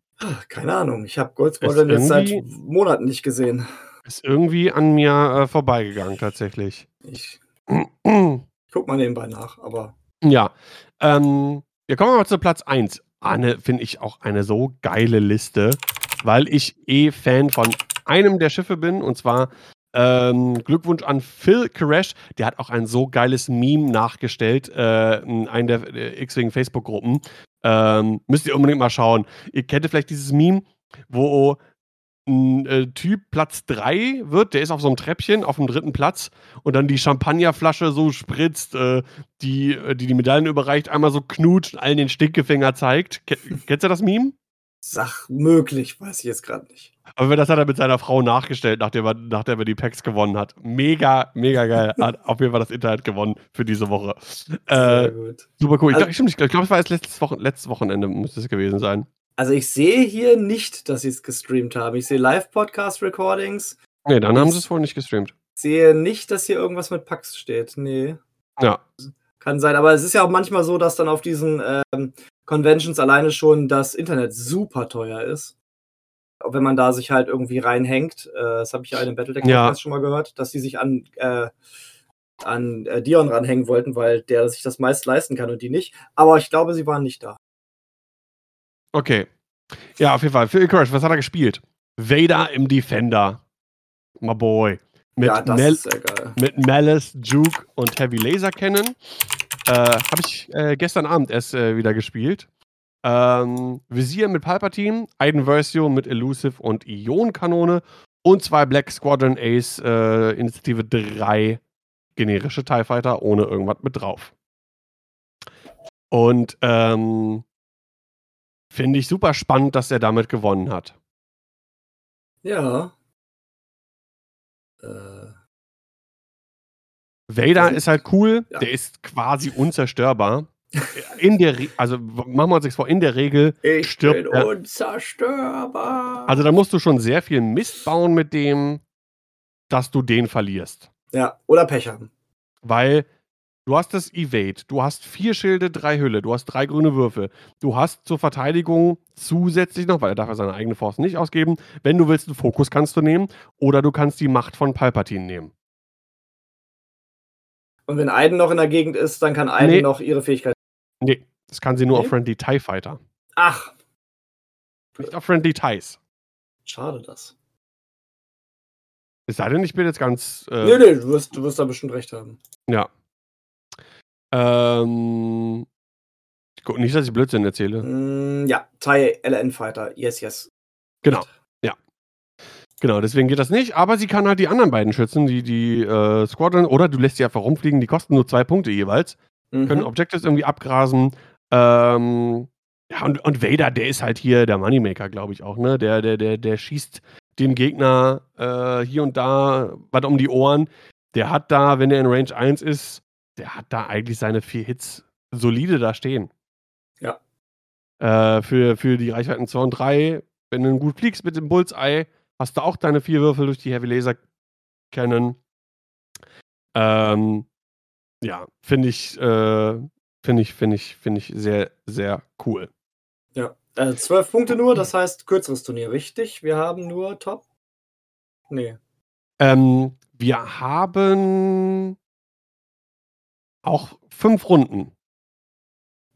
Keine Ahnung, ich habe Gold Squadron jetzt seit Monaten nicht gesehen. Ist irgendwie an mir äh, vorbeigegangen, tatsächlich. Ich guck mal nebenbei nach, aber Ja. Ähm, ja, kommen wir mal zu Platz 1. Eine finde ich auch eine so geile Liste, weil ich eh Fan von einem der Schiffe bin und zwar ähm, Glückwunsch an Phil Koresh, der hat auch ein so geiles Meme nachgestellt äh, in einer der, der X-Wing Facebook-Gruppen. Ähm, müsst ihr unbedingt mal schauen. Ihr kennt vielleicht dieses Meme, wo ein äh, Typ Platz 3 wird, der ist auf so einem Treppchen auf dem dritten Platz und dann die Champagnerflasche so spritzt, äh, die, äh, die die Medaillen überreicht, einmal so knutscht, allen den Stinkefinger zeigt. Ke kennst du das Meme? Sach möglich, weiß ich jetzt gerade nicht. Aber das hat er mit seiner Frau nachgestellt, nachdem er, nachdem er die Packs gewonnen hat. Mega, mega geil. hat auf jeden Fall das Internet gewonnen für diese Woche. Äh, super cool. Also, ich glaube, glaub, es war jetzt letztes, Wochen, letztes Wochenende, müsste es gewesen sein. Also ich sehe hier nicht, dass sie es gestreamt haben. Ich sehe Live-Podcast-Recordings. Nee, dann haben sie es wohl nicht gestreamt. Ich sehe nicht, dass hier irgendwas mit Pax steht. Nee. Ja. Kann sein, aber es ist ja auch manchmal so, dass dann auf diesen ähm, Conventions alleine schon das Internet super teuer ist. Wenn man da sich halt irgendwie reinhängt, äh, das habe ich ja in dem Battletech ja. schon mal gehört, dass die sich an, äh, an äh, Dion ranhängen wollten, weil der sich das meist leisten kann und die nicht. Aber ich glaube, sie waren nicht da. Okay. Ja, auf jeden Fall. Phil Courage, was hat er gespielt? Vader im Defender. My boy. Mit, ja, Mel mit Malice, Juke und Heavy Laser Cannon. Äh, Habe ich äh, gestern Abend erst äh, wieder gespielt. Ähm, Visier mit Palpatine, Aiden Versio mit Elusive und Ionkanone und zwei Black Squadron Ace äh, Initiative 3 generische TIE Fighter ohne irgendwas mit drauf. Und ähm, finde ich super spannend, dass er damit gewonnen hat. Ja. Äh. Vader ist halt cool, ja. der ist quasi unzerstörbar. In der, Re also machen wir uns nichts vor, in der Regel ich stirbt bin er. unzerstörbar. Also da musst du schon sehr viel Mist bauen mit dem, dass du den verlierst. Ja, oder Pech haben. Weil du hast das Evade, du hast vier Schilde, drei Hülle, du hast drei grüne Würfel. Du hast zur Verteidigung zusätzlich noch, weil er darf ja seine eigene Force nicht ausgeben, wenn du willst, einen Fokus kannst du nehmen oder du kannst die Macht von Palpatine nehmen. Und wenn Aiden noch in der Gegend ist, dann kann Aiden nee. noch ihre Fähigkeit. Nee, das kann sie nur nee? auf Friendly TIE Fighter. Ach. Nicht auf Friendly TIEs. Schade das. Es sei denn, ich bin jetzt ganz. Äh, nee, nee, du wirst, du wirst da bestimmt recht haben. Ja. Ähm. Nicht, dass ich Blödsinn erzähle. Mm, ja, TIE LN Fighter. Yes, yes. Genau. Genau, deswegen geht das nicht, aber sie kann halt die anderen beiden schützen, die, die äh, Squadron, oder du lässt sie einfach rumfliegen, die kosten nur zwei Punkte jeweils, mhm. können Objectives irgendwie abgrasen. Ähm, ja, und, und Vader, der ist halt hier der Moneymaker, glaube ich auch, ne? Der, der, der, der schießt dem Gegner äh, hier und da was um die Ohren. Der hat da, wenn er in Range 1 ist, der hat da eigentlich seine vier Hits solide da stehen. Ja. Äh, für, für die Reichweiten 2 und 3, wenn du gut fliegst mit dem Bullseye, hast du auch deine vier Würfel durch die Heavy Laser Cannon. Ähm, ja, finde ich, äh, finde ich, finde ich, finde ich sehr, sehr cool. Ja, äh, zwölf Punkte nur, das heißt kürzeres Turnier, richtig? Wir haben nur Top? Nee. Ähm, wir haben auch fünf Runden.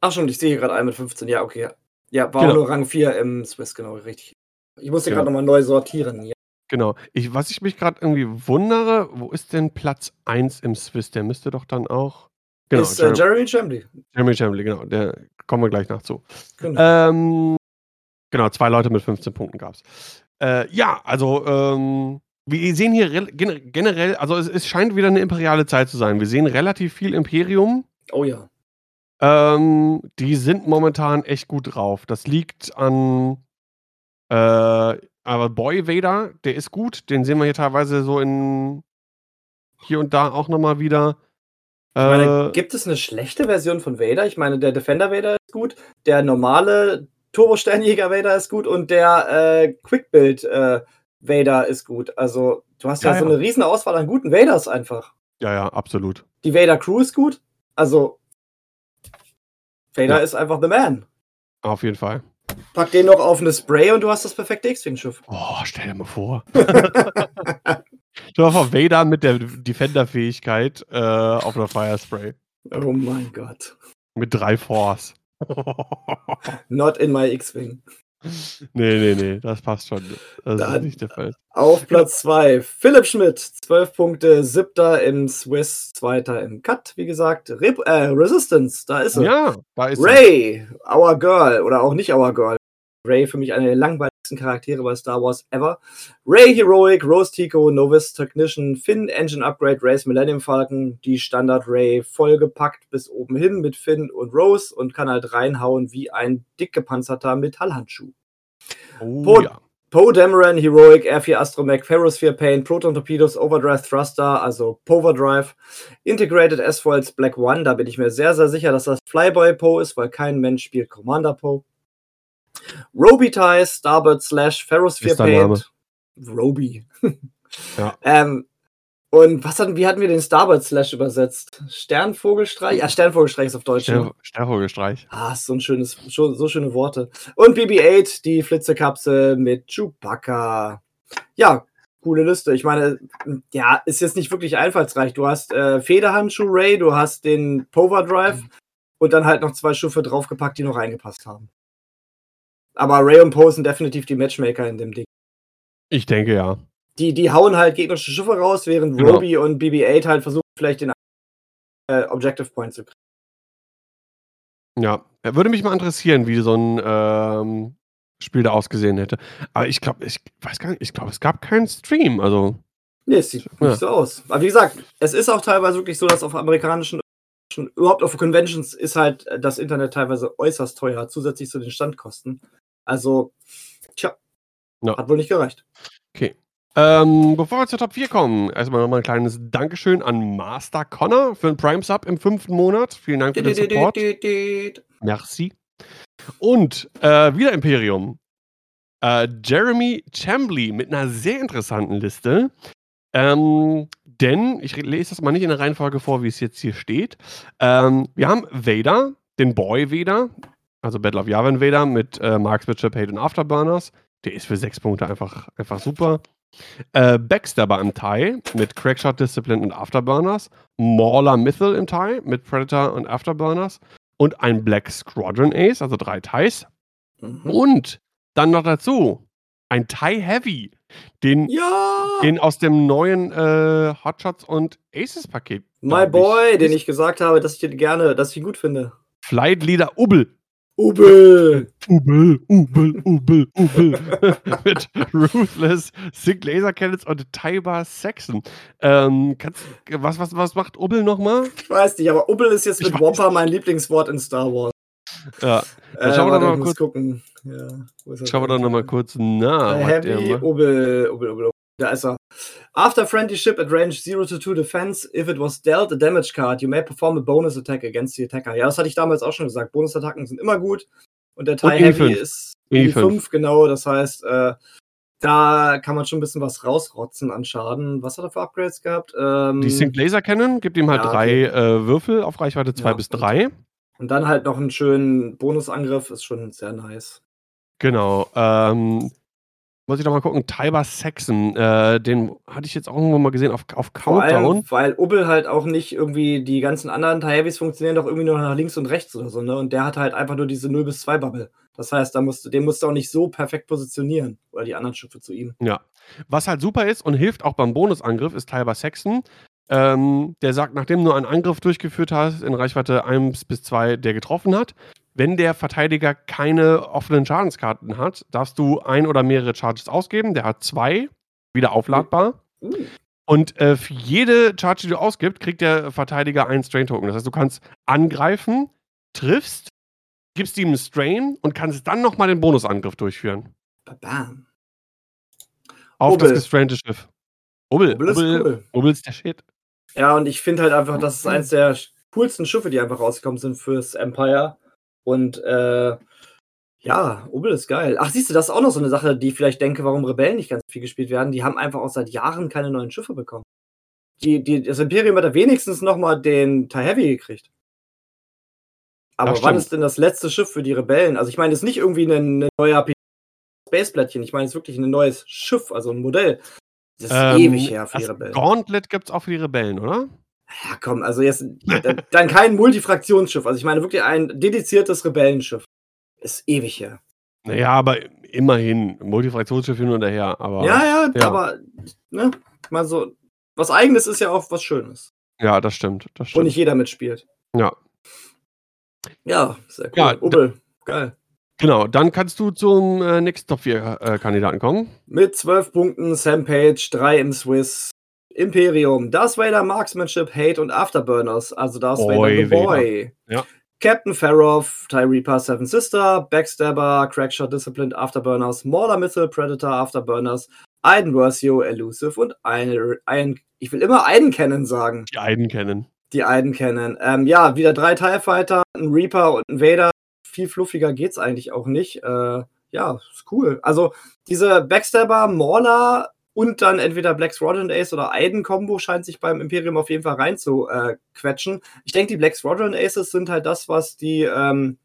Ach schon, ich sehe hier gerade einen mit 15. Ja, okay. Ja, war genau. auch nur Rang 4 im Swiss, genau, richtig. Ich musste gerade nochmal neu sortieren hier. Genau. Ich, was ich mich gerade irgendwie wundere, wo ist denn Platz 1 im Swiss? Der müsste doch dann auch. Genau, ist äh, Jeremy Chambly. Jeremy Chambly, genau. Der kommen wir gleich nach zu. Genau. Ähm, genau, zwei Leute mit 15 Punkten gab es. Äh, ja, also ähm, wir sehen hier generell, also es, es, scheint wieder eine imperiale Zeit zu sein. Wir sehen relativ viel Imperium. Oh ja. Ähm, die sind momentan echt gut drauf. Das liegt an äh, aber Boy Vader, der ist gut. Den sehen wir hier teilweise so in hier und da auch nochmal wieder. Ich meine, äh, gibt es eine schlechte Version von Vader? Ich meine, der Defender Vader ist gut, der normale Turbo-Sternjäger Vader ist gut und der äh, Quick-Build äh, Vader ist gut. Also, du hast ja, ja so eine riesen Auswahl an guten Vaders einfach. Ja, ja, absolut. Die Vader Crew ist gut. Also, Vader ja. ist einfach the man. Auf jeden Fall. Pack den noch auf eine Spray und du hast das perfekte X-Wing-Schiff. Oh, stell dir mal vor. mal vor, Vader mit der Defender-Fähigkeit äh, auf einer Fire Spray. Oh mein Gott. Mit drei Force. Not in my X-Wing. Nee, nee, nee, das passt schon. Das Dann- ist nicht der Fall. Auf Platz 2 Philipp Schmidt, 12 Punkte, siebter im Swiss, zweiter im Cut, wie gesagt. Rep äh, Resistance, da ist er. Ja, da ist. Ray, Our Girl, oder auch nicht Our Girl. Ray für mich eine der langweiligsten Charaktere bei Star Wars ever. Ray Heroic, Rose Tico, Novice Technician, Finn Engine Upgrade, Race Millennium Falcon, die Standard Ray vollgepackt bis oben hin mit Finn und Rose und kann halt reinhauen wie ein dick gepanzerter Metallhandschuh. Oh, ja. Poe Dameron, Heroic, R4 Astromech, Ferrosphere Paint, Proton Torpedoes, Overdrive Thruster, also Poverdrive, Integrated S-Foils Black One, da bin ich mir sehr, sehr sicher, dass das Flyboy Poe ist, weil kein Mensch spielt Commander Poe. Roby Ties, Starbird Slash, Ferrosphere. Paint. Roby. Ja. ähm, und was hatten, wie hatten wir den Starbird Slash übersetzt? Sternvogelstreich? Ja, Sternvogelstreich ist auf Deutsch. ne? Ster Stervogelstreich. Ah, so ein schönes, so, so schöne Worte. Und BB-8, die Flitzekapsel mit Chewbacca. Ja, coole Liste. Ich meine, ja, ist jetzt nicht wirklich einfallsreich. Du hast äh, Federhandschuh Ray, du hast den Poverdrive und dann halt noch zwei Schiffe draufgepackt, die noch reingepasst haben. Aber Ray und Poe sind definitiv die Matchmaker in dem Ding. Ich denke ja. Die, die hauen halt gegnerische Schiffe raus, während Genau. Roby und BB-8 halt versuchen, vielleicht den äh, Objective Point zu kriegen. Ja. Würde mich mal interessieren, wie so ein ähm, Spiel da ausgesehen hätte. Aber ich glaube, ich weiß gar nicht, ich glaube, es gab keinen Stream. Also, Nee, es sieht Ja. nicht so aus. Aber wie gesagt, es ist auch teilweise wirklich so, dass auf amerikanischen, schon überhaupt auf Conventions ist halt das Internet teilweise äußerst teuer, zusätzlich zu den Standkosten. Also, tja, Ja. hat wohl nicht gereicht. okay. Ähm, bevor wir zur Top 4 kommen, erstmal nochmal ein kleines Dankeschön an Master Connor für den Prime Sub im fünften Monat. Vielen Dank für den Support. Merci. Und äh, wieder Imperium. Äh, Jeremy Chambly mit einer sehr interessanten Liste. Ähm, denn, ich lese das mal nicht in der Reihenfolge vor, wie es jetzt hier steht. Ähm, wir haben Vader, den Boy Vader, also Battle of Yavin Vader mit äh, Mark Switcher, Paid und Afterburners. Der ist für sechs Punkte einfach, einfach super. Äh, Backstabber im Tie mit Crackshot Discipline und Afterburners. Mauler Mythil im Tie mit Predator und Afterburners. Und ein Black Squadron Ace, also drei Ties. Mhm. Und dann noch dazu ein Tie Heavy, den, Ja! den aus dem neuen äh, Hotshots und Aces Paket. My Boy, den ist ich gesagt habe, dass ich den gerne, dass ich ihn gut finde. Flight Leader Ubbel. Ubel! Ubbel, Ubbel, Ubbel, Ubbel. Mit Ruthless, Sig Laser Cannons und Tiber Saxon. Ähm, kannst, was, was, was macht Ubbel nochmal? Ich weiß nicht, aber Ubel ist jetzt Ich mit Wampa mein Lieblingswort in Star Wars. Ja, Äh, schauen wir doch warte, mal kurz- gucken. Ja, schauen wir doch nochmal kurz nach. Äh, Heavy, Ubel, Ubel, Ubel. Da ist er. After friendly ship at range 0 to 2 defense, if it was dealt a damage card, you may perform a bonus attack against the attacker. Ja, das hatte ich damals auch schon gesagt. Bonusattacken sind immer gut. Und der TIE Und Heavy E5. ist E5. E5, genau. Das heißt, äh, da kann man schon ein bisschen was rausrotzen an Schaden. Was hat er für Upgrades gehabt? Ähm, Die Sync Laser Cannon gibt ihm halt Ja, drei äh, Würfel auf Reichweite 2 Ja, bis und- 3. und dann halt noch einen schönen Bonusangriff, ist schon sehr nice. Genau. Ähm, muss ich doch mal gucken. Tiber Saxon, äh, den hatte ich jetzt auch irgendwo mal gesehen auf, auf Vor Countdown. allem, weil Ubbel halt auch nicht irgendwie, die ganzen anderen TIE-Heavies funktionieren doch irgendwie nur nach links und rechts oder so, ne? Und der hat halt einfach nur diese 0 bis 2 Bubble. Das heißt, da musst du, den musst du auch nicht so perfekt positionieren. Oder die anderen Schiffe zu ihm. Ja. Was halt super ist und hilft auch beim Bonusangriff, ist Tiber Saxon. Ähm, der sagt, nachdem du einen Angriff durchgeführt hast, in Reichweite 1 bis 2, der getroffen hat, wenn der Verteidiger keine offenen Schadenskarten hat, darfst du ein oder mehrere Charges ausgeben. Der hat zwei, wieder aufladbar. Uh, Und äh, für jede Charge, die du ausgibst, kriegt der Verteidiger einen Strain-Token. Das heißt, du kannst angreifen, triffst, gibst ihm einen Strain und kannst dann nochmal den Bonusangriff durchführen. bam. Auf Ubbel. das gestrainte Schiff. Ubbel, Ubbel ist Ubbel, cool. Ubbel ist der Shit. Ja, und ich finde halt einfach, das ist eins der coolsten Schiffe, die einfach rausgekommen sind fürs Empire. Und äh, ja, Ubbel ist geil. Ach, siehst du, das ist auch noch so eine Sache, die ich vielleicht denke, warum Rebellen nicht ganz viel gespielt werden. Die haben einfach auch seit Jahren keine neuen Schiffe bekommen. Die, die, das Imperium hat da wenigstens noch mal den TIE Heavy gekriegt. Aber Das wann ist denn das letzte Schiff für die Rebellen? Also ich meine, es ist nicht irgendwie ein, ein neuer Spaceplättchen. Ich meine, es ist wirklich ein neues Schiff, also ein Modell. Das ist Ähm, ewig her für die das Rebellen. Gauntlet gibt es auch für die Rebellen, oder? Ja, komm, also jetzt dann kein Multifraktionsschiff. Also ich meine wirklich ein dediziertes Rebellenschiff. Ist ewig her. Naja, aber immerhin. Multifraktionsschiff hin und her. Aber, ja, ja, ja, aber ne, mal so. Was eigenes ist ja auch was Schönes. Ja, das stimmt. Das stimmt. Wo nicht jeder mitspielt. Ja. Ja, sehr cool. Ja, Ubbel, geil. Genau, dann kannst du zum äh, nächsten Top 4 äh, Kandidaten kommen. Mit 12 Punkten Sam Page, 3 im Swiss, Imperium, Darth Vader, Marksmanship, Hate und Afterburners, also Darth Vader the Boy. Ja. Captain Farrow, TIE Reaper, Seven Sister, Backstabber, Crackshot, Disciplined, Afterburners, Mauler Missile, Predator, Afterburners, Aiden Versio, Elusive und ein, ein, ich will immer Aiden kennen sagen. Die Aiden kennen. Die Aiden kennen. Ähm, ja, wieder drei TIE Fighter, ein Reaper und ein Vader. Viel fluffiger geht's eigentlich auch nicht. Äh, ja, ist cool. Also diese Backstabber, Mauler und dann entweder Black Squadron Ace oder Aiden-Kombo scheint sich beim Imperium auf jeden Fall rein zu äh. Ich denke, die Black Squadron Aces sind halt das, was die. Ähm,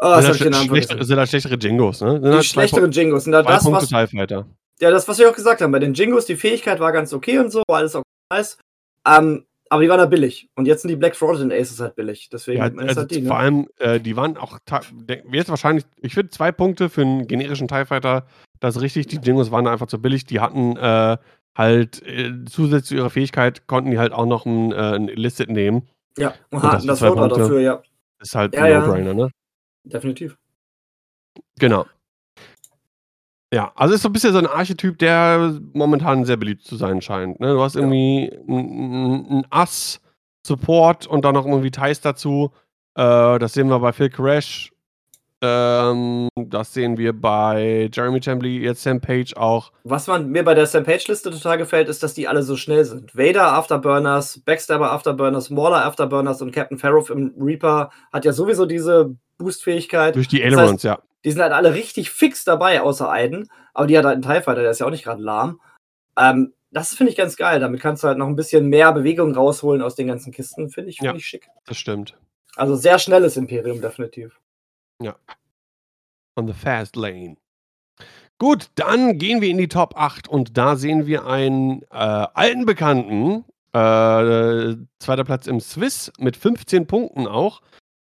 oh, sind, halt schlecht, sind halt schlechtere Jingos, ne? Sind die halt schlechtere Jingos sind halt das, Punkte was. Ja, das, was wir auch gesagt haben. Bei den Jingos, die Fähigkeit war ganz okay und so, war alles auch nice. Ähm, aber die waren da billig. Und jetzt sind die Black Fraudulent Aces halt billig. Deswegen ja, also halt die, ne? Vor allem, äh, die waren auch jetzt wahrscheinlich, ich finde zwei Punkte für einen generischen TIE Fighter, das ist richtig. Die Jingos waren einfach zu billig. Die hatten äh, halt äh, zusätzlich zu ihrer Fähigkeit, konnten die halt auch noch ein, äh, ein Illicit nehmen. Ja, und hatten das, das Wort dafür, ja. Ist halt ja, ein No-Brainer, ne? Definitiv. Genau. Ja, also ist so ein bisschen so ein Archetyp, der momentan sehr beliebt zu sein scheint. Ne? Du hast irgendwie einen Ass, Support und dann noch irgendwie Ties dazu. Äh, das sehen wir bei Phil Crash. Ähm, das sehen wir bei Jeremy Chambly, jetzt Sam Page auch. Was man mir bei der Sam Page-Liste total gefällt, ist, dass die alle so schnell sind. Vader Afterburners, Backstabber Afterburners, Mauler Afterburners und Captain Farrow im Reaper hat ja sowieso diese Boost-Fähigkeit. Durch die Ailerons, das heißt, ja. Die sind halt alle richtig fix dabei, außer Aiden. Aber die hat halt einen TIE Fighter, der ist ja auch nicht gerade lahm. Ähm, das finde ich ganz geil. Damit kannst du halt noch ein bisschen mehr Bewegung rausholen aus den ganzen Kisten. Finde ich, find ja, ich schick. Das stimmt. Also sehr schnelles Imperium, definitiv. Ja. On the fast lane. Gut, dann gehen wir in die Top 8 und da sehen wir einen äh, alten Bekannten. Äh, zweiter Platz im Swiss mit 15 Punkten auch.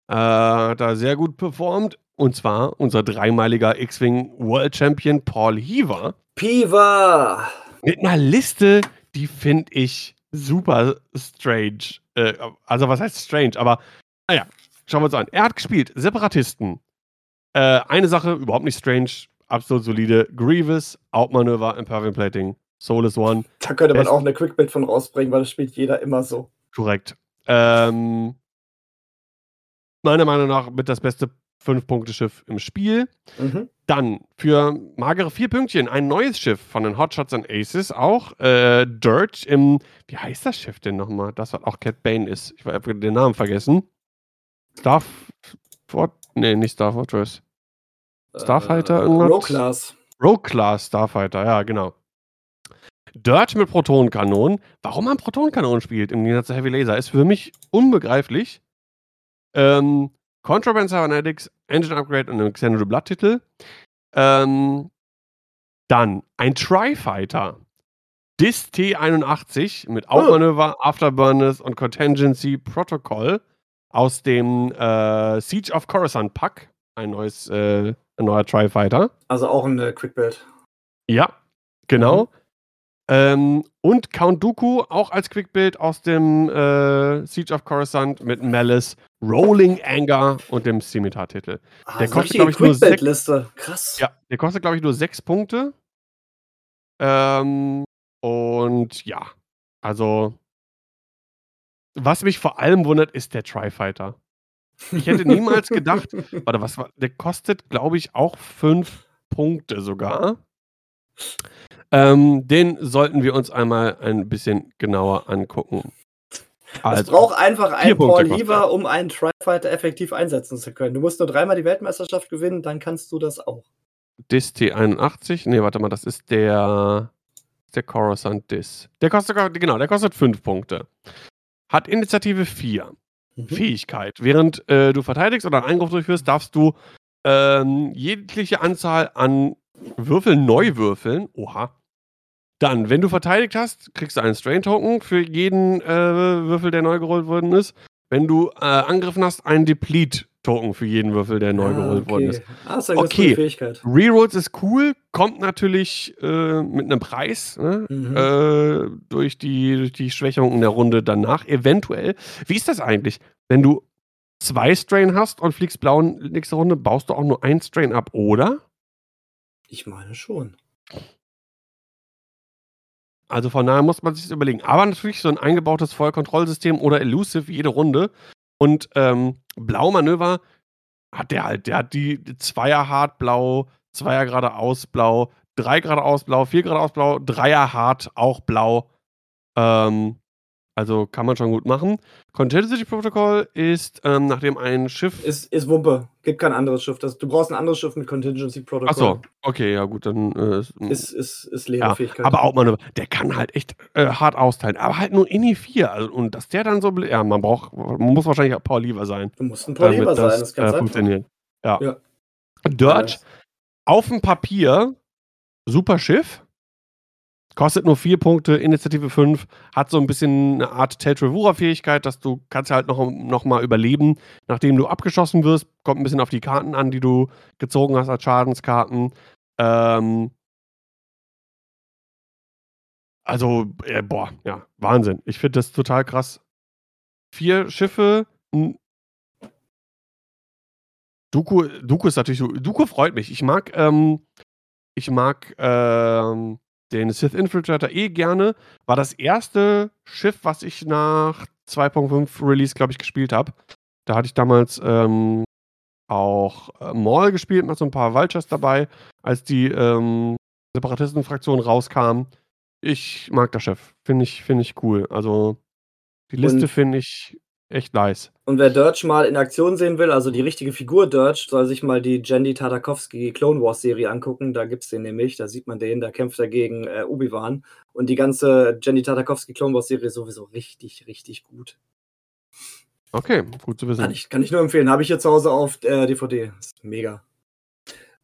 Äh, hat da sehr gut performt. Und zwar unser dreimaliger X-Wing World Champion Paul Heaver. Piva! Mit einer Liste, die finde ich super strange. Äh, also, was heißt strange? Aber, naja, schauen wir uns an. Er hat gespielt Separatisten. Äh, eine Sache, überhaupt nicht strange, absolut solide. Grievous, Outmanöver, Impervium Plating, Soulless One. Da könnte man Best auch eine Quickbit von rausbringen, weil das spielt jeder immer so. Korrekt. Ähm, meiner Meinung nach mit das beste Fünf-Punkte-Schiff im Spiel. Mhm. Dann für magere vier Pünktchen ein neues Schiff von den Hotshots and Aces auch. Äh, Dirt im, wie heißt das Schiff denn nochmal? Das, was auch Cat Bane ist. Ich habe den Namen vergessen. Starfort? Nee, nicht Star Fortress. Starfighter? Äh, irgendwas? Rogue Class. Rogue Class Starfighter, ja, genau. Dirt mit Protonenkanonen. Warum man Protonenkanonen spielt im Gegensatz zu Heavy Laser, ist für mich unbegreiflich. Ähm, Contraband Cybernetics, Engine Upgrade und einen Xanadu Blood-Titel. Ähm, dann ein Tri-Fighter. DIS T81 mit Outmanöver, oh. Afterburners und Contingency Protocol aus dem äh, Siege of Coruscant Pack. Ein neues, äh, ein neuer Tri-Fighter. Also auch ein äh, Quick-Build. Ja, genau. Mhm. Ähm, und Count Dooku auch als Quickbuild aus dem äh, Siege of Coruscant mit Malice, Rolling Anger und dem Scimitar-Titel. Ah, der kostet, glaube ich, nur sechs. Krass. Ja, der kostet, glaube ich, nur sechs Punkte. Ähm, und ja, also was mich vor allem wundert, ist der Tri-Fighter. Ich hätte niemals gedacht, warte, was war, der kostet, glaube ich, auch fünf Punkte sogar. Ähm, den sollten wir uns einmal ein bisschen genauer angucken. Also, es braucht einfach einen Paul Lever, um einen Tri-Fighter effektiv einsetzen zu können. Du musst nur dreimal die Weltmeisterschaft gewinnen, dann kannst du das auch. Dis T81, nee, warte mal, das ist der, der Coruscant Dis. Der kostet, genau, der kostet 5 Punkte. Hat Initiative 4. Mhm. Fähigkeit. Während äh, du verteidigst oder einen Eingriff durchführst, darfst du ähm, jegliche Anzahl an Würfel neu würfeln. Oha. Dann, wenn du verteidigt hast, kriegst du einen Strain-Token für jeden äh, Würfel, der neu gerollt worden ist. Wenn du äh, angegriffen hast, einen Deplete-Token für jeden Würfel, der neu Ah, gerollt worden ist. okay. Ah, ist eine Okay. gute Fähigkeit. Rerolls ist cool, kommt natürlich äh, mit einem Preis ne? Mhm. äh, durch, die, durch die Schwächung in der Runde danach, eventuell. Wie ist das eigentlich? Wenn du zwei Strain hast und fliegst blau in nächste Runde, baust du auch nur ein Strain ab, oder? Ich meine schon. Also von daher muss man sich das überlegen. Aber natürlich so ein eingebautes Feuerkontrollsystem oder Elusive jede Runde. Und ähm, Blaumanöver hat der halt. Der hat die Zweier hart blau, Zweier geradeaus blau, drei geradeaus blau, vier geradeaus blau, Dreier hart auch blau. Ähm, also kann man schon gut machen. Contingency Protocol ist, ähm, nachdem ein Schiff. Ist, ist Wumpe. Gibt kein anderes Schiff. Das, du brauchst ein anderes Schiff mit Contingency Protocol. Achso, okay, ja gut, dann äh, ist- Ist, ist, ist leere Ja, aber auch Manöver. Der kann halt echt äh, hart austeilen. Aber halt nur Inni 4. Also, und dass der dann so. Ja, man braucht. Man muss wahrscheinlich auch Paul Lieber sein. Du musst ein Polyber damit sein. das, ganz äh, einfach. funktioniert. Ja. Ja. Dirt auf dem Papier. Super Schiff. Kostet nur 4 Punkte, Initiative 5, hat so ein bisschen eine Art Tel-Trevura-Fähigkeit, dass du kannst halt noch, noch mal überleben, nachdem du abgeschossen wirst. Kommt ein bisschen auf die Karten an, die du gezogen hast als Schadenskarten. Ähm, also, äh, boah, ja, Wahnsinn. Ich finde das total krass. Vier Schiffe. Duku, Duku ist natürlich so. Duku freut mich. Ich mag, ähm, ich mag ähm, den Sith Infiltrator eh gerne. War das erste Schiff, was ich nach 2.5 Release, glaube ich, gespielt habe. Da hatte ich damals ähm, auch äh, Maul gespielt, mit so ein paar Vultures dabei, als die ähm, Separatisten-Fraktion rauskam. Ich mag das Schiff. Finde ich, find ich cool. Also, die Liste finde ich echt nice. Und wer Dirge mal in Aktion sehen will, also die richtige Figur Dirge, soll sich mal die Jandy Tartakovsky Clone Wars Serie angucken. Da gibt's den nämlich, da sieht man den, da kämpft er gegen äh, Obi-Wan. Und die ganze Jandy Tartakovsky Clone Wars Serie ist sowieso richtig, richtig gut. Okay, gut zu wissen. Kann ich, kann ich nur empfehlen. Habe ich hier zu Hause auf äh, DVD. Ist mega.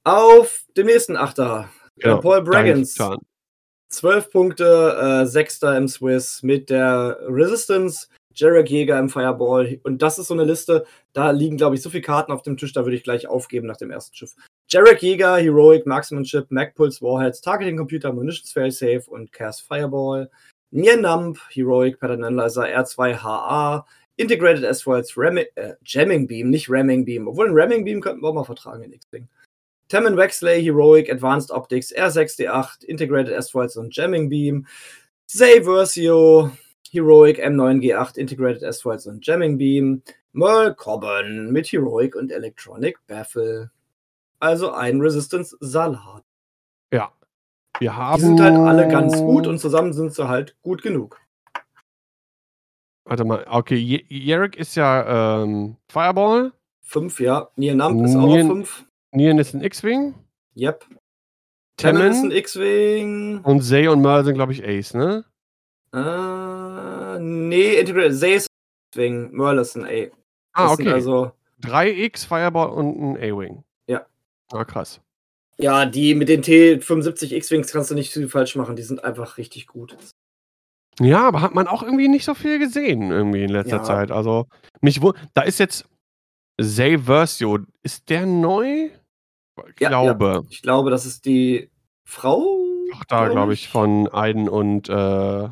Auf dem nächsten Achter. Äh, Paul Dein Braggins. Turn. 12 Punkte, äh, Sechster im Swiss mit der Resistance, Jarek Jäger im Fireball. Und das ist so eine Liste, da liegen, glaube ich, so viele Karten auf dem Tisch, da würde ich gleich aufgeben nach dem ersten Schiff. Jarek Jäger, Heroic, Marksmanship, Magpulse, Warheads, Targeting Computer, Munitions Failsafe und Cast Fireball. Nienamp, Heroic, Pattern Analyzer, R2HA, Integrated S-Foils, äh, Jamming Beam, nicht Ramming Beam. Obwohl ein Ramming Beam könnten wir auch mal vertragen in X-Wing. Tammin Wexley, Heroic, Advanced Optics, R6D8, Integrated S-Foils und Jamming Beam. Zay Versio, Heroic, M9G8, Integrated S-Foils und Jamming Beam. Merle Cobban mit Heroic und Electronic Baffle. Also ein Resistance-Salat. Ja. Wir haben. Die sind halt alle ganz gut und zusammen sind sie halt gut genug. Warte mal, okay, Yerrick ist ja ähm, Fireball, Fünf, ja. Nier Namp ist auch fünf. Nian ist ein X-Wing, Yep. Tammin ist ein X-Wing. und Zay und Merle sind, glaube ich, Ace, ne? Äh, nee, Integrated. X-Wing. Merle ist ein A. Ah, Das okay. Also, 3X, Fireball und ein A-Wing. Ja. Ah, krass. ja, die mit den T75 X-Wings kannst du nicht viel falsch machen. Die sind einfach richtig gut. Ja, aber hat man auch irgendwie nicht so viel gesehen, irgendwie in letzter Ja. Zeit. Also, mich wo da ist jetzt Zay Versio. Ist der neu? Ich Ja, glaube. Ich glaube, das ist die Frau. Auch da, glaube ich, von Aiden und äh,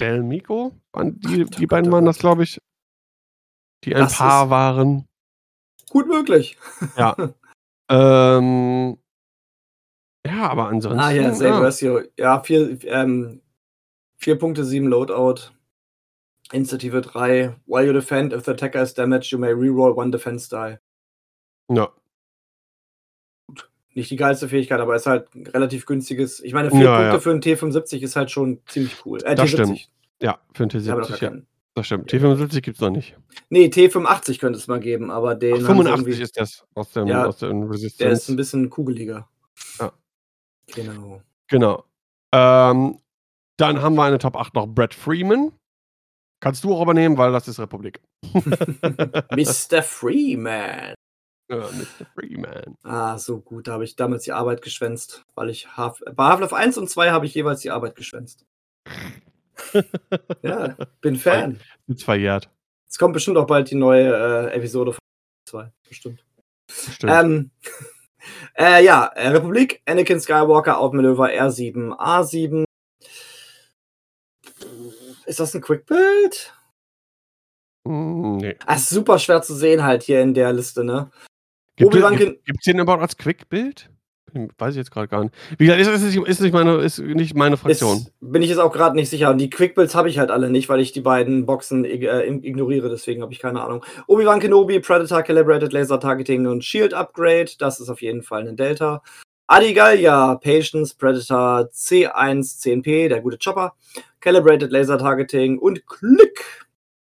Del Mico. Die, Ach, die beiden oh waren Gott. das, glaube ich. Die ein Das Paar waren. Gut möglich. Ja. ähm, ja, aber ansonsten. Ah ja, Zay ja. Versio. Ja, vier, ähm, vier Punkte, sieben Loadout. Initiative 3. While you defend, if the attacker is damaged, you may reroll one defense die. ja. Nicht die geilste Fähigkeit, aber ist halt ein relativ günstiges. Ich meine, vier Ja, Punkte ja. für einen T75 ist halt schon ziemlich cool. Äh, Das T70. stimmt. Ja, für ein Wir haben noch gar T70, ja. Das stimmt. T75 gibt es noch nicht. Nee, T85 könnte es mal geben, aber den. Ach, haben sie 85 irgendwie- ist das aus dem, Ja, aus dem Der ist Resistance. ein bisschen kugeliger. Ja. Genau. Genau. Ähm, dann haben wir eine Top 8 noch Brad Freeman. Kannst du auch übernehmen, weil das ist Republik. Mr. Freeman. Ja, Mr. Freeman. Ah, so gut. Da habe ich damals die Arbeit geschwänzt, weil ich Half bei Half-Life 1 und 2 habe ich jeweils die Arbeit geschwänzt. ja, bin Fan. Sind verjährt. Es kommt bestimmt auch bald die neue äh, Episode von 2. Bestimmt. Stimmt. Ähm, äh, ja, äh, Republik, Anakin Skywalker, Outmanöver R7, A7. Ist das ein Quickbuild? Mm, nee. Ah, ist super schwer zu sehen halt hier in der Liste, ne? Gibt es den überhaupt als Quick-Bild? Hm, Weiß ich jetzt gerade gar nicht. Wie gesagt, ist, ist, nicht- ist, nicht meine, ist nicht meine Fraktion. Ist, bin ich jetzt auch gerade nicht sicher. Und die Quickbuilds habe ich halt alle nicht, weil ich die beiden Boxen äh, ignoriere, deswegen habe ich keine Ahnung. Obi-Wan Kenobi, Predator, Calibrated Laser Targeting und Shield Upgrade, das ist auf jeden Fall ein Delta. Adi Gallia, Patience, Predator, C1, CNP, der gute Chopper, Calibrated Laser Targeting und Klick,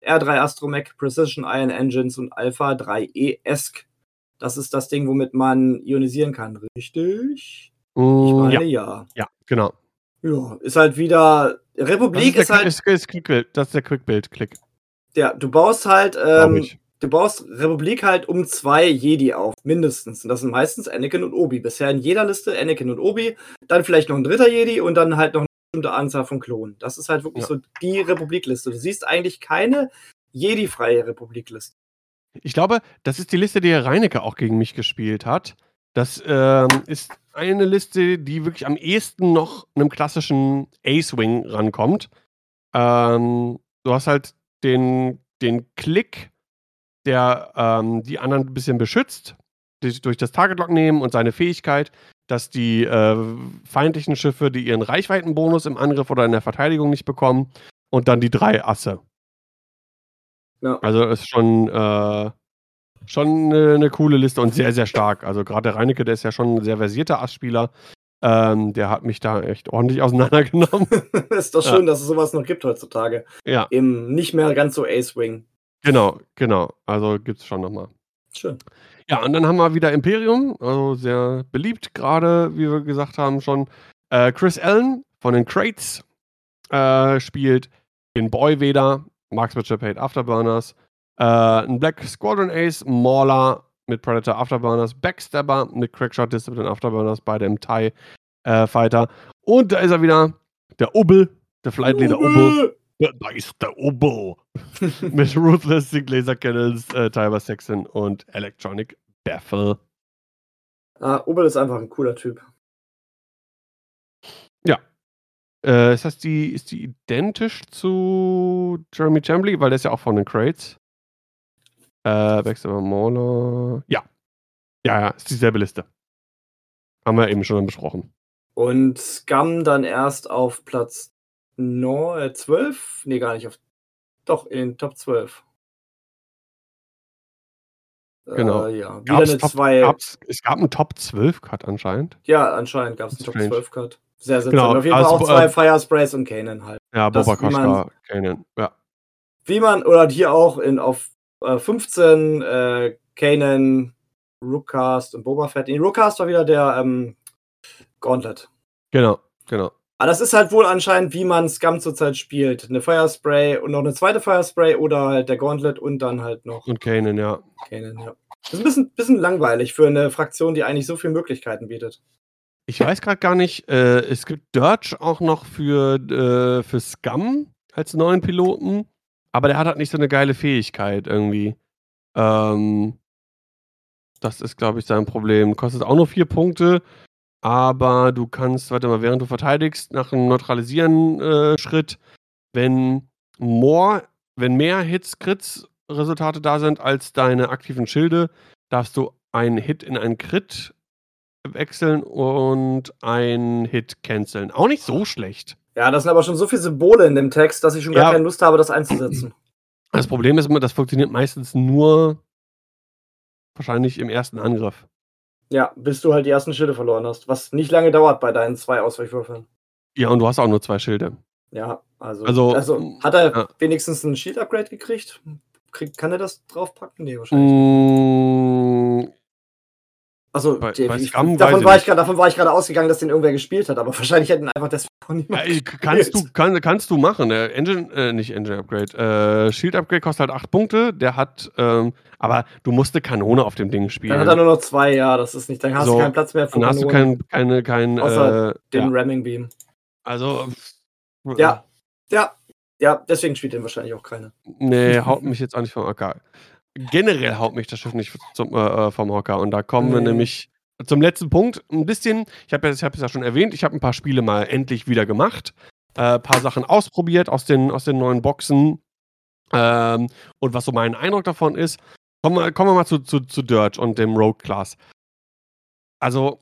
R3 Astromech, Precision Iron Engines und Alpha 3E ESC. Das ist das Ding, womit man ionisieren kann, richtig? Ich Mm, meine, ja, ja. ja, genau. Ja, ist halt wieder. Republik ist, ist, der, halt. ist, ist Quick-Bild. Das ist der Quick-Bild-Klick. Ja, du baust halt. Ähm, ich. du baust Republik halt um zwei Jedi auf, mindestens. Und das sind meistens Anakin und Obi. Bisher in jeder Liste Anakin und Obi, dann vielleicht noch ein dritter Jedi und dann halt noch eine bestimmte Anzahl von Klonen. Das ist halt wirklich Ja. so die Republikliste. Du siehst eigentlich keine Jedi-freie Republikliste. Ich glaube, das ist die Liste, die Reinecke auch gegen mich gespielt hat. Das ähm, ist eine Liste, die wirklich am ehesten noch einem klassischen Ace-Wing rankommt. Ähm, du hast halt den, den Klick, der ähm, die anderen ein bisschen beschützt, durch, durch das Target-Lock nehmen und seine Fähigkeit, dass die äh, feindlichen Schiffe, die ihren Reichweitenbonus im Angriff oder in der Verteidigung nicht bekommen, und dann die drei Asse. Ja. Also ist schon, äh, schon eine, eine coole Liste und sehr, sehr stark. Also gerade der Reinecke, der ist ja schon ein sehr versierter Ass-Spieler. Ähm, der hat mich da echt ordentlich auseinandergenommen. ist doch Ja. schön, dass es sowas noch gibt heutzutage. ja, Im nicht mehr ganz so Ace-Wing. genau, genau. Also gibt's schon nochmal. Schön. Ja, und dann haben wir wieder Imperium, also sehr beliebt gerade, wie wir gesagt haben schon. Äh, Chris Allen von den Crates äh, spielt den Boy Vader, Marksmanship Hate Afterburners, äh, ein Black Squadron Ace, Mauler mit Predator Afterburners, Backstabber mit Crackshot Discipline Afterburners, beide im TIE äh, Fighter. Und da ist er wieder, der Ubbel, der Flight Leader Ubbel. Ja, da ist der Ubbel. mit Ruthless Sig Laser Cannons, äh, Tiber Saxon und Electronic Baffle. Ah, Obel ist einfach ein cooler Typ. Äh, ist das die, ist die identisch zu Jeremy Chambly? Weil der ist ja auch von den Crates. Äh, Mauler. Ja. Ja, ja, ist dieselbe Liste. Haben wir eben schon besprochen. Und Scum dann erst auf Platz no, äh, 12? Nee, gar nicht. Auf, doch, in den Top 12. Genau. Äh, ja, wieder Gab's eine Top, 2. gab's, es gab einen Top 12 Cut anscheinend. Ja, anscheinend gab es einen Top Strange. 12 Cut. Sehr seltsam. Genau, Auf jeden also, Fall auch zwei äh, Fire Sprays und Kanan halt. Ja, Das, Boba wie man- Koschka, Kanan. Ja. Wie man, oder hier auch in, auf äh, 15 äh, Kanan, Rookcast und Boba Fett. In Rookcast war wieder der ähm, Gauntlet. Genau, genau. Aber das ist halt wohl anscheinend, wie man Scum zurzeit spielt. Eine Firespray und noch eine zweite Firespray oder halt der Gauntlet und dann halt noch Und Kanan, ja. Kanan, ja. Das ist ein bisschen, bisschen langweilig für eine Fraktion, die eigentlich so viele Möglichkeiten bietet. Ich weiß gerade gar nicht, äh, es gibt Dirge auch noch für, äh, für Scum als neuen Piloten, aber der hat halt nicht so eine geile Fähigkeit irgendwie. Ähm, das ist, glaube ich, sein Problem. Kostet auch nur vier Punkte, aber du kannst, warte mal, während du verteidigst, nach einem Neutralisieren-Schritt, wenn more, wenn mehr Hits, Crits Resultate da sind als deine aktiven Schilde, darfst du einen Hit in einen Crit wechseln und einen Hit canceln. Auch nicht so schlecht. Ja, das sind aber schon so viele Symbole in dem Text, dass ich schon gar Ja. keine Lust habe, das einzusetzen. Das Problem ist immer, das funktioniert meistens nur wahrscheinlich im ersten Angriff. Ja, bis du halt die ersten Schilde verloren hast. Was nicht lange dauert bei deinen zwei Ausweichwürfeln. Ja, und du hast auch nur zwei Schilde. Ja, also. Also, Also, hat er ja. wenigstens ein Shield-Upgrade gekriegt? Krieg, kann er das draufpacken? Nee, wahrscheinlich. Mm, Also, Bei- bei davon, war ich grad, davon war ich gerade ausgegangen, dass den irgendwer gespielt hat, aber wahrscheinlich hätten einfach deswegen auch Ja, niemand ich- kannst, du, kann, kannst du machen. Der Engine, äh, nicht Engine Upgrade, äh, Shield Upgrade kostet halt 8 Punkte. Der hat, ähm, aber du musst eine Kanone auf dem Ding spielen. Dann hat er nur noch zwei, ja, das ist nicht. Dann hast So, du keinen Platz mehr für Dann hast du Kanonen, kein, keine, kein, Außer äh, den ja, Ramming Beam. also, Ja. Ja, ja, deswegen spielt den wahrscheinlich auch keiner. Nee, haut mich jetzt auch nicht vom Hocker. Generell haut mich das Schiff nicht zum, äh, äh, vom Hocker. Und da kommen wir nämlich zum letzten Punkt. Ein bisschen, ich habe es hab ja schon erwähnt, ich habe ein paar Spiele mal endlich wieder gemacht. Ein äh, paar Sachen ausprobiert aus den, aus den neuen Boxen. Ähm, und was so mein Eindruck davon ist, kommen wir, kommen wir mal zu, zu, zu Dirge und dem Road Class. Also,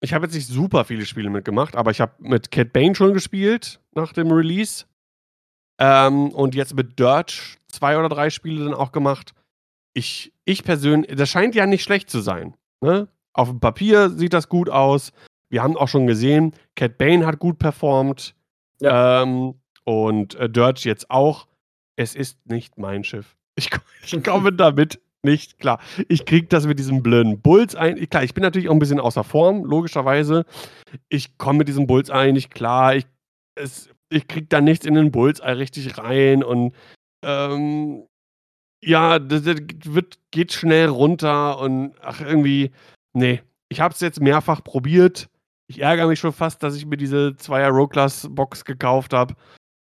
ich habe jetzt nicht super viele Spiele mitgemacht, aber ich habe mit Cat Bane schon gespielt nach dem Release. Ähm, und jetzt mit Dirge zwei oder drei Spiele dann auch gemacht. Ich, ich persönlich, das scheint ja nicht schlecht zu sein. Ne? Auf dem Papier sieht das gut aus. Wir haben auch schon gesehen, Cat Bane hat gut performt. Ähm, und äh, Dirge jetzt auch. Es ist nicht mein Schiff. Ich, ich komme damit nicht klar. Ich krieg das mit diesem blöden Bullseye. Klar, ich bin natürlich auch ein bisschen außer Form, logischerweise. Ich komme mit diesem Bullseye nicht klar. Ich, es, ich krieg da nichts in den Bullseye richtig rein und ähm, ja, das, das wird, geht schnell runter und ach, irgendwie, nee. Ich habe es jetzt mehrfach probiert. Ich ärgere mich schon fast, dass ich mir diese Zweier Row Class Box gekauft habe,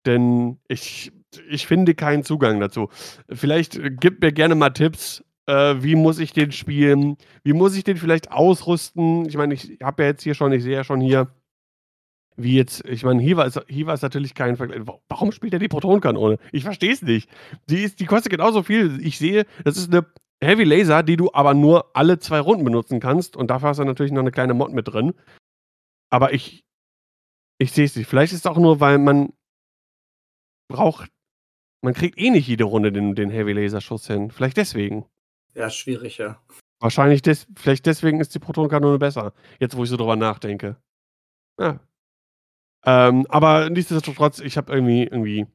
denn ich, ich finde keinen Zugang dazu. Vielleicht äh, gib mir gerne mal Tipps. Äh, wie muss ich den spielen? Wie muss ich den vielleicht ausrüsten? Ich meine, ich habe ja jetzt hier schon, ich sehe ja schon hier, wie jetzt, ich meine, Hiva ist, Hiva ist natürlich kein Vergleich. Wa- Warum spielt er die Protonkanone? Ich verstehe es nicht. Die, ist, die kostet genauso viel. Ich sehe, das ist eine Heavy Laser, die du aber nur alle zwei Runden benutzen kannst. Und dafür hast du natürlich noch eine kleine Mod mit drin. Aber ich, ich sehe es nicht. Vielleicht ist es auch nur, weil man braucht, man kriegt eh nicht jede Runde den, den Heavy Laser Schuss hin. Vielleicht deswegen. Ja, schwierig, ja. Wahrscheinlich des, vielleicht deswegen ist die Protonkanone besser. Jetzt, wo ich so drüber nachdenke. Ja. Ähm, aber nichtsdestotrotz, ich habe irgendwie, irgendwie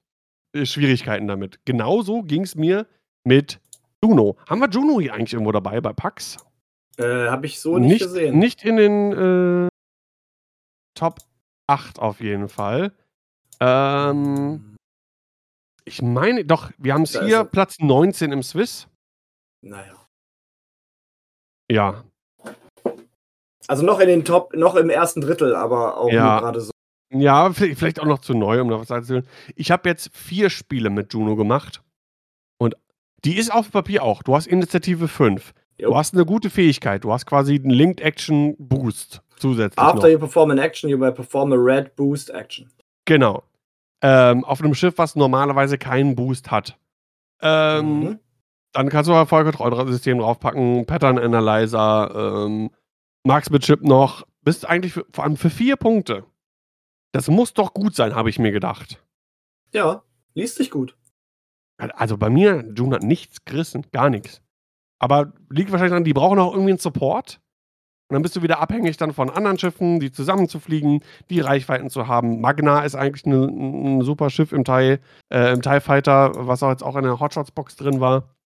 äh, Schwierigkeiten damit. Genauso ging es mir mit Juno. Haben wir Juno hier eigentlich irgendwo dabei bei PAX? Äh, Habe ich so nicht, nicht, gesehen. nicht in den äh, Top 8 auf jeden Fall. Ähm, ich meine, doch, wir haben es hier er. Platz 19 im Swiss. Naja. Ja, Also noch in den Top, noch im ersten Drittel, aber auch Ja. gerade so. Ja, vielleicht vielleicht auch noch zu neu, um da was zu erzählen. Ich habe jetzt vier Spiele mit Juno gemacht. Und die ist auf Papier auch. Du hast Initiative 5. Jo. Du hast eine gute Fähigkeit. Du hast quasi einen Linked Action Boost zusätzlich. After noch. you perform an action, you may perform a red boost action. Genau. Ähm, auf einem Schiff, was normalerweise keinen Boost hat. Ähm, Mhm. Dann kannst du ein Vollkontrollsystem draufpacken, Pattern Analyzer, ähm, Marksmanship noch. Bist eigentlich für, vor allem für vier Punkte. Das muss doch gut sein, habe ich mir gedacht. Ja, liest sich gut. Also bei mir, June hat nichts gerissen, gar nichts. Aber liegt wahrscheinlich daran, die brauchen auch irgendwie einen Support. Und dann bist du wieder abhängig dann von anderen Schiffen, die zusammenzufliegen, die Reichweiten zu haben. Magna ist eigentlich ne- ein super Schiff im TIE, äh, im TIE Fighter, was auch jetzt auch in der Hotshots-Box drin war.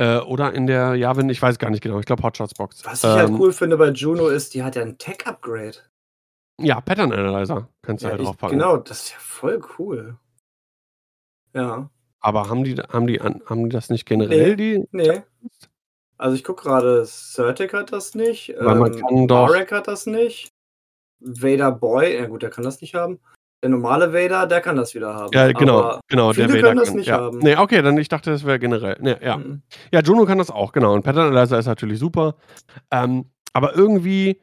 Äh, oder in der Yavin, ich weiß gar nicht genau, ich glaube Hotshots-Box. Was ich halt Ähm, cool finde bei Juno ist, die hat ja ein Tech-Upgrade. Ja, Pattern Analyzer kannst du Ja, halt draufpacken. genau, das ist ja voll cool. Ja, Aber haben die, haben, die, haben die das nicht generell, die? nee. Also ich gucke gerade, Certic hat das nicht, Weil man ähm, kann doch- Marek hat das nicht, Vader Boy, ja gut, der kann das nicht haben. Der normale Vader, der kann das wieder haben. Ja, genau, Aber, genau. viele der Vader können das kann, nicht ja. haben. Nee, okay, dann ich dachte, das wäre generell. Nee, ja. mhm. Ja, Juno kann das auch, genau. Und Pattern Analyzer ist natürlich super. Ähm, aber irgendwie,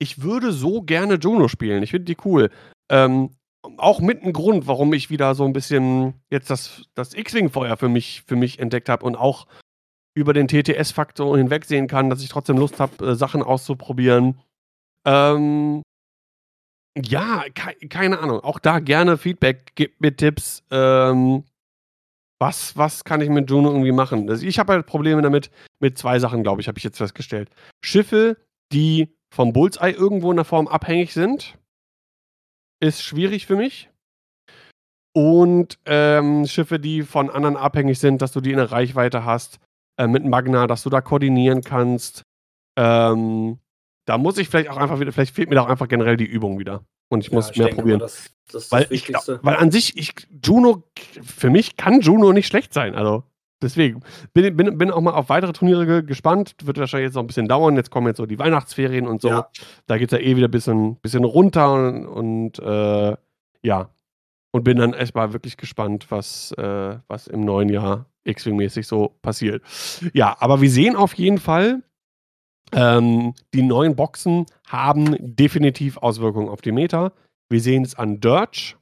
ich würde so gerne Juno spielen. Ich finde die cool. Ähm, auch mit einem Grund, warum ich wieder so ein bisschen jetzt das, das X-Wing-Feuer für mich, für mich entdeckt habe und auch über den TTS-Faktor hinwegsehen kann, dass ich trotzdem Lust habe, äh, Sachen auszuprobieren. Ähm, ja, kei keine Ahnung. Auch da gerne Feedback, gebt mir Tipps. Ähm, was, was kann ich mit Juno irgendwie machen? Also ich habe halt Probleme damit, mit zwei Sachen, glaube ich, habe ich jetzt festgestellt. Schiffe, die vom Bullseye irgendwo in der Form abhängig sind, ist schwierig für mich. Und ähm, Schiffe, die von anderen abhängig sind, dass du die in der Reichweite hast, äh, mit Magna, dass du da koordinieren kannst. Ähm, da muss ich vielleicht auch einfach wieder, vielleicht fehlt mir da auch einfach generell die Übung wieder. Und ich Ja, muss ich mehr denke mal, probieren. das, das ist weil, das ich weil an sich, ich, Juno, für mich kann Juno nicht schlecht sein. Also deswegen bin, bin, bin auch mal auf weitere Turniere ge- gespannt. Wird wahrscheinlich jetzt noch ein bisschen dauern. Jetzt kommen jetzt so die Weihnachtsferien und so. Ja. Da geht es ja eh wieder ein bisschen, bisschen runter und, und äh, ja. Und bin dann erstmal wirklich gespannt, was, äh, was im neuen Jahr X-Wing-mäßig so passiert. Ja, aber wir sehen auf jeden Fall, ähm, die neuen Boxen haben definitiv Auswirkungen auf die Meta. Wir sehen es an Dirge.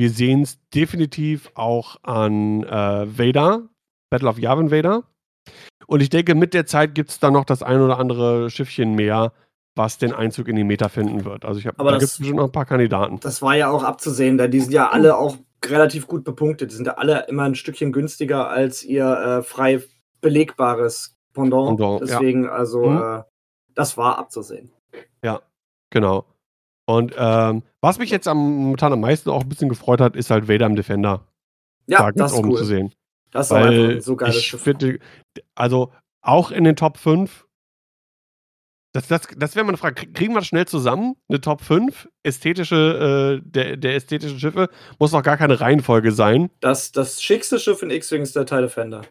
Wir sehen es definitiv auch an äh, Vader, Battle of Yavin Vader. Und ich denke, mit der Zeit gibt es da noch das ein oder andere Schiffchen mehr, was den Einzug in die Meta finden wird. Also ich habe Aber da gibt es bestimmt noch ein paar Kandidaten. Das war ja auch abzusehen, denn die sind ja alle auch relativ gut bepunktet. Die sind ja alle immer ein Stückchen günstiger als ihr äh, frei belegbares Pendant. Pendant, ja. Deswegen, also, Mhm. äh, das war abzusehen. Genau. Und ähm, was mich jetzt am, momentan am meisten auch ein bisschen gefreut hat, ist halt Vader im Defender Ja, da das ist oben cool. zu sehen. Das ist auch einfach so geiles ich Schiff. finde, also auch in den Top 5, das, das, das wäre meine Frage, kriegen wir das schnell zusammen? Eine Top 5 ästhetische, äh, der, der ästhetischen Schiffe? Muss doch gar keine Reihenfolge sein. Das, das schickste Schiff in X-Wing ist der TIE Defender.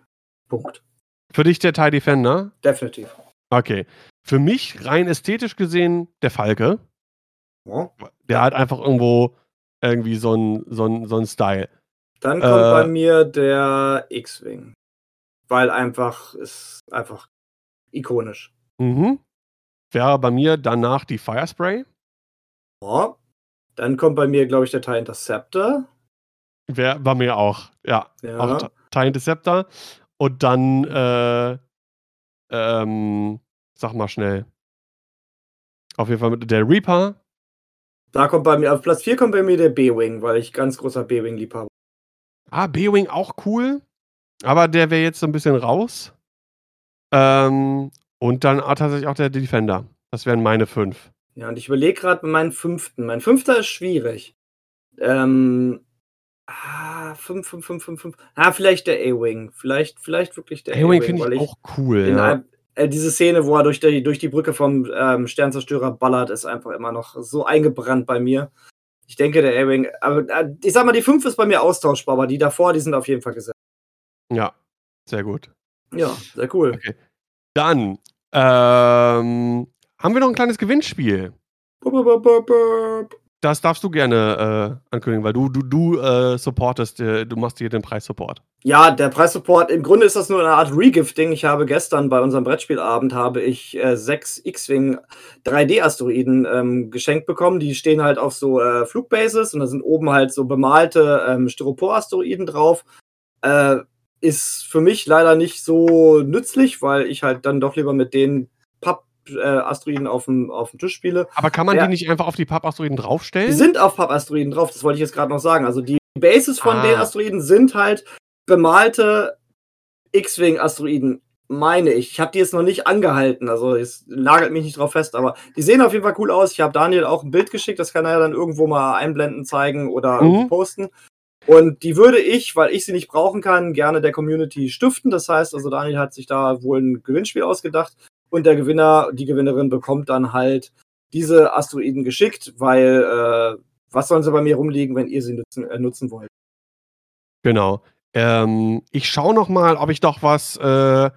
Punkt. Für dich der TIE Defender? Definitiv. Okay. Für mich rein ästhetisch gesehen der Falke. Ja. Der hat einfach irgendwo irgendwie so ein, so ein, so ein Style. Dann kommt Äh, bei mir der X-Wing. Weil einfach, ist einfach ikonisch. Mhm. Wäre bei mir danach die Firespray. Ja. Dann kommt bei mir, glaube ich, der TIE Interceptor. Wäre bei mir auch. Ja. Ja. Auch TIE Interceptor. Und dann, äh, ähm, sag mal schnell. Auf jeden Fall mit der Reaper. Da kommt bei mir, auf Platz 4 kommt bei mir der B-Wing, weil ich ganz großer B-Wing-Liebhaber Ah, B-Wing auch cool. Aber der wäre jetzt so ein bisschen raus. Ähm, und dann ah, tatsächlich auch der Defender. Das wären meine fünf. Ja, und ich überlege gerade bei meinem fünften. Mein fünfter ist schwierig. Ähm, ah, 5, 5, 5, 5, 5. Ah, vielleicht der A-Wing. Vielleicht, vielleicht wirklich der A-Wing A-Wing, finde ich ich auch cool. Ja. Äh, diese Szene, wo er durch die, durch die Brücke vom ähm, Sternzerstörer ballert, ist einfach immer noch so eingebrannt bei mir. Ich denke, der A-Wing, aber äh, ich sag mal, die 5 ist bei mir austauschbar, aber die davor, die sind auf jeden Fall gesetzt. ja, sehr gut. Ja, sehr cool. Okay. Dann ähm, haben wir noch ein kleines Gewinnspiel. Bup, bup, bup. Das darfst du gerne äh, ankündigen, weil du, du, du äh, supportest, äh, du machst hier den Preissupport. Ja, der Preissupport, im Grunde ist das nur eine Art Regifting. Ich habe gestern bei unserem Brettspielabend habe ich äh, sechs X-Wing 3D-Asteroiden ähm, geschenkt bekommen. Die stehen halt auf so äh, Flugbases und da sind oben halt so bemalte ähm, Styropor-Asteroiden drauf. Äh, ist für mich leider nicht so nützlich, weil ich halt dann doch lieber mit den Papp-Asteroiden auf dem auf dem Tisch spiele. Aber kann man Ja. die nicht einfach auf die Pappasteroiden Die draufstellen? sind auf Pappasteroiden drauf, das wollte ich jetzt gerade noch sagen. Also die Bases von Ah. den Asteroiden sind halt bemalte X-Wing-Asteroiden, meine ich. Ich habe die jetzt noch nicht angehalten, also es nagelt mich nicht drauf fest, aber die sehen auf jeden Fall cool aus. Ich habe Daniel auch ein Bild geschickt, das kann er ja dann irgendwo mal einblenden, zeigen oder Mhm. posten. Und die würde ich, weil ich sie nicht brauchen kann, gerne der Community stiften. Das heißt, also Daniel hat sich da wohl ein Gewinnspiel ausgedacht und der Gewinner, die Gewinnerin bekommt dann halt diese Asteroiden geschickt, weil äh, was sollen sie bei mir rumliegen, wenn ihr sie nutzen, äh, nutzen wollt? Genau. Ähm, ich schaue noch mal, ob ich doch was äh,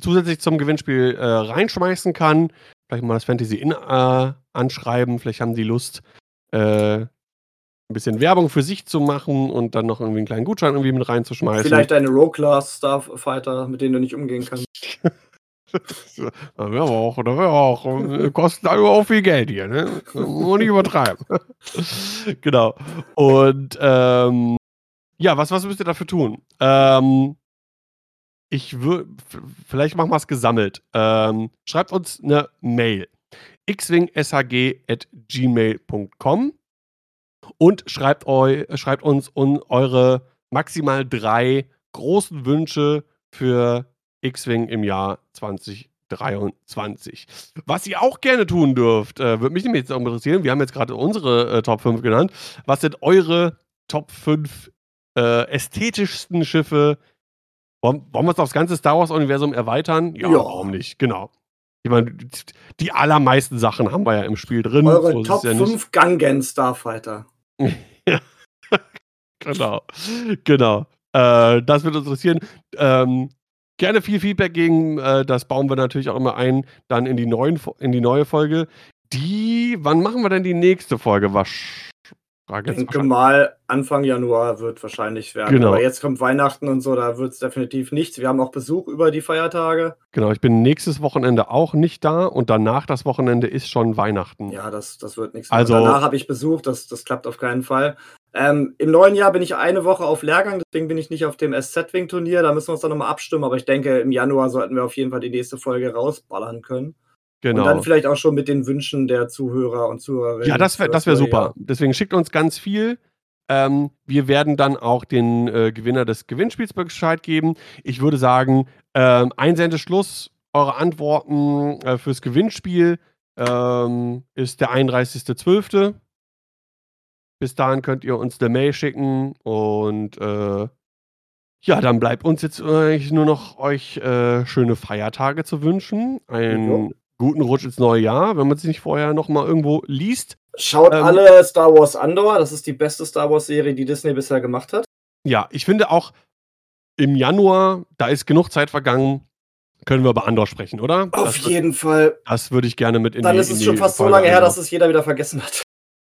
zusätzlich zum Gewinnspiel äh, reinschmeißen kann. Vielleicht mal das Fantasy Inn äh, anschreiben. Vielleicht haben die Lust, äh, ein bisschen Werbung für sich zu machen und dann noch irgendwie einen kleinen Gutschein irgendwie mit reinzuschmeißen. Vielleicht eine Rogue-Class Starfighter, mit denen du nicht umgehen kannst. Da wäre auch, da wäre auch. Kostet auch viel Geld hier, ne? Muss nicht übertreiben. genau. Und ähm, ja, was, was müsst ihr dafür tun? Ähm, ich würde, vielleicht machen wir es gesammelt. Ähm, schreibt uns eine Mail. xwingshg.gmail.com und schreibt, eu, schreibt uns un, eure maximal drei großen Wünsche für X-Wing im Jahr 2023. Was ihr auch gerne tun dürft, äh, würde mich nämlich jetzt auch interessieren. Wir haben jetzt gerade unsere äh, Top 5 genannt. Was sind eure Top 5 äh, ästhetischsten Schiffe? Wollen, wollen wir es aufs ganze Star Wars-Universum erweitern? Ja, Ja. warum nicht? Genau. Ich meine, die allermeisten Sachen haben wir ja im Spiel drin. Eure so Top ja 5 Gangen Starfighter. ja. genau. Genau. Äh, das wird uns interessieren. Ähm, gerne viel Feedback gegen, äh, das bauen wir natürlich auch immer ein, dann in die, neuen, in die neue Folge. Die, wann machen wir denn die nächste Folge? Was? Ich denke mal, Anfang Januar wird wahrscheinlich werden. Genau. Aber jetzt kommt Weihnachten und so, da wird es definitiv nichts. Wir haben auch Besuch über die Feiertage. Genau, ich bin nächstes Wochenende auch nicht da und danach das Wochenende ist schon Weihnachten. Ja, das, das wird nichts. Also, danach habe ich Besuch, das, das klappt auf keinen Fall. Ähm, Im neuen Jahr bin ich eine Woche auf Lehrgang, deswegen bin ich nicht auf dem SZ-Wing-Turnier. Da müssen wir uns dann nochmal abstimmen, aber ich denke, im Januar sollten wir auf jeden Fall die nächste Folge rausballern können. Genau. Und dann vielleicht auch schon mit den Wünschen der Zuhörer und Zuhörerinnen. Ja, das wäre das wär super. Deswegen schickt uns ganz viel. Ähm, wir werden dann auch den äh, Gewinner des Gewinnspiels Bescheid geben. Ich würde sagen, ähm, Einsendeschluss, eure Antworten äh, fürs Gewinnspiel ähm, ist der 31.12. Bis dahin könnt ihr uns eine Mail schicken und äh, ja, dann bleibt uns jetzt eigentlich nur noch euch äh, schöne Feiertage zu wünschen. Ein guten Rutsch ins neue Jahr, wenn man sich nicht vorher noch mal irgendwo liest. Schaut ähm, alle Star Wars Andor, das ist die beste Star Wars Serie, die Disney bisher gemacht hat. Ja, ich finde auch im Januar, da ist genug Zeit vergangen, können wir über Andor sprechen, oder? Auf das, jeden Fall. Das würde ich gerne mit in Dann die Dann ist es schon fast Folge so lange her, dass es jeder wieder vergessen hat.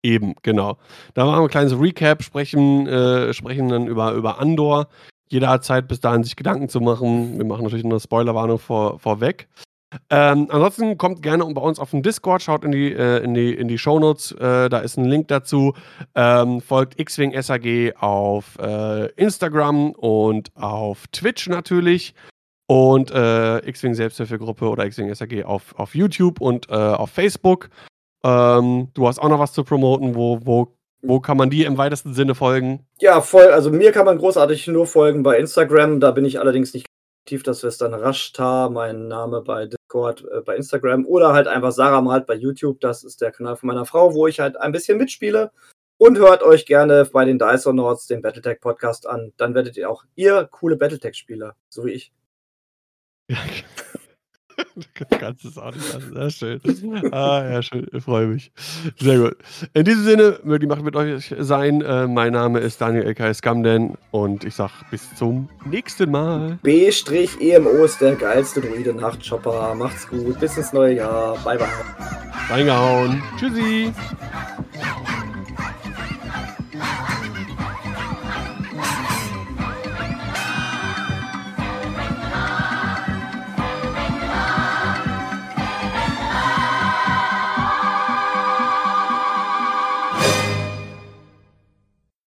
Eben, genau. Da machen wir ein kleines Recap, sprechen, äh, sprechen dann über, über Andor. Jeder hat Zeit, bis dahin sich Gedanken zu machen. Wir machen natürlich eine Spoilerwarnung vor, vorweg. Ähm, ansonsten kommt gerne bei uns auf den Discord, schaut in die, äh, in die, in die Shownotes, äh, da ist ein Link dazu. Ähm, folgt Xwing SAG auf äh, Instagram und auf Twitch natürlich. Und äh, X-Wing Selbsthilfegruppe oder X-Wing SAG auf, auf YouTube und äh, auf Facebook. Ähm, du hast auch noch was zu promoten. Wo, wo, wo kann man dir im weitesten Sinne folgen? Ja, voll. Also mir kann man großartig nur folgen bei Instagram. Da bin ich allerdings nicht aktiv. Das wäre dann Rashtar, mein Name bei Discord, äh, bei Instagram. Oder halt einfach Sarah Malt bei YouTube. Das ist der Kanal von meiner Frau, wo ich halt ein bisschen mitspiele. Und hört euch gerne bei den Dysonauts den Battletech Podcast an. Dann werdet ihr auch ihr coole Battletech-Spieler, so wie ich. Ja, Du kannst es auch nicht lassen. Sehr schön. Ah, ja, schön. Ich freue mich. Sehr gut. In diesem Sinne, möge die Macht mit euch sein. Äh, mein Name ist Daniel L.K. Scamden und ich sag bis zum nächsten Mal. B-EMO ist der geilste Druide Nachtshopper. Macht's gut. Bis ins neue Jahr. Bye, bye. Reingehauen. Tschüssi.